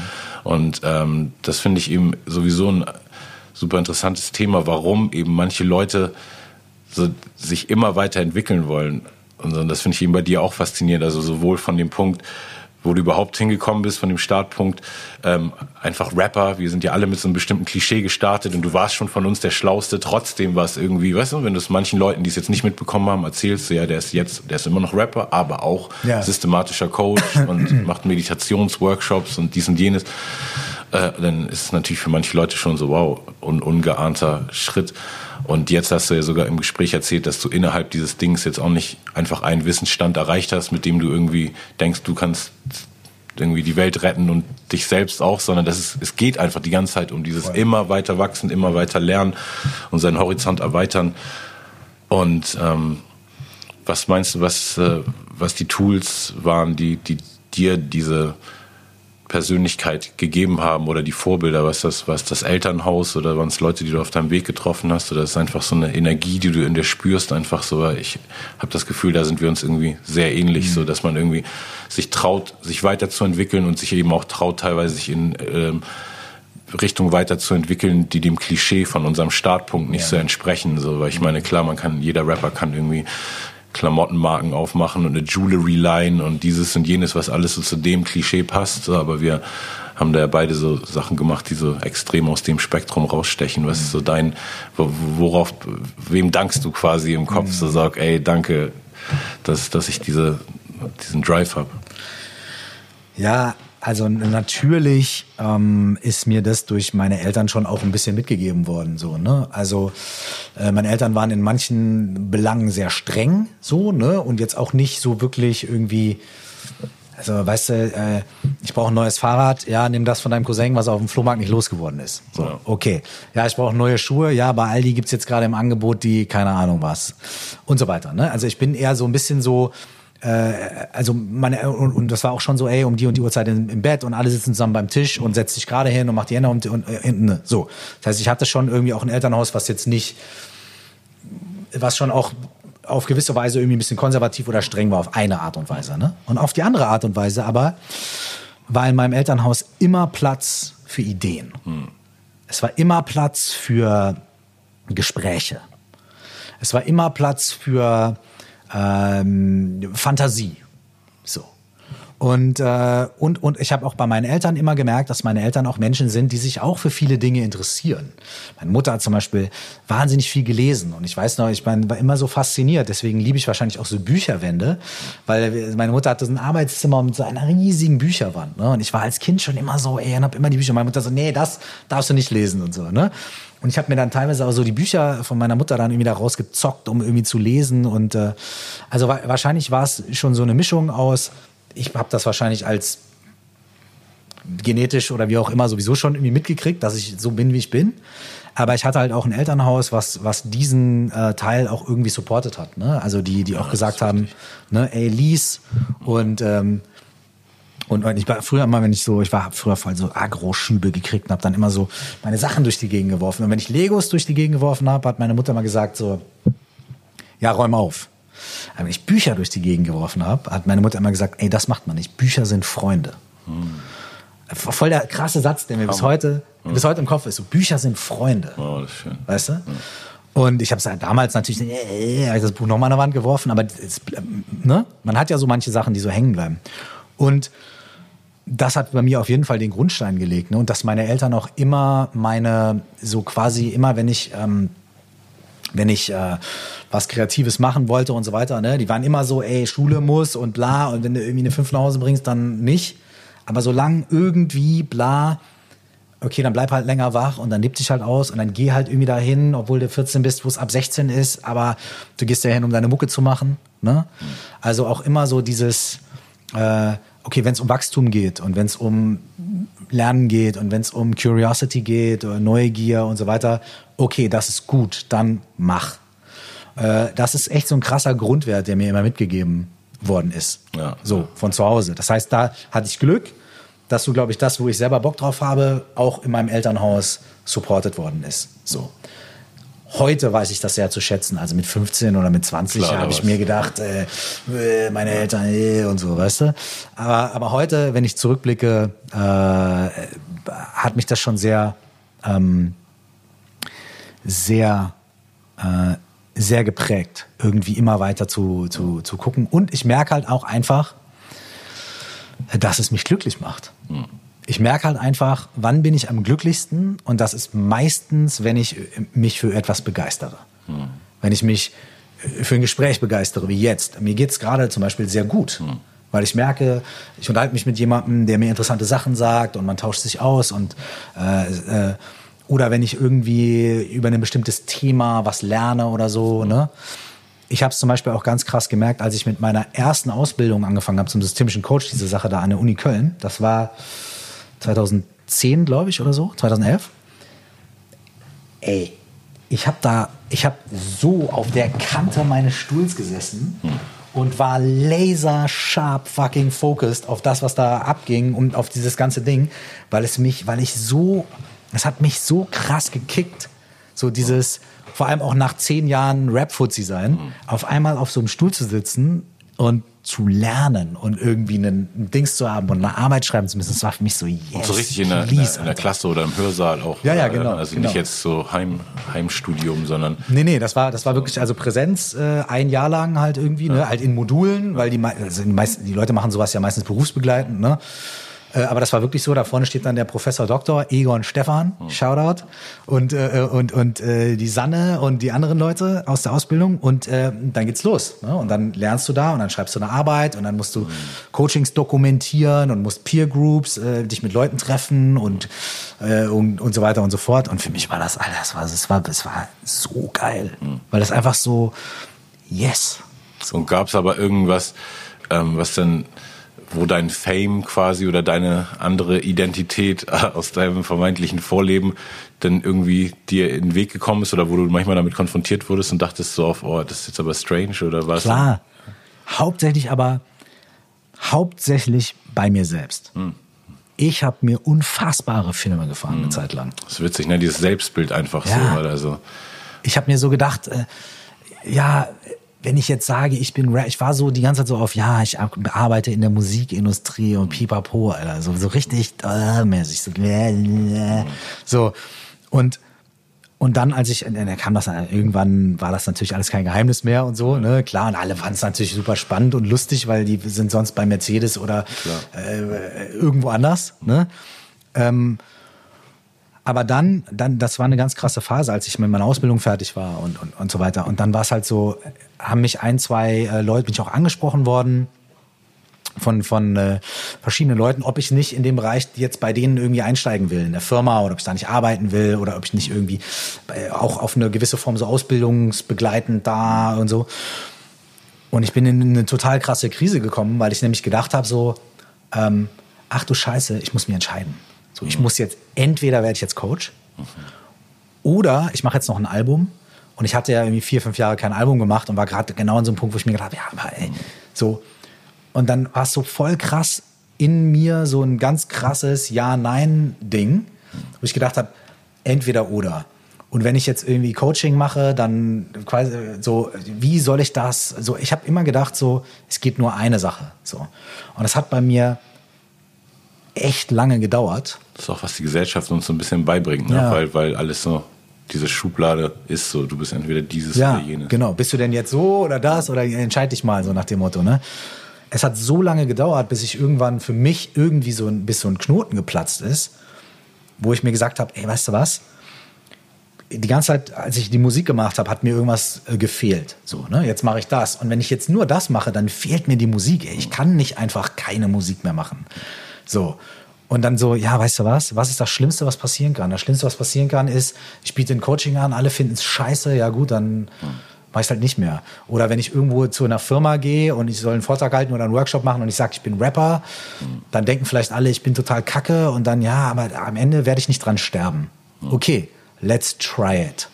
Und ähm, das finde ich eben sowieso ein super interessantes Thema, warum eben manche Leute so sich immer weiterentwickeln wollen. Und das finde ich eben bei dir auch faszinierend. Also sowohl von dem Punkt, wo du überhaupt hingekommen bist von dem Startpunkt. Ähm, einfach Rapper, wir sind ja alle mit so einem bestimmten Klischee gestartet und du warst schon von uns der Schlauste. Trotzdem war es irgendwie, weißt du, wenn du es manchen Leuten, die es jetzt nicht mitbekommen haben, erzählst, ja, der ist jetzt, der ist immer noch Rapper, aber auch ja. systematischer Coach und (coughs) macht Meditationsworkshops und dies und jenes. Äh, dann ist es natürlich für manche Leute schon so, wow, un ungeahnter Schritt. Und jetzt hast du ja sogar im Gespräch erzählt, dass du innerhalb dieses Dings jetzt auch nicht einfach einen Wissensstand erreicht hast, mit dem du irgendwie denkst, du kannst irgendwie die Welt retten und dich selbst auch, sondern dass es, es geht einfach die ganze Zeit um dieses immer weiter wachsen, immer weiter lernen und seinen Horizont erweitern. Und ähm, was meinst du, was, äh, was die Tools waren, die, die dir diese Persönlichkeit gegeben haben oder die Vorbilder, was das, was das Elternhaus oder waren es Leute, die du auf deinem Weg getroffen hast oder ist einfach so eine Energie, die du in dir spürst, einfach so, ich habe das Gefühl, da sind wir uns irgendwie sehr ähnlich, mhm. so dass man irgendwie sich traut, sich weiterzuentwickeln und sich eben auch traut, teilweise sich in ähm, Richtung weiterzuentwickeln, die dem Klischee von unserem Startpunkt nicht ja. so entsprechen. So, weil ich meine, klar, man kann, jeder Rapper kann irgendwie Klamottenmarken aufmachen und eine Jewelry Line und dieses und jenes, was alles so zu dem Klischee passt. Aber wir haben da ja beide so Sachen gemacht, die so extrem aus dem Spektrum rausstechen. Was ist so dein, worauf, wem dankst du quasi im Kopf? So sag, ey, danke, dass, dass ich diese, diesen Drive habe. Ja, also natürlich ähm, ist mir das durch meine Eltern schon auch ein bisschen mitgegeben worden. So, ne? Also äh, meine Eltern waren in manchen Belangen sehr streng, so, ne? Und jetzt auch nicht so wirklich irgendwie. Also, weißt du, äh, ich brauche ein neues Fahrrad, ja, nimm das von deinem Cousin, was auf dem Flohmarkt nicht losgeworden ist. So, okay. Ja, ich brauche neue Schuhe, ja, bei Aldi gibt's jetzt gerade im Angebot die, keine Ahnung was. Und so weiter. Ne? Also ich bin eher so ein bisschen so, äh, also meine, und, und, das war auch schon so, ey, um die und die Uhrzeit im, im Bett und alle sitzen zusammen beim Tisch und setzt sich gerade hin und macht die Hände um und, äh, ne, so. Das heißt, ich hatte schon irgendwie auch ein Elternhaus, was jetzt nicht, was schon auch auf gewisse Weise irgendwie ein bisschen konservativ oder streng war auf eine Art und Weise, ne? Und auf die andere Art und Weise aber war in meinem Elternhaus immer Platz für Ideen. Hm. Es war immer Platz für Gespräche. Es war immer Platz für ähm, Fantasie. So. Und, äh, und, und ich habe auch bei meinen Eltern immer gemerkt, dass meine Eltern auch Menschen sind, die sich auch für viele Dinge interessieren. Meine Mutter hat zum Beispiel wahnsinnig viel gelesen und ich weiß noch, ich mein, war immer so fasziniert. Deswegen liebe ich wahrscheinlich auch so Bücherwände, weil meine Mutter hatte so ein Arbeitszimmer mit so einer riesigen Bücherwand. Ne? Und ich war als Kind schon immer so, ey, und hab immer die Bücher. Meine Mutter so, nee, das darfst du nicht lesen und so. Ne? Und ich habe mir dann teilweise auch so die Bücher von meiner Mutter dann irgendwie da rausgezockt, um irgendwie zu lesen. Und äh, also wa wahrscheinlich war es schon so eine Mischung aus, ich habe das wahrscheinlich als genetisch oder wie auch immer sowieso schon irgendwie mitgekriegt, dass ich so bin, wie ich bin. Aber ich hatte halt auch ein Elternhaus, was, was diesen äh, Teil auch irgendwie supportet hat. Ne? Also die, die auch gesagt haben, ne, ey, lies und ähm, und ich war früher immer, wenn ich so, ich war hab früher voll so Agro-Schübe gekriegt und habe dann immer so meine Sachen durch die Gegend geworfen. Und wenn ich Legos durch die Gegend geworfen habe, hat meine Mutter mal gesagt so, ja, räum auf. Aber wenn ich Bücher durch die Gegend geworfen habe, hat meine Mutter immer gesagt, ey, das macht man nicht. Bücher sind Freunde. Hm. Voll der krasse Satz, der mir bis heute, hm. bis heute im Kopf ist. So, Bücher sind Freunde. Oh, das ist schön. Weißt du? Hm. Und ich habe es halt damals natürlich äh, hab ich das Buch nochmal an der Wand geworfen, aber es, ne? man hat ja so manche Sachen, die so hängen bleiben. Und das hat bei mir auf jeden Fall den Grundstein gelegt. Ne? Und dass meine Eltern auch immer meine, so quasi immer, wenn ich, ähm, wenn ich äh, was Kreatives machen wollte und so weiter, ne? die waren immer so, ey, Schule muss und bla. Und wenn du irgendwie eine 5 nach Hause bringst, dann nicht. Aber solange irgendwie bla, okay, dann bleib halt länger wach und dann lebt dich halt aus und dann geh halt irgendwie dahin, obwohl du 14 bist, wo es ab 16 ist, aber du gehst ja hin, um deine Mucke zu machen. Ne? Also auch immer so dieses, äh, okay, wenn es um Wachstum geht und wenn es um Lernen geht und wenn es um Curiosity geht oder Neugier und so weiter, okay, das ist gut, dann mach. Äh, das ist echt so ein krasser Grundwert, der mir immer mitgegeben worden ist. Ja. So, von zu Hause. Das heißt, da hatte ich Glück, dass so, glaube ich, das, wo ich selber Bock drauf habe, auch in meinem Elternhaus supported worden ist. So. Heute weiß ich das sehr zu schätzen. Also mit 15 oder mit 20 habe ich mir gedacht, äh, äh, meine Eltern äh, und so, weißt du. Aber, aber heute, wenn ich zurückblicke, äh, hat mich das schon sehr, ähm, sehr, äh, sehr geprägt, irgendwie immer weiter zu, zu, zu gucken. Und ich merke halt auch einfach, dass es mich glücklich macht. Ich merke halt einfach, wann bin ich am glücklichsten und das ist meistens, wenn ich mich für etwas begeistere. Wenn ich mich für ein Gespräch begeistere, wie jetzt. Mir geht's gerade zum Beispiel sehr gut. Weil ich merke, ich unterhalte mich mit jemandem, der mir interessante Sachen sagt und man tauscht sich aus und äh, äh, oder wenn ich irgendwie über ein bestimmtes Thema was lerne oder so, ne? Ich habe es zum Beispiel auch ganz krass gemerkt, als ich mit meiner ersten Ausbildung angefangen habe zum systemischen Coach, diese Sache da an der Uni Köln. Das war 2010, glaube ich, oder so, 2011. Ey, ich habe da, ich habe so auf der Kante meines Stuhls gesessen und war laser sharp fucking focused auf das, was da abging und auf dieses ganze Ding, weil es mich, weil ich so, es hat mich so krass gekickt, so dieses, vor allem auch nach zehn Jahren Rap-Fuzzi sein, auf einmal auf so einem Stuhl zu sitzen und zu lernen und irgendwie einen, ein Dings zu haben und eine Arbeit schreiben zu müssen, das war für mich so, yes, Und so richtig in der, please, in der. Klasse oder im Hörsaal auch. Ja, ja, äh, genau, Also genau. nicht jetzt so Heim, Heimstudium, sondern Nee, nee, das war, das war wirklich also Präsenz äh, ein Jahr lang halt irgendwie, ne, halt in Modulen, weil die, also die, meisten, die Leute machen sowas ja meistens berufsbegleitend, ne. Äh, aber das war wirklich so, da vorne steht dann der Professor Doktor Egon Stefan, Shoutout, und, äh, und, und äh, die Sanne und die anderen Leute aus der Ausbildung und äh, dann geht's los. Ne? Und dann lernst du da und dann schreibst du eine Arbeit und dann musst du Coachings dokumentieren und musst Peer Groups, äh, dich mit Leuten treffen und, äh, und, und so weiter und so fort. Und für mich war das, Alter, das war, das war, das war so geil, weil das einfach so, yes. Und gab es aber irgendwas, ähm, was dann, wo dein Fame quasi oder deine andere Identität äh, aus deinem vermeintlichen Vorleben dann irgendwie dir in den Weg gekommen ist oder wo du manchmal damit konfrontiert wurdest und dachtest so auf, oh, das ist jetzt aber strange oder was? Klar. Hauptsächlich aber, hauptsächlich bei mir selbst. Ich habe mir unfassbare Filme gefahren eine Zeit lang. Das ist witzig, ne? Dieses Selbstbild einfach Ja. so, oder also. Ich habe mir so gedacht, äh, ja, wenn ich jetzt sage, ich bin Rap, ich war so die ganze Zeit so auf, ja, ich ar- arbeite in der Musikindustrie und pipapo, Alter, so, so richtig äh, mäßig, so, so. Und, und dann, als ich, äh, dann kam das, äh, irgendwann war das natürlich alles kein Geheimnis mehr und so, ne, klar, und alle fanden es natürlich super spannend und lustig, weil die sind sonst bei Mercedes oder äh, irgendwo anders, ne. Ähm, aber dann, dann, das war eine ganz krasse Phase, als ich mit meiner Ausbildung fertig war und, und, und so weiter. Und dann war es halt so, haben mich ein, zwei äh, Leute, bin ich auch angesprochen worden von, von äh, verschiedenen Leuten, ob ich nicht in dem Bereich jetzt bei denen irgendwie einsteigen will, in der Firma oder ob ich da nicht arbeiten will oder ob ich nicht irgendwie äh, auch auf eine gewisse Form so ausbildungsbegleitend da und so. Und ich bin in eine total krasse Krise gekommen, weil ich nämlich gedacht habe so, ähm, ach du Scheiße, ich muss mich entscheiden. So, ich muss jetzt, entweder werde ich jetzt Coach oder ich mache jetzt noch ein Album. Und ich hatte ja irgendwie vier, fünf Jahre kein Album gemacht und war gerade genau an so einem Punkt, wo ich mir gedacht habe, ja, aber ey, so. Und dann war es so voll krass in mir so ein ganz krasses Ja-Nein-Ding, wo ich gedacht habe, entweder oder. Und wenn ich jetzt irgendwie Coaching mache, dann quasi so, wie soll ich das? So, ich habe immer gedacht, so, es geht nur eine Sache. So. Und das hat bei mir echt lange gedauert. Das ist auch, was die Gesellschaft uns so ein bisschen beibringt, ne? Ja. weil, weil alles so, diese Schublade ist so, du bist entweder dieses Ja, oder jenes. genau. Bist du denn jetzt so oder das oder entscheid dich mal so nach dem Motto, ne? Es hat so lange gedauert, bis ich irgendwann für mich irgendwie so ein, bis so ein Knoten geplatzt ist, wo ich mir gesagt habe, ey, weißt du was? Die ganze Zeit, als ich die Musik gemacht habe, hat mir irgendwas äh, gefehlt. So, ne? Jetzt mache ich das. Und wenn ich jetzt nur das mache, dann fehlt mir die Musik. Ey. Ich kann nicht einfach keine Musik mehr machen. So. Und dann so, ja, weißt du was? Was ist das Schlimmste, was passieren kann? Das Schlimmste, was passieren kann, ist, ich biete ein Coaching an, alle finden es scheiße, ja gut, dann mache ich halt nicht mehr. Oder wenn ich irgendwo zu einer Firma gehe und ich soll einen Vortrag halten oder einen Workshop machen und ich sage, ich bin Rapper, dann denken vielleicht alle, ich bin total kacke und dann, ja, aber am Ende werde ich nicht dran sterben. Okay, let's try it.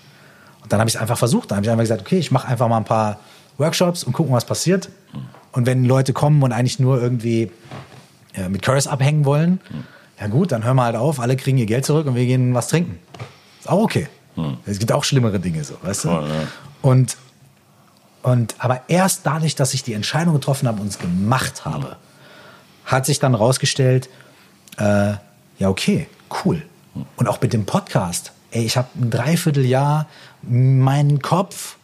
Und dann habe ich es einfach versucht. Dann habe ich einfach gesagt, okay, ich mache einfach mal ein paar Workshops und gucken, was passiert. Und wenn Leute kommen und eigentlich nur irgendwie äh, mit Curse abhängen wollen, ja gut, dann hören wir halt auf, alle kriegen ihr Geld zurück und wir gehen was trinken. Ist auch okay. Es gibt auch schlimmere Dinge so, weißt du? Voll, ja. Und, und aber erst dadurch, dass ich die Entscheidung getroffen habe und es gemacht habe, hat sich dann rausgestellt, äh, ja okay, cool. Und auch mit dem Podcast. Ey, ich habe ein Dreivierteljahr meinen Kopf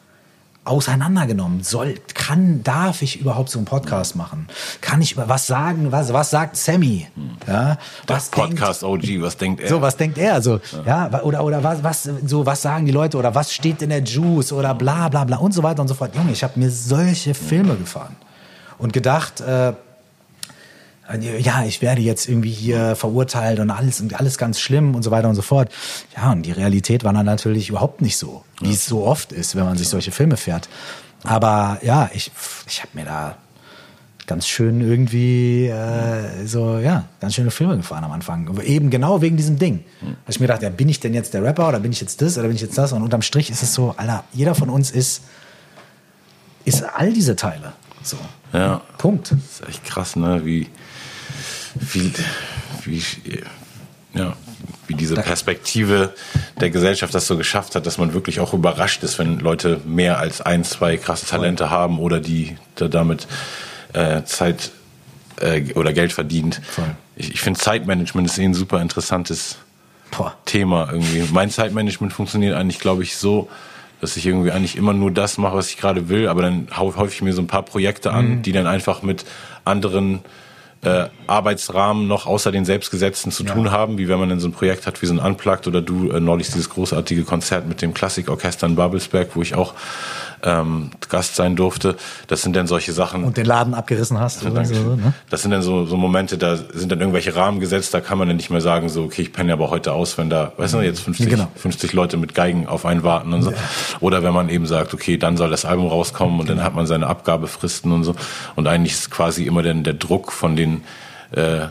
auseinandergenommen. Soll, kann, darf ich überhaupt so einen Podcast machen? Kann ich über was sagen? Was, was sagt Sammy? Ja, was Podcast denkt, OG, was denkt er? So, was denkt er? Also, ja, ja oder, oder was, was, so, was sagen die Leute? Oder was steht in der Juice? Oder bla, bla, bla und so weiter und so fort. Junge, ich habe mir solche Filme gefahren und gedacht, äh, ja, ich werde jetzt irgendwie hier verurteilt und alles und alles ganz schlimm und so weiter und so fort. Ja, und die Realität war dann natürlich überhaupt nicht so, wie es so oft ist, wenn man sich solche Filme fährt. Aber ja, ich, ich habe mir da ganz schön irgendwie äh, so, ja, ganz schöne Filme gefahren am Anfang. Eben genau wegen diesem Ding. Mhm. ich mir gedacht, ja, bin ich denn jetzt der Rapper oder bin ich jetzt das oder bin ich jetzt das? Und unterm Strich ist es so, Alter, jeder von uns ist, ist all diese Teile. So. Ja. Punkt. Das ist echt krass, ne? Wie, wie, wie, ja, wie diese Perspektive der Gesellschaft das so geschafft hat, dass man wirklich auch überrascht ist, wenn Leute mehr als ein, zwei krasse Talente haben oder die da damit äh, Zeit äh, oder Geld verdient. Voll. Ich, ich finde Zeitmanagement ist eh ein super interessantes Boah. Thema irgendwie. Mein Zeitmanagement funktioniert eigentlich, glaube ich, so, dass ich irgendwie eigentlich immer nur das mache, was ich gerade will, aber dann hau ich mir so ein paar Projekte an, mhm. die dann einfach mit anderen äh, Arbeitsrahmen noch außer den Selbstgesetzten zu ja. tun haben, wie wenn man dann so ein Projekt hat wie so ein Unplugged oder du äh, neulich dieses großartige Konzert mit dem Klassikorchester in Babelsberg, wo ich auch ähm, Gast sein durfte. Das sind dann solche Sachen. Und den Laden abgerissen hast. Ja, so, ne? Das sind dann so, so Momente, da sind dann irgendwelche Rahmen gesetzt, da kann man dann nicht mehr sagen, so, okay, ich penne aber heute aus, wenn da, weißt du, jetzt 50, genau. 50 Leute mit Geigen auf einen warten und so. Ja. Oder wenn man eben sagt, okay, dann soll das Album rauskommen und genau. dann hat man seine Abgabefristen und so. Und eigentlich ist quasi immer dann der Druck von den äh,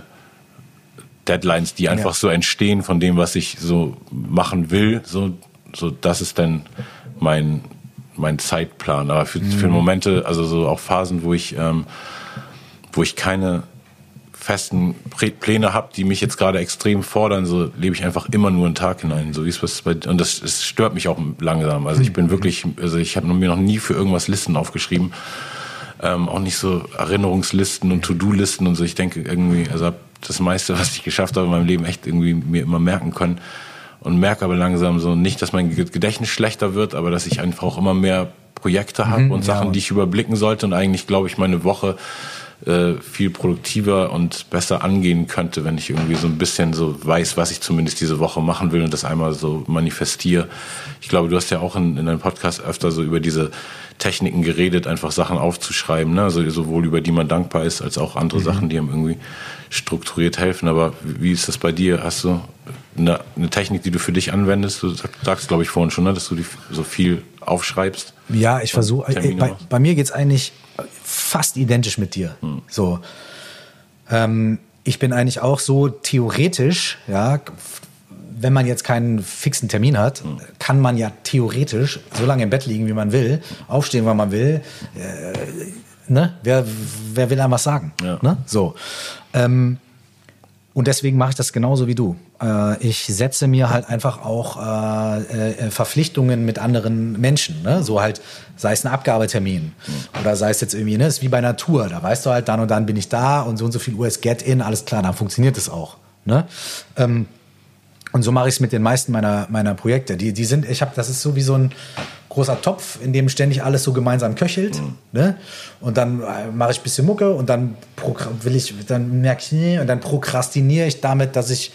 Deadlines, die einfach ja. so entstehen von dem, was ich so machen will, so, so das ist dann mein mein Zeitplan. Aber für, mhm. für Momente, also so auch Phasen, wo ich, ähm, wo ich keine festen Pläne habe, die mich jetzt gerade extrem fordern, so lebe ich einfach immer nur einen Tag hinein. So wie es bei, und das, das stört mich auch langsam. Also ich bin mhm. wirklich, also ich habe mir noch nie für irgendwas Listen aufgeschrieben. Ähm, auch nicht so Erinnerungslisten und To-Do-Listen und so. Ich denke irgendwie, also hab das meiste, (laughs) was ich geschafft habe in meinem Leben, echt irgendwie mir immer merken können und merke aber langsam so nicht, dass mein Gedächtnis schlechter wird, aber dass ich einfach auch immer mehr Projekte habe mhm, und Sachen, ja. die ich überblicken sollte und eigentlich glaube ich meine Woche äh, viel produktiver und besser angehen könnte, wenn ich irgendwie so ein bisschen so weiß, was ich zumindest diese Woche machen will und das einmal so manifestiere. Ich glaube, du hast ja auch in, in deinem Podcast öfter so über diese Techniken geredet, einfach Sachen aufzuschreiben, ne? also sowohl über die man dankbar ist, als auch andere mhm. Sachen, die einem irgendwie strukturiert helfen. Aber wie ist das bei dir? Hast du eine, eine Technik, die du für dich anwendest? Du sagst, glaube ich, vorhin schon, ne, dass du die so viel aufschreibst. Ja, ich versuche. Äh, bei, bei, mir geht es eigentlich fast identisch mit dir. Hm. So. Ähm, ich bin eigentlich auch so theoretisch, ja, wenn man jetzt keinen fixen Termin hat, hm. kann man ja theoretisch so lange im Bett liegen, wie man will, aufstehen, wann man will. Äh, ne? wer, wer will einem was sagen? Ja. Ne? So. Ähm, und deswegen mache ich das genauso wie du. Äh, ich setze mir halt einfach auch äh, äh, Verpflichtungen mit anderen Menschen. Ne? So halt, sei es ein Abgabetermin mhm. oder sei es jetzt irgendwie, ne, ist wie bei Natur. Da weißt du halt, dann und dann bin ich da und so und so viel Uhr ist Get-In, alles klar, dann funktioniert es auch. Ne? Ähm, und so mache ich es mit den meisten meiner, meiner Projekte. Die, die sind, ich habe, das ist so wie so ein großer Topf, in dem ständig alles so gemeinsam köchelt. Mhm. Ne? Und dann äh, mache ich ein bisschen Mucke und dann will ich, dann merke ich, und dann prokrastiniere ich damit, dass ich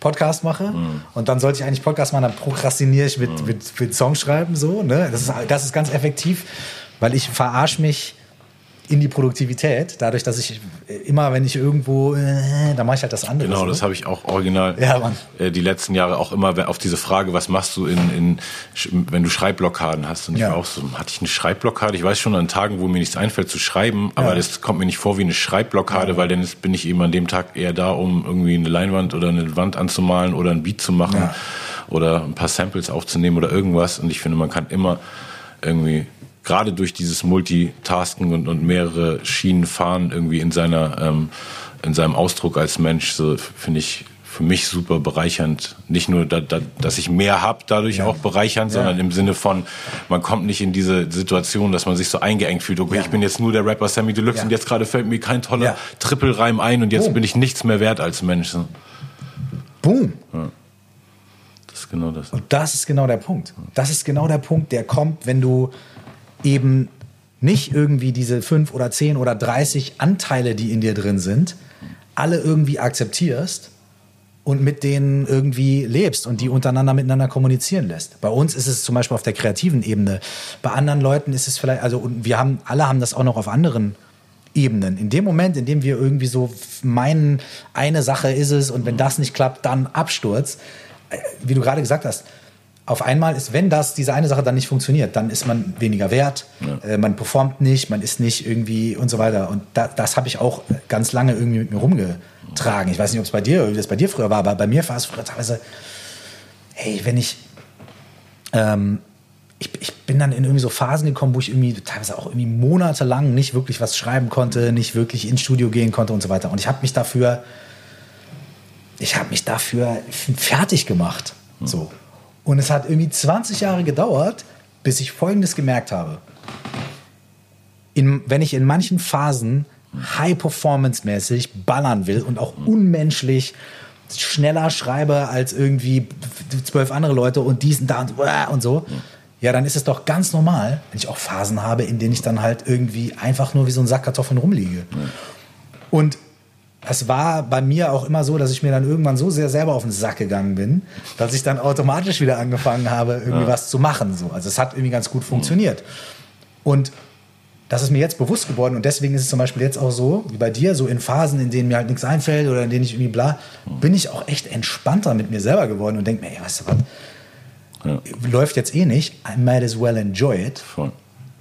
Podcast mache. Mhm. Und dann sollte ich eigentlich Podcast machen, dann prokrastiniere ich mit, mhm. mit, mit Songschreiben so. Ne? Das, ist, das ist ganz effektiv, weil ich verarsche mich in die Produktivität, dadurch, dass ich immer, wenn ich irgendwo, äh, da mache ich halt das andere. Genau, das habe ich auch original ja, Mann. Äh, die letzten Jahre auch immer auf diese Frage, was machst du in, in wenn du Schreibblockaden hast? Und ich ja. war auch so, hatte ich eine Schreibblockade? Ich weiß schon an Tagen, wo mir nichts einfällt zu schreiben, aber ja. das kommt mir nicht vor wie eine Schreibblockade, weil dann bin ich eben an dem Tag eher da, um irgendwie eine Leinwand oder eine Wand anzumalen oder ein Beat zu machen oder ein paar Samples aufzunehmen oder irgendwas. Und ich finde, man kann immer irgendwie gerade durch dieses Multitasken und, und mehrere Schienen fahren irgendwie in seiner ähm, in seinem Ausdruck als Mensch so finde ich für mich super bereichernd. Nicht nur, da, da, dass ich mehr hab, dadurch ja. auch bereichernd, ja. sondern im Sinne von, man kommt nicht in diese Situation, dass man sich so eingeengt fühlt. Okay, ja. ich bin jetzt nur der Rapper Sammy Deluxe und jetzt gerade fällt mir kein toller Trippelreim ein und jetzt Boom. bin ich nichts mehr wert als Mensch. Boom. Das ist genau das. Und das ist genau der Punkt. Das ist genau der Punkt, der kommt, wenn du eben nicht irgendwie diese fünf oder zehn oder 30 Anteile, die in dir drin sind, alle irgendwie akzeptierst und mit denen irgendwie lebst und die untereinander miteinander kommunizieren lässt. Bei uns ist es zum Beispiel auf der kreativen Ebene. Bei anderen Leuten ist es vielleicht, also und wir haben, alle haben das auch noch auf anderen Ebenen. In dem Moment, in dem wir irgendwie so meinen, eine Sache ist es und wenn das nicht klappt, dann Absturz. Äh, wie du gerade gesagt hast, auf einmal ist, wenn das, diese eine Sache dann nicht funktioniert, dann ist man weniger wert, ja. äh, man performt nicht, man ist nicht irgendwie und so weiter. Und da, das habe ich auch ganz lange irgendwie mit mir rumgetragen. Ich weiß nicht, ob es bei dir, wie das bei dir früher war, aber bei mir war es früher teilweise, hey, wenn ich, ähm, ich, ich bin dann in irgendwie so Phasen gekommen, wo ich irgendwie teilweise auch irgendwie monatelang nicht wirklich was schreiben konnte, nicht wirklich ins Studio gehen konnte und so weiter. Und ich habe mich dafür, ich habe mich dafür fertig gemacht. So. Und es hat irgendwie 20 Jahre gedauert, bis ich Folgendes gemerkt habe. In, wenn ich in manchen Phasen high-performance-mäßig ballern will und auch unmenschlich schneller schreibe als irgendwie zwölf andere Leute und diesen da und, und so, ja, dann ist es doch ganz normal, wenn ich auch Phasen habe, in denen ich dann halt irgendwie einfach nur wie so ein Sack Kartoffeln rumliege. Und es war bei mir auch immer so, dass ich mir dann irgendwann so sehr selber auf den Sack gegangen bin, dass ich dann automatisch wieder angefangen habe, irgendwie ja. was zu machen. So. Also es hat irgendwie ganz gut funktioniert. Und das ist mir jetzt bewusst geworden und deswegen ist es zum Beispiel jetzt auch so, wie bei dir, so in Phasen, in denen mir halt nichts einfällt oder in denen ich irgendwie bla, bin ich auch echt entspannter mit mir selber geworden und denke mir, ey, weißt du was, ja. läuft jetzt eh nicht, I might as well enjoy it. Voll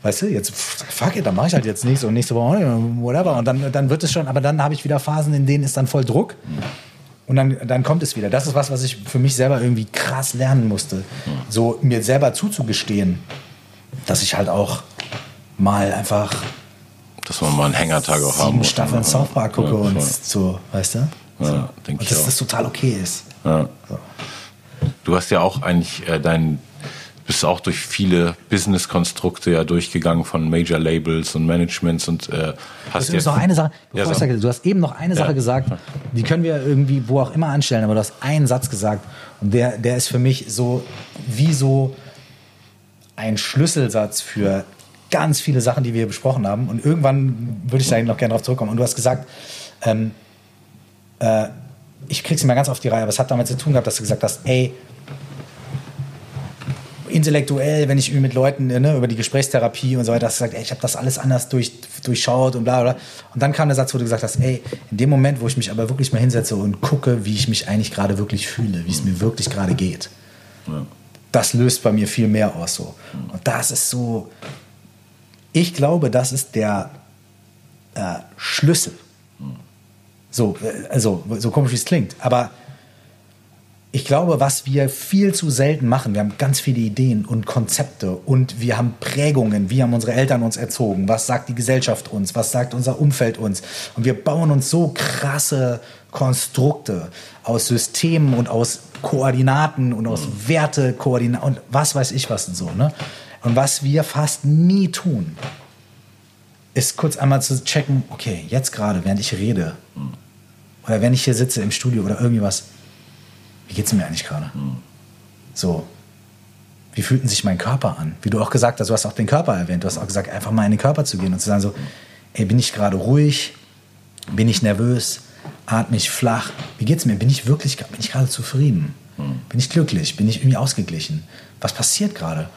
weißt du, jetzt, fuck it, dann mache ich halt jetzt nichts und nächste Woche, whatever. Und dann, dann wird es schon, aber dann habe ich wieder Phasen, in denen ist dann voll Druck. Und dann, dann kommt es wieder. Das ist was, was ich für mich selber irgendwie krass lernen musste. So mir selber zuzugestehen, dass ich halt auch mal einfach. Dass man mal einen Hängertag auch haben muss. Staffeln South Park gucke ja, und so, weißt du? Ja, so. denke ich. Und dass das total okay ist. Ja. So. Du hast ja auch eigentlich äh, deinen bist auch durch viele Business-Konstrukte ja durchgegangen von Major Labels und Managements und äh, hast du hast noch eine Sache, ja, so. sage, du hast eben noch eine Sache ja. gesagt, die können wir irgendwie wo auch immer anstellen, aber du hast einen Satz gesagt und der, der ist für mich so wie so ein Schlüsselsatz für ganz viele Sachen, die wir besprochen haben und irgendwann würde ich da noch gerne drauf zurückkommen und du hast gesagt, ähm, äh, ich krieg's nicht mehr ganz auf die Reihe, aber es hat damit zu tun gehabt, dass du gesagt hast, ey, intellektuell, wenn ich mit Leuten ne, über die Gesprächstherapie und so weiter gesagt, ey, ich habe das alles anders durch, durchschaut und bla bla. Und dann kam der Satz, wo du gesagt hast, ey, in dem Moment, wo ich mich aber wirklich mal hinsetze und gucke, wie ich mich eigentlich gerade wirklich fühle, wie es mir wirklich gerade geht, ja. das löst bei mir viel mehr aus so. Und das ist so, ich glaube, das ist der äh, Schlüssel. So, äh, also, so komisch wie es klingt, aber ich glaube, was wir viel zu selten machen, wir haben ganz viele Ideen und Konzepte und wir haben Prägungen, wie haben unsere Eltern uns erzogen, was sagt die Gesellschaft uns, was sagt unser Umfeld uns. Und wir bauen uns so krasse Konstrukte aus Systemen und aus Koordinaten und aus Wertekoordinaten und was weiß ich was und so. Ne? Und was wir fast nie tun, ist kurz einmal zu checken, okay, jetzt gerade, während ich rede oder wenn ich hier sitze im Studio oder irgendwie was, wie geht es mir eigentlich gerade? Mhm. So, wie fühlt sich mein Körper an? Wie du auch gesagt hast, du hast auch den Körper erwähnt, du hast auch gesagt, einfach mal in den Körper zu gehen und zu sagen so, ey, bin ich gerade ruhig? Bin ich nervös? Atme ich flach? Wie geht's mir? Bin ich wirklich, bin ich gerade zufrieden? Bin ich glücklich? Bin ich irgendwie ausgeglichen? Was passiert gerade?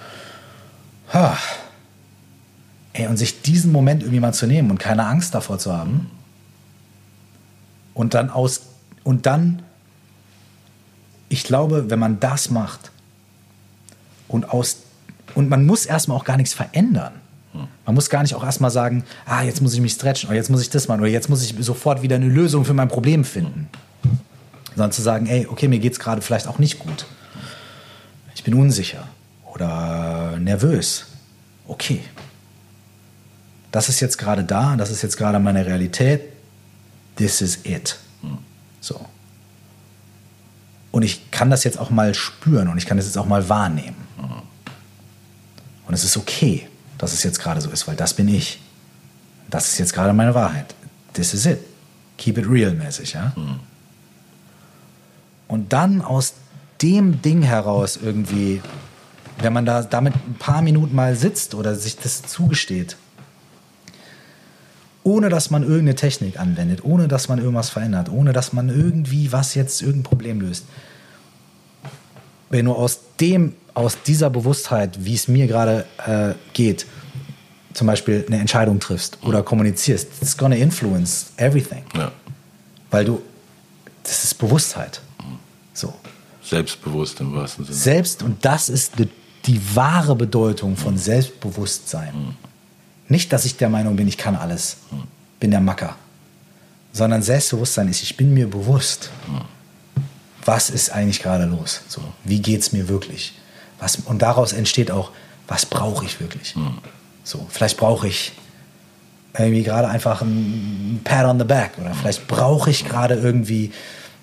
Ey, und sich diesen Moment irgendwie mal zu nehmen und keine Angst davor zu haben. Und dann aus, und dann ich glaube, wenn man das macht und aus und man muss erstmal auch gar nichts verändern. Man muss gar nicht auch erstmal sagen, ah, jetzt muss ich mich stretchen oder jetzt muss ich das machen oder jetzt muss ich sofort wieder eine Lösung für mein Problem finden. Sondern zu sagen, ey, okay, mir geht es gerade vielleicht auch nicht gut. Ich bin unsicher oder nervös. Okay. Das ist jetzt gerade da, das ist jetzt gerade meine Realität. This is it. So. Und ich kann das jetzt auch mal spüren und ich kann das jetzt auch mal wahrnehmen. Und es ist okay, dass es jetzt gerade so ist, weil das bin ich. Das ist jetzt gerade meine Wahrheit. This is it. Keep it real mäßig, ja. Und dann aus dem Ding heraus irgendwie wenn man da damit ein paar Minuten mal sitzt oder sich das zugesteht, ohne dass man irgendeine Technik anwendet, ohne dass man irgendwas verändert, ohne dass man irgendwie was jetzt irgendein Problem löst. Wenn du aus dem, aus dieser Bewusstheit, wie es mir gerade äh, geht, zum Beispiel eine Entscheidung triffst oder kommunizierst, it's gonna influence everything. Ja. Weil du, das ist Bewusstheit. So. Selbstbewusst im wahrsten Sinne. Selbst, und das ist die, die wahre Bedeutung von Selbstbewusstsein. Nicht, dass ich der Meinung bin, ich kann alles, bin der Macker. Sondern Selbstbewusstsein ist, ich bin mir bewusst, was ist eigentlich gerade los? So, wie geht es mir wirklich? Was, und daraus entsteht auch, was brauche ich wirklich? So, vielleicht brauche ich irgendwie gerade einfach ein Pat on the back oder vielleicht brauche ich gerade irgendwie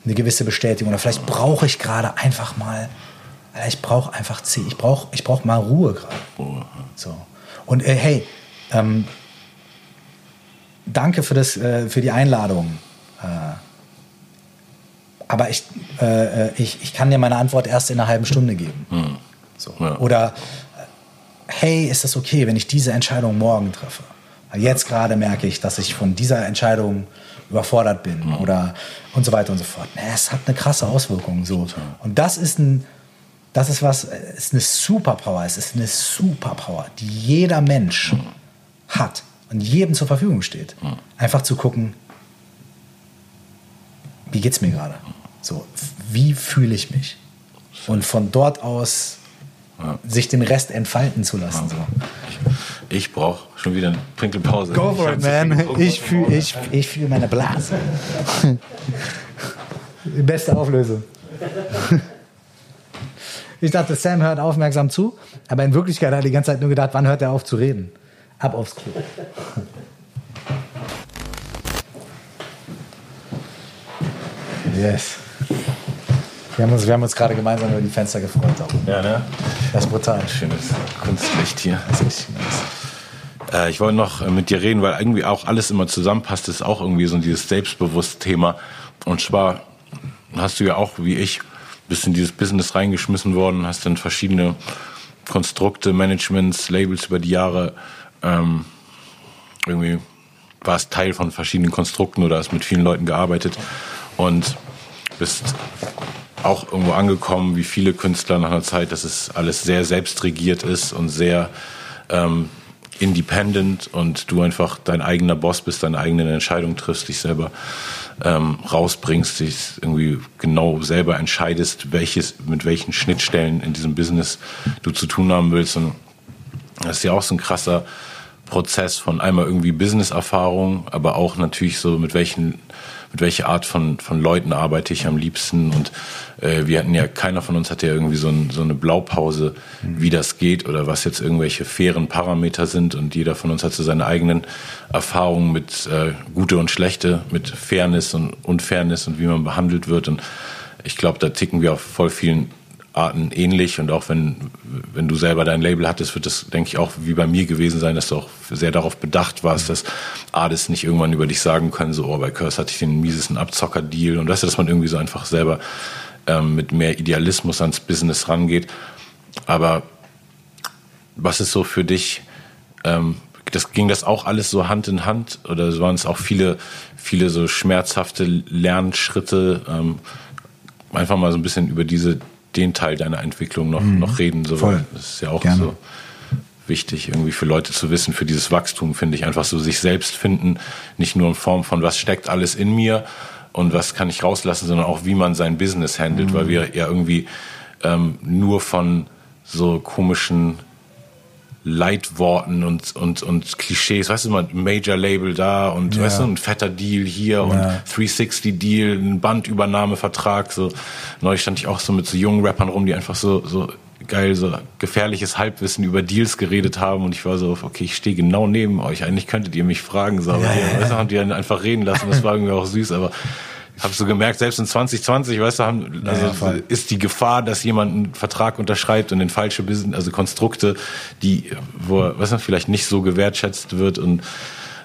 eine gewisse Bestätigung oder vielleicht brauche ich gerade einfach mal, ich brauche einfach C, ich brauche ich brauch mal Ruhe gerade. So. Und äh, hey, ähm, danke für, das, äh, für die Einladung. Äh, aber ich, äh, äh, ich, ich kann dir meine Antwort erst in einer halben Stunde geben. So. Ja. Oder äh, hey, ist es okay, wenn ich diese Entscheidung morgen treffe? Jetzt gerade merke ich, dass ich von dieser Entscheidung überfordert bin oder und so weiter und so fort. Es hat eine krasse Auswirkung. So. Und das ist ein, das ist was, äh, ist eine Superpower. Es ist eine Superpower, die jeder Mensch hat und jedem zur Verfügung steht. Einfach zu gucken, wie geht's mir gerade? So, wie fühle ich mich? Und von dort aus sich den Rest entfalten zu lassen. So. Ich brauche schon wieder eine Pinkelpause. Go for Ich it, man. Ich fühle ich, ich fühl meine Blase. Die (laughs) beste Auflösung. (laughs) Ich dachte, Sam hört aufmerksam zu, aber in Wirklichkeit hat er die ganze Zeit nur gedacht, wann hört er auf zu reden? Ab aufs Klo. Yes. Wir haben uns, wir haben uns gerade gemeinsam über die Fenster gefreut. Auch. Ja, ne? Das ist brutal. Schönes Kunstlicht hier. Das ist richtig nice. Äh, ich wollte noch äh, mit dir reden, weil irgendwie auch alles immer zusammenpasst. Das ist auch irgendwie so dieses Selbstbewusst-Thema. Und zwar hast du ja auch, wie ich, bist in dieses Business reingeschmissen worden, hast dann verschiedene Konstrukte, Managements, Labels über die Jahre ähm, irgendwie warst Teil von verschiedenen Konstrukten oder hast mit vielen Leuten gearbeitet und bist auch irgendwo angekommen, wie viele Künstler nach einer Zeit, dass es alles sehr selbstregiert ist und sehr ähm, independent und du einfach dein eigener Boss bist, deine eigenen Entscheidungen triffst, dich selber ähm, rausbringst, dich irgendwie genau selber entscheidest, welches, mit welchen Schnittstellen in diesem Business du zu tun haben willst. Und das ist ja auch so ein krasser Prozess von einmal irgendwie Business-Erfahrung, aber auch natürlich so mit welchen mit welcher Art von, von Leuten arbeite ich am liebsten. Und äh, wir hatten ja, keiner von uns hatte ja irgendwie so, ein, so eine Blaupause, wie das geht oder was jetzt irgendwelche fairen Parameter sind. Und jeder von uns hat so seine eigenen Erfahrungen mit äh, gute und schlechte, mit Fairness und Unfairness und wie man behandelt wird. Und ich glaube, da ticken wir auf voll vielen Arten ähnlich. Und auch wenn, wenn du selber dein Label hattest, wird das, denke ich, auch wie bei mir gewesen sein, dass du auch sehr darauf bedacht warst, dass Artists nicht irgendwann über dich sagen können, so, oh, bei Curse hatte ich den miesesten Abzocker-Deal. Und weißt du, dass man irgendwie so einfach selber ähm, mit mehr Idealismus ans Business rangeht. Aber was ist so für dich, ähm, das, ging das auch alles so Hand in Hand? Oder waren es auch viele, viele so schmerzhafte Lernschritte, ähm, einfach mal so ein bisschen über diese den Teil deiner Entwicklung noch, noch reden. So, Voll. Das ist ja auch Gerne. so wichtig, irgendwie für Leute zu wissen, für dieses Wachstum, finde ich, einfach so sich selbst finden, nicht nur in Form von, was steckt alles in mir und was kann ich rauslassen, sondern auch, wie man sein Business handelt, weil wir ja irgendwie ähm, nur von so komischen Leitworten und, und, und Klischees, weißt du mal, Major Label da und Ja. weißt du, ein fetter Deal hier und Ja. 360 Deal, ein Bandübernahmevertrag, so. Neulich stand ich auch so mit so jungen Rappern rum, die einfach so, so geil, so gefährliches Halbwissen über Deals geredet haben und ich war so, okay, ich stehe genau neben euch, eigentlich könntet ihr mich fragen, so, aber Ja, die, ja, haben die dann einfach reden lassen, das war irgendwie auch süß, aber ich habe so gemerkt, selbst in 2020, weißt du, haben, also ja, ist die Gefahr, dass jemand einen Vertrag unterschreibt und in falsche Business, also Konstrukte, die, wo, er, weißt du, vielleicht nicht so gewertschätzt wird und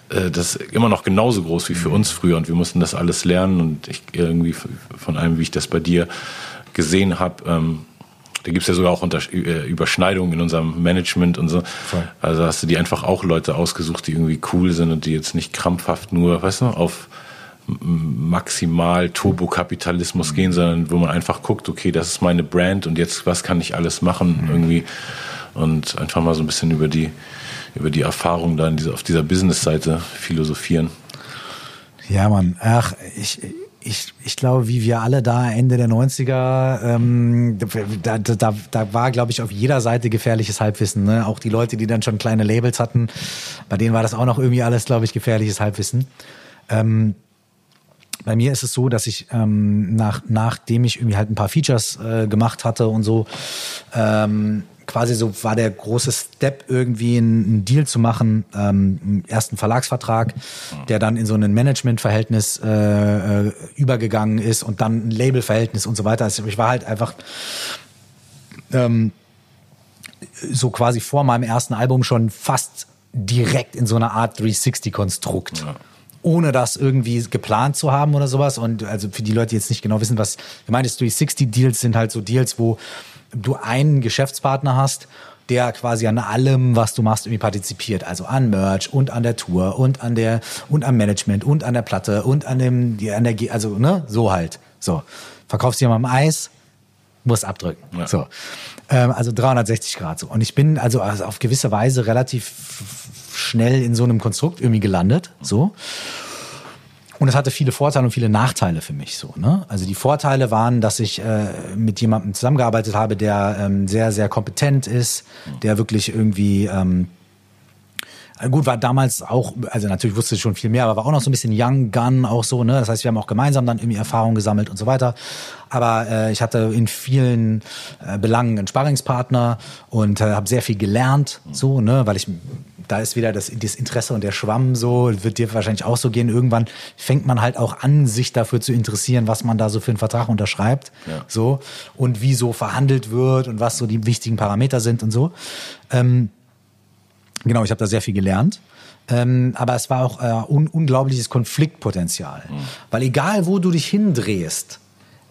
äh, das ist immer noch genauso groß wie für uns früher und wir mussten das alles lernen und ich irgendwie von allem, wie ich das bei dir gesehen habe, ähm, da gibt's ja sogar auch Unter äh, Überschneidungen in unserem Management und so. Voll. Also hast du die einfach auch Leute ausgesucht, die irgendwie cool sind und die jetzt nicht krampfhaft nur, weißt du, auf maximal Turbokapitalismus gehen, sondern wo man einfach guckt, okay, das ist meine Brand und jetzt was kann ich alles machen irgendwie und einfach mal so ein bisschen über die über die Erfahrung da in dieser, auf dieser Business-Seite philosophieren. Ja, Mann. Ach, ich, ich, ich glaube, wie wir alle da Ende der 90er, ähm, da, da, da war, glaube ich, auf jeder Seite gefährliches Halbwissen. Ne? Auch die Leute, die dann schon kleine Labels hatten, bei denen war das auch noch irgendwie alles, glaube ich, gefährliches Halbwissen. Ähm, bei mir ist es so, dass ich ähm, nach, nachdem ich irgendwie halt ein paar Features äh, gemacht hatte und so, ähm, quasi so war der große Step irgendwie einen, Deal zu machen, ähm, einen ersten Verlagsvertrag, der dann in so ein Managementverhältnis äh, äh, übergegangen ist und dann ein Labelverhältnis und so weiter. Also ich war halt einfach ähm, so quasi vor meinem ersten Album schon fast direkt in so einer Art 360-Konstrukt. Ohne das irgendwie geplant zu haben oder sowas. Und also für die Leute, die jetzt nicht genau wissen, was gemeint ist, 360-Deals sind halt so Deals, wo du einen Geschäftspartner hast, der quasi an allem, was du machst, irgendwie partizipiert. Also an Merch und an der Tour und an der und am Management und an der Platte und an dem, die, an der, also ne, so halt. So. Verkaufst jemandem Eis, muss abdrücken. Ja. So. Ähm, also 360 Grad so. Und ich bin also, also auf gewisse Weise relativ schnell in so einem Konstrukt irgendwie gelandet. So. Und es hatte viele Vorteile und viele Nachteile für mich so. Ne? Also die Vorteile waren, dass ich äh, mit jemandem zusammengearbeitet habe, der ähm, sehr, sehr kompetent ist, der wirklich irgendwie ähm, Gut, war damals auch, also natürlich wusste ich schon viel mehr, aber war auch noch so ein bisschen Young Gun auch so, ne? Das heißt, wir haben auch gemeinsam dann irgendwie Erfahrungen gesammelt und so weiter. Aber äh, ich hatte in vielen äh, Belangen einen Sparringspartner und äh, habe sehr viel gelernt, so, ne? Weil ich da ist wieder das, das Interesse und der Schwamm so, wird dir wahrscheinlich auch so gehen. Irgendwann fängt man halt auch an, sich dafür zu interessieren, was man da so für einen Vertrag unterschreibt. Ja. So. Und wie so verhandelt wird und was so die wichtigen Parameter sind und so. Ähm, Genau, ich habe da sehr viel gelernt. Ähm, aber es war auch äh, un unglaubliches Konfliktpotenzial. Weil egal, wo du dich hindrehst,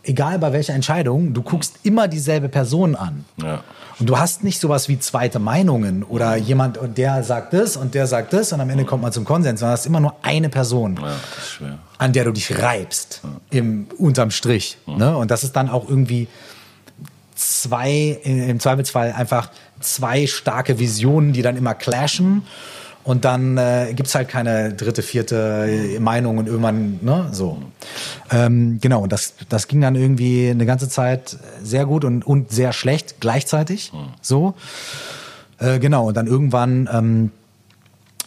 egal bei welcher Entscheidung, du guckst immer dieselbe Person an. Ja. Und du hast nicht sowas wie zweite Meinungen oder jemand, und der sagt das und der sagt das und am Ende kommt man zum Konsens, sondern du hast immer nur eine Person, Ja, an der du dich reibst, im, unterm Strich. Ne? Und das ist dann auch irgendwie zwei, im Zweifelsfall einfach zwei starke Visionen, die dann immer clashen. Und dann äh, gibt's halt keine dritte, vierte Meinung und irgendwann, ne, so. Ähm, genau, und das, das ging dann irgendwie eine ganze Zeit sehr gut und, und sehr schlecht gleichzeitig. So. Äh, genau, und dann irgendwann ähm,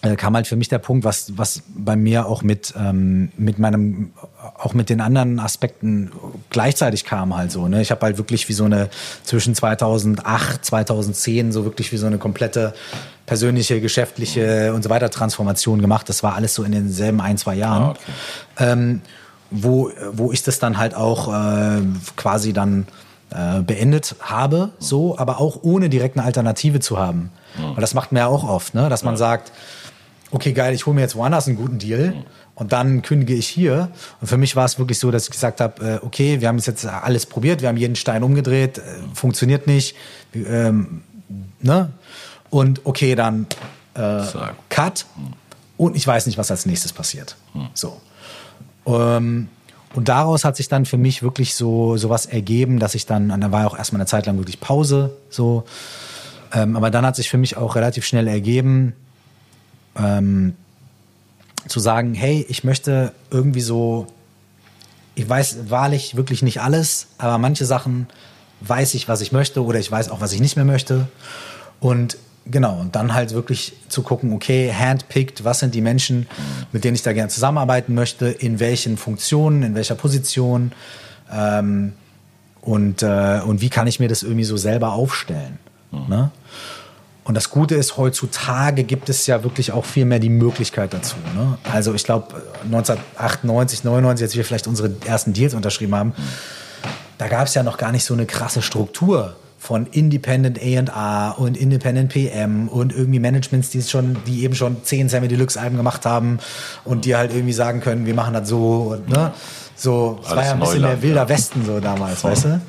äh, kam halt für mich der Punkt, was, was bei mir auch mit, ähm, mit meinem, auch mit den anderen Aspekten gleichzeitig kam halt so. Ne? Ich habe halt wirklich wie so eine zwischen 2008, 2010 so wirklich wie so eine komplette persönliche, geschäftliche und so weiter Transformation gemacht. Das war alles so in denselben ein, zwei Jahren. Ah, okay. ähm, wo, wo ich das dann halt auch äh, quasi dann äh, beendet habe, so, aber auch ohne direkt eine Alternative zu haben. Weil das macht man ja auch oft, ne? dass man sagt, okay, geil, ich hole mir jetzt woanders einen guten Deal und dann kündige ich hier. Und für mich war es wirklich so, dass ich gesagt habe, äh, okay, wir haben es jetzt alles probiert, wir haben jeden Stein umgedreht, äh, funktioniert nicht, ähm, ne? Und okay, dann äh. Cut und ich weiß nicht, was als nächstes passiert. So. Ähm, und daraus hat sich dann für mich wirklich so sowas ergeben, dass ich dann, und da war ja auch erstmal eine Zeit lang wirklich Pause, so. Ähm, aber dann hat sich für mich auch relativ schnell ergeben, ähm, zu sagen, hey, ich möchte irgendwie so, ich weiß wahrlich wirklich nicht alles, aber manche Sachen weiß ich, was ich möchte oder ich weiß auch, was ich nicht mehr möchte. Und genau, und dann halt wirklich zu gucken, okay, handpicked, was sind die Menschen, mit denen ich da gerne zusammenarbeiten möchte, in welchen Funktionen, in welcher Position ähm, und, äh, und wie kann ich mir das irgendwie so selber aufstellen. Ne? Und das Gute ist, heutzutage gibt es ja wirklich auch viel mehr die Möglichkeit dazu. Ne? Also ich glaube, 1998, 99, als wir vielleicht unsere ersten Deals unterschrieben haben, da gab es ja noch gar nicht so eine krasse Struktur von Independent A&R und Independent PM und irgendwie Managements, die es schon, die eben schon zehn Sammy Deluxe Alben gemacht haben und die halt irgendwie sagen können, wir machen das so und ne, so, es war ja ein bisschen Neuland, mehr wilder ja. Westen so damals, weißt du?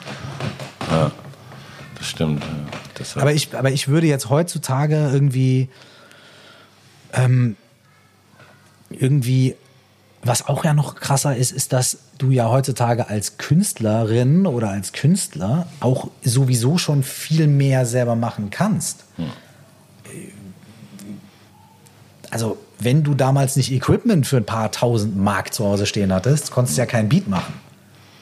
das stimmt. Ja. Aber, ich, aber ich würde jetzt heutzutage irgendwie ähm, irgendwie, was auch ja noch krasser ist, ist, dass du ja heutzutage als Künstlerin oder als Künstler auch sowieso schon viel mehr selber machen kannst. Hm. Also, wenn du damals nicht Equipment für ein paar tausend Mark zu Hause stehen hattest, konntest du ja keinen Beat machen.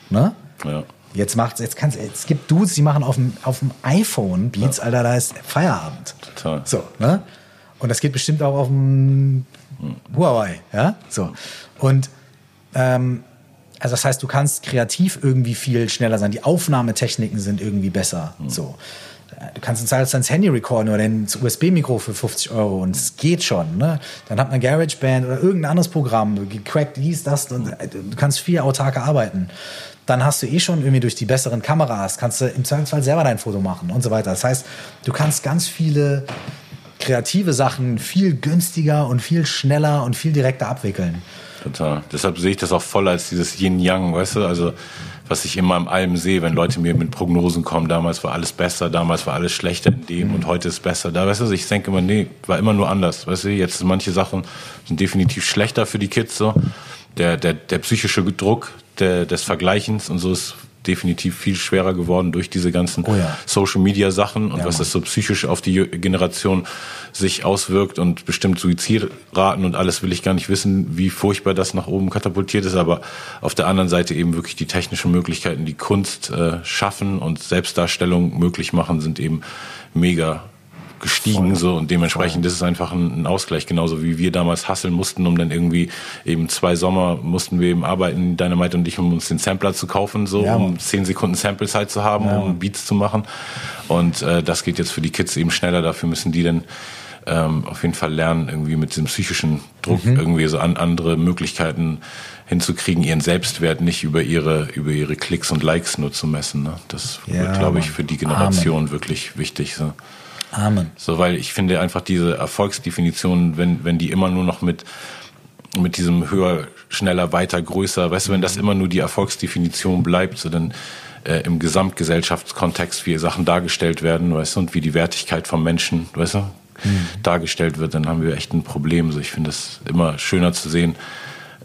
Ne? Ja. Jetzt macht's, jetzt kannst, es gibt Dudes, die machen auf dem, auf dem iPhone Beats, ja. Alter, da ist Feierabend. Total. So, ne? Und das geht bestimmt auch auf dem Huawei, ja? So. Und ähm, also das heißt, du kannst kreativ irgendwie viel schneller sein. Die Aufnahmetechniken sind irgendwie besser. Mhm. So. Du kannst ein Teil ans Handy recorden oder ins USB-Mikro für 50 Euro und es geht schon. Ne? Dann hat man GarageBand oder irgendein anderes Programm, gecrackt dies, das und äh, du kannst viel autarker arbeiten. Dann hast du eh schon irgendwie durch die besseren Kameras, kannst du im Zweifelsfall selber dein Foto machen und so weiter. Das heißt, du kannst ganz viele kreative Sachen viel günstiger und viel schneller und viel direkter abwickeln. Total. Deshalb sehe ich das auch voll als dieses Yin-Yang, weißt du? Also, was ich immer im Allem sehe, wenn Leute mir mit Prognosen kommen, damals war alles besser, damals war alles schlechter in dem mhm. und heute ist besser. Da, weißt du, ich denke immer, nee, war immer nur anders. Weißt du, jetzt manche Sachen sind definitiv schlechter für die Kids, so. Der, der, der psychische Druck der, des Vergleichens und so ist definitiv viel schwerer geworden durch diese ganzen oh ja. Social Media Sachen und ja, was das so psychisch auf die Generation sich auswirkt und bestimmt Suizidraten und alles will ich gar nicht wissen, wie furchtbar das nach oben katapultiert ist, aber auf der anderen Seite eben wirklich die technischen Möglichkeiten, die Kunst äh, schaffen und Selbstdarstellung möglich machen, sind eben mega gestiegen Voll. so und dementsprechend Voll. ist es einfach ein, ein, Ausgleich, genauso wie wir damals hasseln mussten, um dann irgendwie eben zwei Sommer mussten wir eben arbeiten, Dynamite und ich, um uns den Sampler zu kaufen, so ja, um zehn Sekunden Sample-Zeit zu haben, ja. um Beats zu machen und äh, das geht jetzt für die Kids eben schneller, dafür müssen die dann ähm, auf jeden Fall lernen, irgendwie mit diesem psychischen Druck mhm. irgendwie so an andere Möglichkeiten hinzukriegen, ihren Selbstwert nicht über ihre, über ihre Klicks und Likes nur zu messen. Ne? Das ja, wird, glaube ich, für die Generation Amen. wirklich wichtig. So. Amen. So, weil ich finde einfach diese Erfolgsdefinition, wenn, wenn die immer nur noch mit, mit diesem höher, schneller, weiter, größer, weißt du, wenn das immer nur die Erfolgsdefinition bleibt, so dann äh, im Gesamtgesellschaftskontext, wie Sachen dargestellt werden, weißt du, und wie die Wertigkeit vom Menschen, weißt du, mhm. dargestellt wird, dann haben wir echt ein Problem. So, ich finde es immer schöner zu sehen,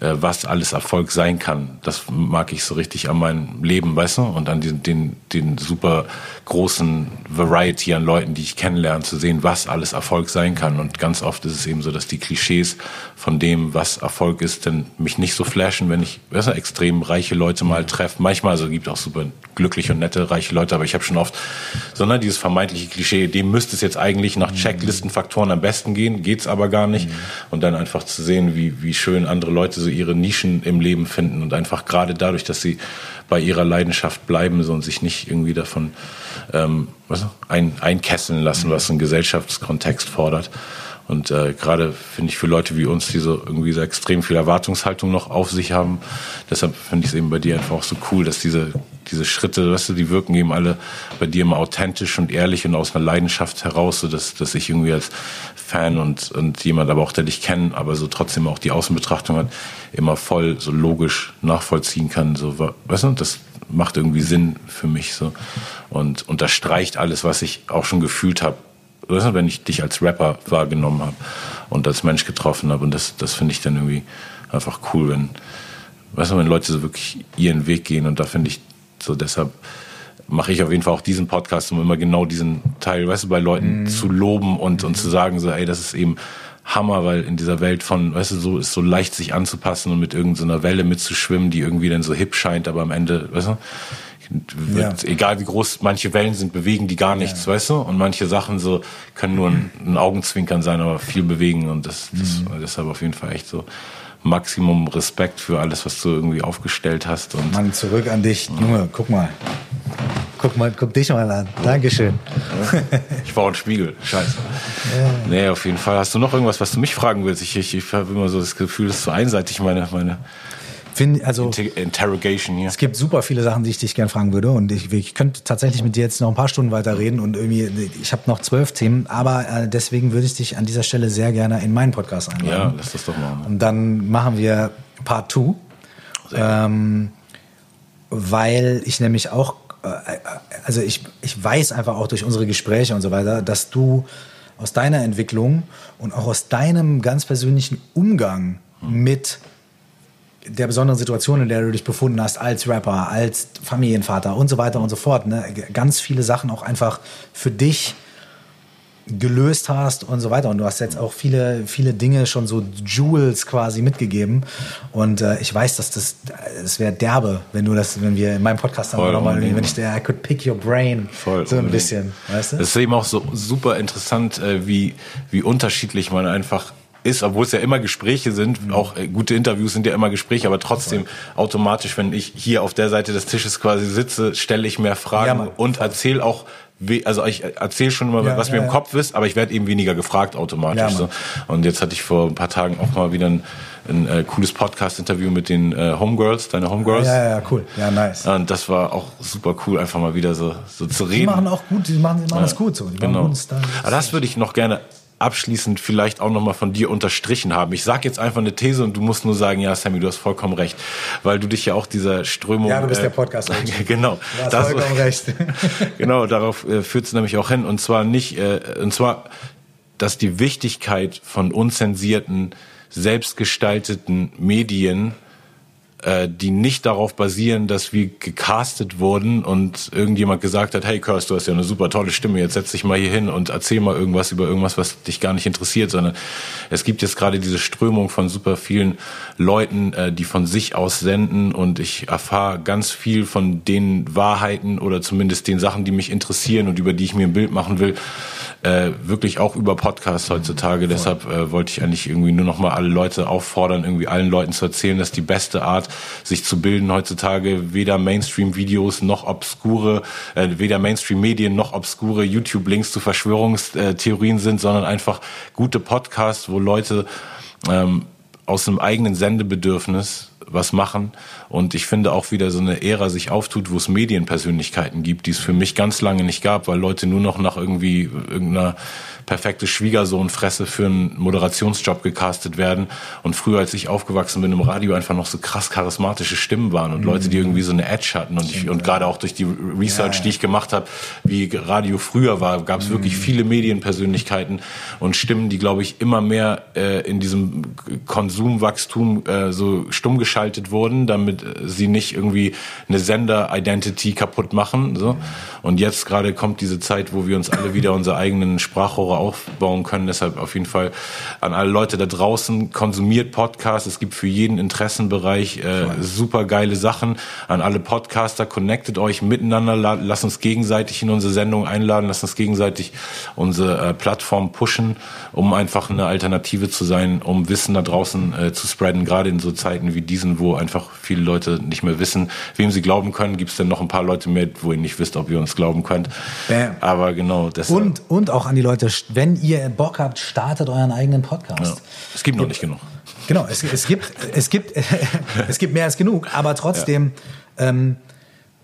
was alles Erfolg sein kann. Das mag ich so richtig an meinem Leben, weißt du? Und an den, den, den super großen Variety an Leuten, die ich kennenlerne, zu sehen, was alles Erfolg sein kann. Und ganz oft ist es eben so, dass die Klischees von dem, was Erfolg ist, dann mich nicht so flashen, wenn ich weißt du, extrem reiche Leute mal treffe. Manchmal, also gibt auch super glückliche und nette reiche Leute, aber ich habe schon oft so ne, dieses vermeintliche Klischee, dem müsste es jetzt eigentlich nach Checklistenfaktoren am besten gehen, geht's aber gar nicht. Mhm. Und dann einfach zu sehen, wie, wie schön andere Leute so ihre Nischen im Leben finden und einfach gerade dadurch, dass sie bei ihrer Leidenschaft bleiben so, und sich nicht irgendwie davon ähm, was, ein, einkesseln lassen, was ein Gesellschaftskontext fordert. Und äh, gerade finde ich für Leute wie uns, die so irgendwie so extrem viel Erwartungshaltung noch auf sich haben, deshalb finde ich es eben bei dir einfach auch so cool, dass diese, diese Schritte, weißt du, die wirken eben alle bei dir immer authentisch und ehrlich und aus einer Leidenschaft heraus, so dass, dass ich irgendwie als Fan und, und jemand aber auch, der dich kennt, aber so trotzdem auch die Außenbetrachtung hat, immer voll so logisch nachvollziehen kann. So, weißt du, das macht irgendwie Sinn für mich so und unterstreicht alles, was ich auch schon gefühlt habe, wenn ich dich als Rapper wahrgenommen habe und als Mensch getroffen habe. Und das, das finde ich dann irgendwie einfach cool, wenn, weißt du, wenn Leute so wirklich ihren Weg gehen. Und da finde ich so deshalb mache ich auf jeden Fall auch diesen Podcast, um immer genau diesen Teil, weißt du, bei Leuten mm. zu loben und, und zu sagen, so, ey, das ist eben Hammer, weil in dieser Welt von, weißt du, so ist so leicht sich anzupassen und mit irgendeiner so Welle mitzuschwimmen, die irgendwie dann so hip scheint, aber am Ende, weißt du, wird, ja. egal wie groß manche Wellen sind, bewegen die gar nichts, ja. weißt du? Und manche Sachen so können nur ein, ein Augenzwinkern sein, aber viel bewegen und das, das mhm. deshalb auf jeden Fall echt so Maximum Respekt für alles, was du irgendwie aufgestellt hast. Und Mann, zurück an dich. Junge, guck mal. Guck mal, guck dich mal an. Dankeschön. Ich war ein Spiegel. Scheiße. Ja. Nee, auf jeden Fall. Hast du noch irgendwas, was du mich fragen willst? Ich, ich, ich habe immer so das Gefühl, das ist so einseitig, meine, meine Find, also, Interrogation hier. Es gibt super viele Sachen, die ich dich gerne fragen würde. Und ich, ich könnte tatsächlich mit dir jetzt noch ein paar Stunden weiterreden. Und irgendwie, ich habe noch zwölf Themen. Aber äh, deswegen würde ich dich an dieser Stelle sehr gerne in meinen Podcast einladen. Ja, lass das doch machen. Und dann machen wir Part 2. Ähm, weil ich nämlich auch äh, also ich, ich weiß einfach auch durch unsere Gespräche und so weiter, dass du aus deiner Entwicklung und auch aus deinem ganz persönlichen Umgang mit der besonderen Situation, in der du dich befunden hast, als Rapper, als Familienvater und so weiter und so fort, ne, ganz viele Sachen auch einfach für dich gelöst hast und so weiter. Und du hast jetzt auch viele, viele Dinge schon so Jewels quasi mitgegeben. Und äh, ich weiß, dass das, es wäre derbe, wenn du das, wenn wir in meinem Podcast dann nochmal, wenn ich der I could pick your brain Voll so ein unbedingt. bisschen, weißt du? Das ist eben auch so super interessant, äh, wie, wie unterschiedlich man einfach ist, obwohl es ja immer Gespräche sind, Mhm. auch äh, gute Interviews sind ja immer Gespräche, aber trotzdem automatisch, wenn ich hier auf der Seite des Tisches quasi sitze, stelle ich mehr Ja, Fragen Mann. und erzähle auch, also ich erzähle schon immer, Ja, was ja, mir im ja. Kopf ist, aber ich werde eben weniger gefragt automatisch. Ja, so. Und jetzt hatte ich vor ein paar Tagen auch mal wieder ein, ein äh, cooles Podcast-Interview mit den äh, Homegirls, deine Homegirls. ja, ja, cool. Ja, nice. Und das war auch super cool, einfach mal wieder so, so zu reden. Die machen auch gut, die machen, die machen das gut so. Die Genau. Aber das würde ich noch gerne abschließend vielleicht auch nochmal von dir unterstrichen haben. Ich sage jetzt einfach eine These und du musst nur sagen, ja, Sammy, du hast vollkommen recht. Weil du dich ja auch dieser Strömung... Ja, du bist äh, der Podcast-OG. (laughs) genau. Du hast Das- vollkommen recht. (laughs) genau, darauf äh, führt es nämlich auch hin. Und zwar nicht, äh, und zwar, dass die Wichtigkeit von unzensierten, selbstgestalteten Medien äh, die nicht darauf basieren, dass wir gecastet wurden und irgendjemand gesagt hat, hey Curse, du hast ja eine super tolle Stimme, jetzt setz dich mal hier hin und erzähl mal irgendwas über irgendwas, was dich gar nicht interessiert, sondern es gibt jetzt gerade diese Strömung von super vielen Leuten, äh, die von sich aus senden und ich erfahre ganz viel von den Wahrheiten oder zumindest den Sachen, die mich interessieren und über die ich mir ein Bild machen will, äh, wirklich auch über Podcasts heutzutage. Deshalb äh, wollte ich eigentlich irgendwie nur noch mal alle Leute auffordern, irgendwie allen Leuten zu erzählen, dass die beste Art, sich zu bilden heutzutage weder Mainstream-Videos noch obskure, äh, weder Mainstream-Medien noch obskure YouTube-Links zu Verschwörungstheorien sind, sondern einfach gute Podcasts, wo Leute ähm, aus einem eigenen Sendebedürfnis was machen. Und ich finde auch wieder so eine Ära sich auftut, wo es Medienpersönlichkeiten gibt, die es für mich ganz lange nicht gab, weil Leute nur noch nach irgendwie irgendeiner perfekte Schwiegersohnfresse für einen Moderationsjob gecastet werden. Und früher, als ich aufgewachsen bin im Radio, einfach noch so krass charismatische Stimmen waren und Leute, die irgendwie so eine Edge hatten. Und, ich, und gerade auch durch die Research, die ich gemacht habe, wie Radio früher war, gab es wirklich viele Medienpersönlichkeiten und Stimmen, die, glaube ich, immer mehr äh, in diesem Konsumwachstum äh, so stumm geschaltet wurden, damit äh, sie nicht irgendwie eine Sender-Identity kaputt machen. So. Und jetzt gerade kommt diese Zeit, wo wir uns alle wieder unsere eigenen Sprachrohre aufbauen können. Deshalb auf jeden Fall an alle Leute da draußen, konsumiert Podcasts. Es gibt für jeden Interessenbereich äh, super geile Sachen. An alle Podcaster, connectet euch miteinander, la- lasst uns gegenseitig in unsere Sendung einladen, lasst uns gegenseitig unsere äh, Plattform pushen, um einfach eine Alternative zu sein, um Wissen da draußen äh, zu spreaden, gerade in so Zeiten wie diesen, wo einfach viele Leute nicht mehr wissen, wem sie glauben können. Gibt es dann noch ein paar Leute mehr, wo ihr nicht wisst, ob ihr uns glauben könnt. Bam. Aber genau, deshalb, Und, und auch an die Leute, wenn ihr Bock habt, startet euren eigenen Podcast. ja, es gibt noch nicht genug. Genau, es, es gibt, es gibt, (laughs) es gibt mehr als genug, aber trotzdem, ähm,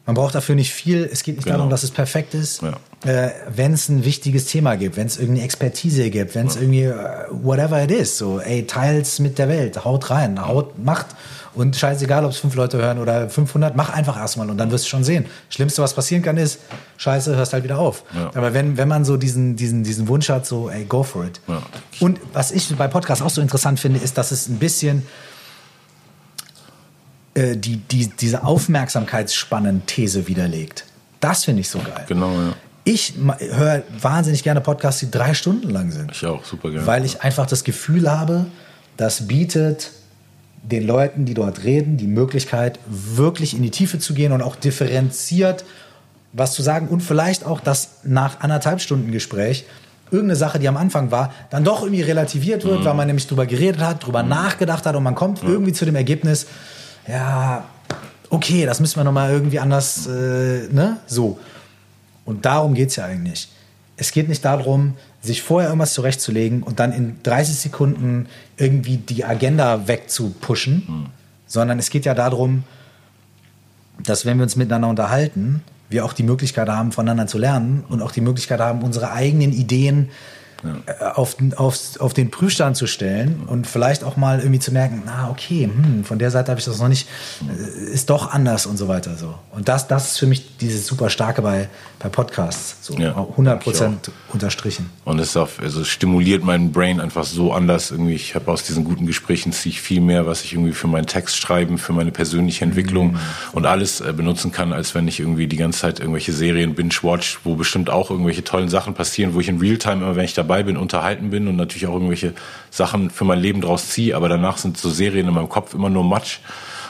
man braucht dafür nicht viel. Es geht nicht Genau. darum, dass es perfekt ist. Ja. Äh, wenn es ein wichtiges Thema gibt, wenn es irgendeine Expertise gibt, wenn es irgendwie äh, whatever it is, so, ey, teils mit der Welt, haut rein, haut, macht. Und scheißegal, ob es fünf Leute hören oder 500, mach einfach erstmal und dann wirst du schon sehen. Schlimmste, was passieren kann, ist, scheiße, hörst halt wieder auf. Ja. Aber wenn, wenn man so diesen, diesen, diesen Wunsch hat, so, ey, go for it. Ja. Und was ich bei Podcasts auch so interessant finde, ist, dass es ein bisschen äh, die, die, diese Aufmerksamkeitsspannen-These widerlegt. Das finde ich so geil. Genau, ja. Ich höre wahnsinnig gerne Podcasts, die drei Stunden lang sind. Ich auch, super gerne. Weil ich einfach das Gefühl habe, das bietet den Leuten, die dort reden, die Möglichkeit, wirklich in die Tiefe zu gehen und auch differenziert was zu sagen und vielleicht auch, dass nach anderthalb Stunden Gespräch irgendeine Sache, die am Anfang war, dann doch irgendwie relativiert wird, weil man nämlich drüber geredet hat, drüber nachgedacht hat und man kommt irgendwie zu dem Ergebnis, ja, okay, das müssen wir nochmal irgendwie anders, äh, ne, so. Und darum geht es ja eigentlich. Es geht nicht darum, sich vorher irgendwas zurechtzulegen und dann in 30 Sekunden irgendwie die Agenda wegzupushen, sondern es geht ja darum, dass wenn wir uns miteinander unterhalten, wir auch die Möglichkeit haben, voneinander zu lernen und auch die Möglichkeit haben, unsere eigenen Ideen ja. auf, auf, auf den Prüfstand zu stellen und vielleicht auch mal irgendwie zu merken, na okay, hm, von der Seite habe ich das noch nicht, äh, ist doch anders und so weiter. So. Und das, das ist für mich dieses super starke bei, bei Podcasts. So ja, 100 Prozent unterstrichen. Und es auch, also stimuliert meinen Brain einfach so anders. Irgendwie, ich habe aus diesen guten Gesprächen ziehe ich viel mehr, was ich irgendwie für meinen Text schreiben, für meine persönliche Entwicklung mhm. und alles äh, benutzen kann, als wenn ich irgendwie die ganze Zeit irgendwelche Serien binge-watch, wo bestimmt auch irgendwelche tollen Sachen passieren, wo ich in Realtime immer, wenn ich dabei bin, unterhalten bin und natürlich auch irgendwelche Sachen für mein Leben draus ziehe. Aber danach sind so Serien in meinem Kopf immer nur Matsch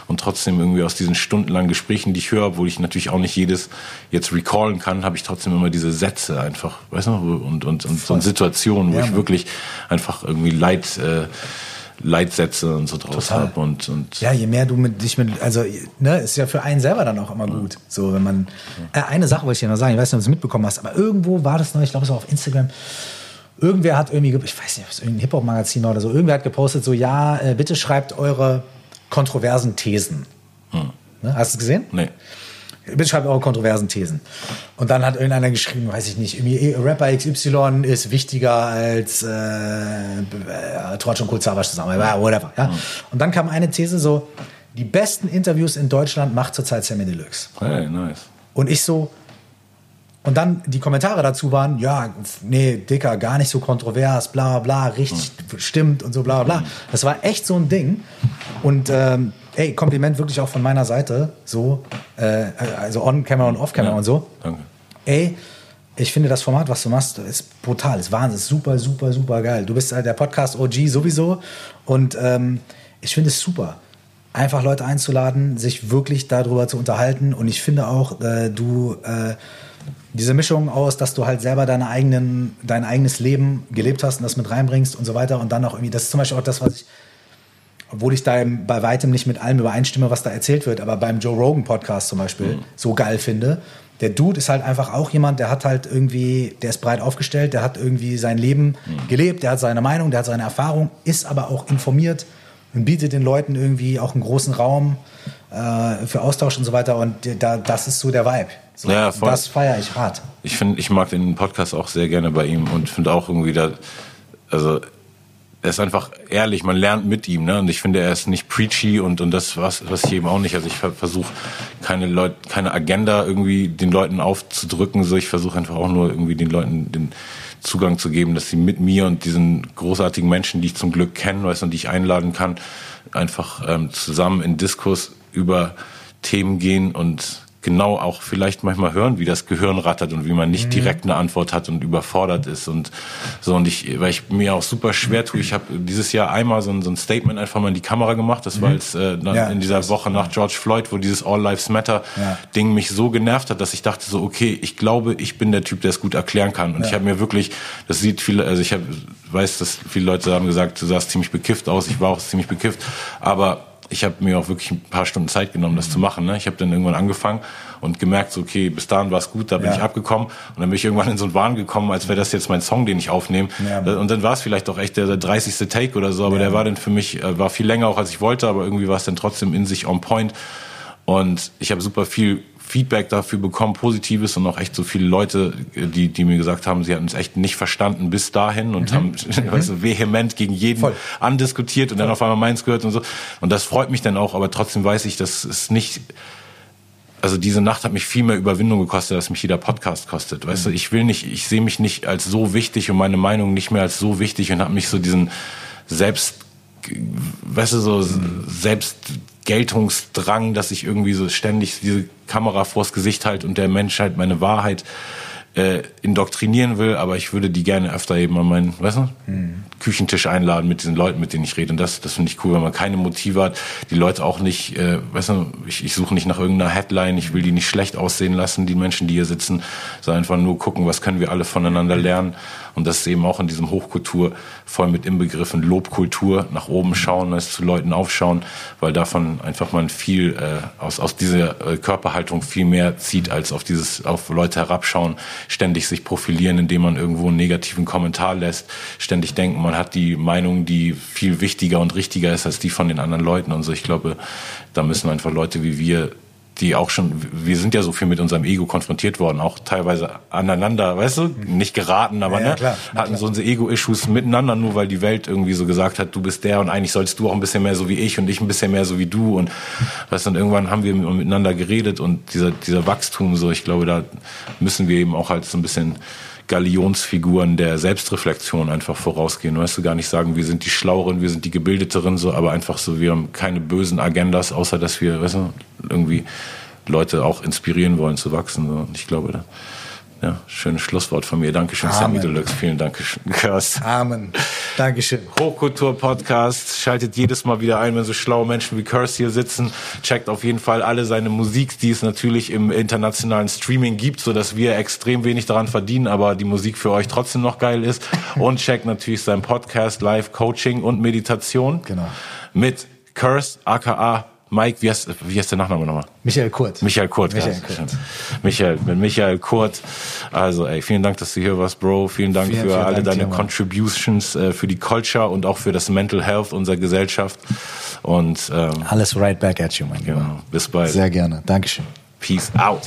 und trotzdem irgendwie aus diesen stundenlangen Gesprächen, die ich höre, obwohl ich natürlich auch nicht jedes jetzt recallen kann, habe ich trotzdem immer diese Sätze einfach, weißt du, und, und, und so Situationen, wo ja, ich wirklich einfach irgendwie Leid, äh, Leitsätze und so draus habe und, und ja je mehr du mit dich mit also ne ist ja für einen selber dann auch immer gut so wenn man äh, eine Sache wollte ich dir noch sagen ich weiß nicht ob du es mitbekommen hast aber irgendwo war das noch ich glaube es war auf Instagram irgendwer hat irgendwie ich weiß nicht ob es irgendein Hip Hop Magazin war oder so irgendwer hat gepostet so ja äh, bitte schreibt eure kontroversen Thesen. Hm. Ne? Hast du es gesehen? Nee. Bitte schreibt eure kontroversen Thesen. Und dann hat irgendeiner geschrieben, weiß ich nicht, irgendwie Rapper XY ist wichtiger als äh, äh, Trotsch und Kulzawasch zusammen, whatever. Ja? Hm. Und dann kam eine These so, die besten Interviews in Deutschland macht zurzeit Sammy Deluxe. Hey, nice. Und ich so, und dann die Kommentare dazu waren, ja, nee, Dicker, gar nicht so kontrovers, bla bla, richtig mhm. stimmt und so bla bla. Das war echt so ein Ding. Und ähm, ey, Kompliment wirklich auch von meiner Seite, so, äh, also on-camera und off-camera ja, und so. Danke. Ey, ich finde das Format, was du machst, ist brutal, ist Wahnsinn, ist super, super, super geil. Du bist halt der Podcast-OG sowieso und ähm, ich finde es super einfach Leute einzuladen, sich wirklich darüber zu unterhalten. Und ich finde auch, äh, du äh, diese Mischung aus, dass du halt selber deine eigenen, dein eigenes Leben gelebt hast und das mit reinbringst und so weiter und dann auch irgendwie, das ist zum Beispiel auch das, was ich, obwohl ich da bei weitem nicht mit allem übereinstimme, was da erzählt wird, aber beim Joe Rogan Podcast zum Beispiel mhm. so geil finde. Der Dude ist halt einfach auch jemand, der hat halt irgendwie, der ist breit aufgestellt, der hat irgendwie sein Leben mhm. gelebt, der hat seine Meinung, der hat seine Erfahrung, ist aber auch informiert und bietet den Leuten irgendwie auch einen großen Raum äh, für Austausch und so weiter. Und da, das ist so der Vibe. So, ja, voll. Das feiere ich hart. Ich finde, ich mag den Podcast auch sehr gerne bei ihm und finde auch irgendwie da, also er ist einfach ehrlich, man lernt mit ihm, ne? Und ich finde, er ist nicht preachy und, und das, was, was ich eben auch nicht. Also ich versuche keine Leute, keine Agenda irgendwie den Leuten aufzudrücken. So, ich versuche einfach auch nur irgendwie den Leuten den Zugang zu geben, dass sie mit mir und diesen großartigen Menschen, die ich zum Glück kenne, weißt und die ich einladen kann, einfach ähm, zusammen in Diskurs über Themen gehen und genau auch vielleicht manchmal hören, wie das Gehirn rattert und wie man nicht mhm. direkt eine Antwort hat und überfordert ist und so und ich, weil ich mir auch super schwer tue. Ich habe dieses Jahr einmal so ein, so ein Statement einfach mal in die Kamera gemacht. Das mhm. war jetzt äh, ja, in dieser Woche nach George Floyd, wo dieses All Lives Matter ja. Ding mich so genervt hat, dass ich dachte so, okay, ich glaube, ich bin der Typ, der es gut erklären kann. Und ja. ich habe mir wirklich, das sieht viele, also ich hab, weiß, dass viele Leute haben gesagt, du sahst ziemlich bekifft aus. Ich war auch ziemlich bekifft, aber ich habe mir auch wirklich ein paar Stunden Zeit genommen, das zu machen. Ne? Ich habe dann irgendwann angefangen und gemerkt, so, okay, bis dahin war es gut, da bin ja. ich abgekommen. Und dann bin ich irgendwann in so einen Wahn gekommen, als wäre das jetzt mein Song, den ich aufnehme. Ja. Äh, und dann war es vielleicht auch echt der, der 30. Take oder so, aber ja. der war dann für mich, äh, war viel länger auch, als ich wollte, aber irgendwie war es dann trotzdem in sich on point. Und ich habe super viel Feedback dafür bekommen, positives und auch echt so viele Leute, die, die mir gesagt haben, sie hatten es echt nicht verstanden bis dahin und mhm. haben (laughs) mhm. weißt du, vehement gegen jeden Voll. andiskutiert und Voll. dann auf einmal meins gehört und so. Und das freut mich dann auch, aber trotzdem weiß ich, dass es nicht also diese Nacht hat mich viel mehr Überwindung gekostet, als mich jeder Podcast kostet. Weißt mhm. du, ich will nicht, ich sehe mich nicht als so wichtig und meine Meinung nicht mehr als so wichtig und habe mich so diesen selbst, weißt du, so mhm. selbst Geltungsdrang, dass ich irgendwie so ständig diese Kamera vors Gesicht halte und der Menschheit meine Wahrheit äh, indoktrinieren will, aber ich würde die gerne öfter eben an meinen, weißt du, mhm. Küchentisch einladen mit diesen Leuten, mit denen ich rede. Und das, das finde ich cool, wenn man keine Motive hat, die Leute auch nicht, äh, weißt du, ich, ich suche nicht nach irgendeiner Headline, ich will die nicht schlecht aussehen lassen, die Menschen, die hier sitzen, sondern einfach nur gucken, was können wir alle voneinander lernen und das ist eben auch in diesem Hochkultur voll mit inbegriffen Lobkultur, nach oben schauen, es zu Leuten aufschauen, weil davon einfach man viel äh, aus, aus dieser äh, Körperhaltung viel mehr zieht, als auf dieses, auf Leute herabschauen, ständig sich profilieren, indem man irgendwo einen negativen Kommentar lässt, ständig denken, man hat die Meinung, die viel wichtiger und richtiger ist als die von den anderen Leuten und so. Ich glaube, da müssen einfach Leute wie wir die auch schon, wir sind ja so viel mit unserem Ego konfrontiert worden, auch teilweise aneinander, weißt du, nicht geraten, aber Ja, ne, klar, hatten so unsere Ego-Issues miteinander, nur weil die Welt irgendwie so gesagt hat, du bist der und eigentlich sollst du auch ein bisschen mehr so wie ich und ich ein bisschen mehr so wie du und weißt du, und irgendwann haben wir miteinander geredet und dieser, dieser Wachstum so, ich glaube, da müssen wir eben auch halt so ein bisschen Galionsfiguren der Selbstreflexion einfach vorausgehen. Weißt du, gar nicht sagen, wir sind die Schlaueren, wir sind die Gebildeteren, so, aber einfach so, wir haben keine bösen Agendas, außer dass wir, weißt du, irgendwie Leute auch inspirieren wollen zu wachsen. So. Und ich glaube, da, ja, schönes Schlusswort von mir. Dankeschön, Sammy. Deluxe. Vielen Dank, Kirst. Amen. Dankeschön. Hochkultur-Podcast. Schaltet jedes Mal wieder ein, wenn so schlaue Menschen wie Curse hier sitzen. Checkt auf jeden Fall alle seine Musik, die es natürlich im internationalen Streaming gibt, so dass wir extrem wenig daran verdienen, aber die Musik für euch trotzdem noch geil ist. Und checkt natürlich seinen Podcast, Live Coaching und Meditation. Genau. Mit Curse, aka Mike, wie heißt, wie heißt der Nachname nochmal? Michael Kurt. Michael Kurt. Michael Kurt. (laughs) Michael, mit Michael Kurt. Also, ey, vielen Dank, dass du hier warst, Bro. Vielen Dank Vielen, für vielen alle Dank deine dir. Contributions äh, für die Culture und auch für das Mental Health unserer Gesellschaft. Und ähm, Alles right back at you, mein Lieber. genau, bis bald. Sehr gerne. Dankeschön. Peace out.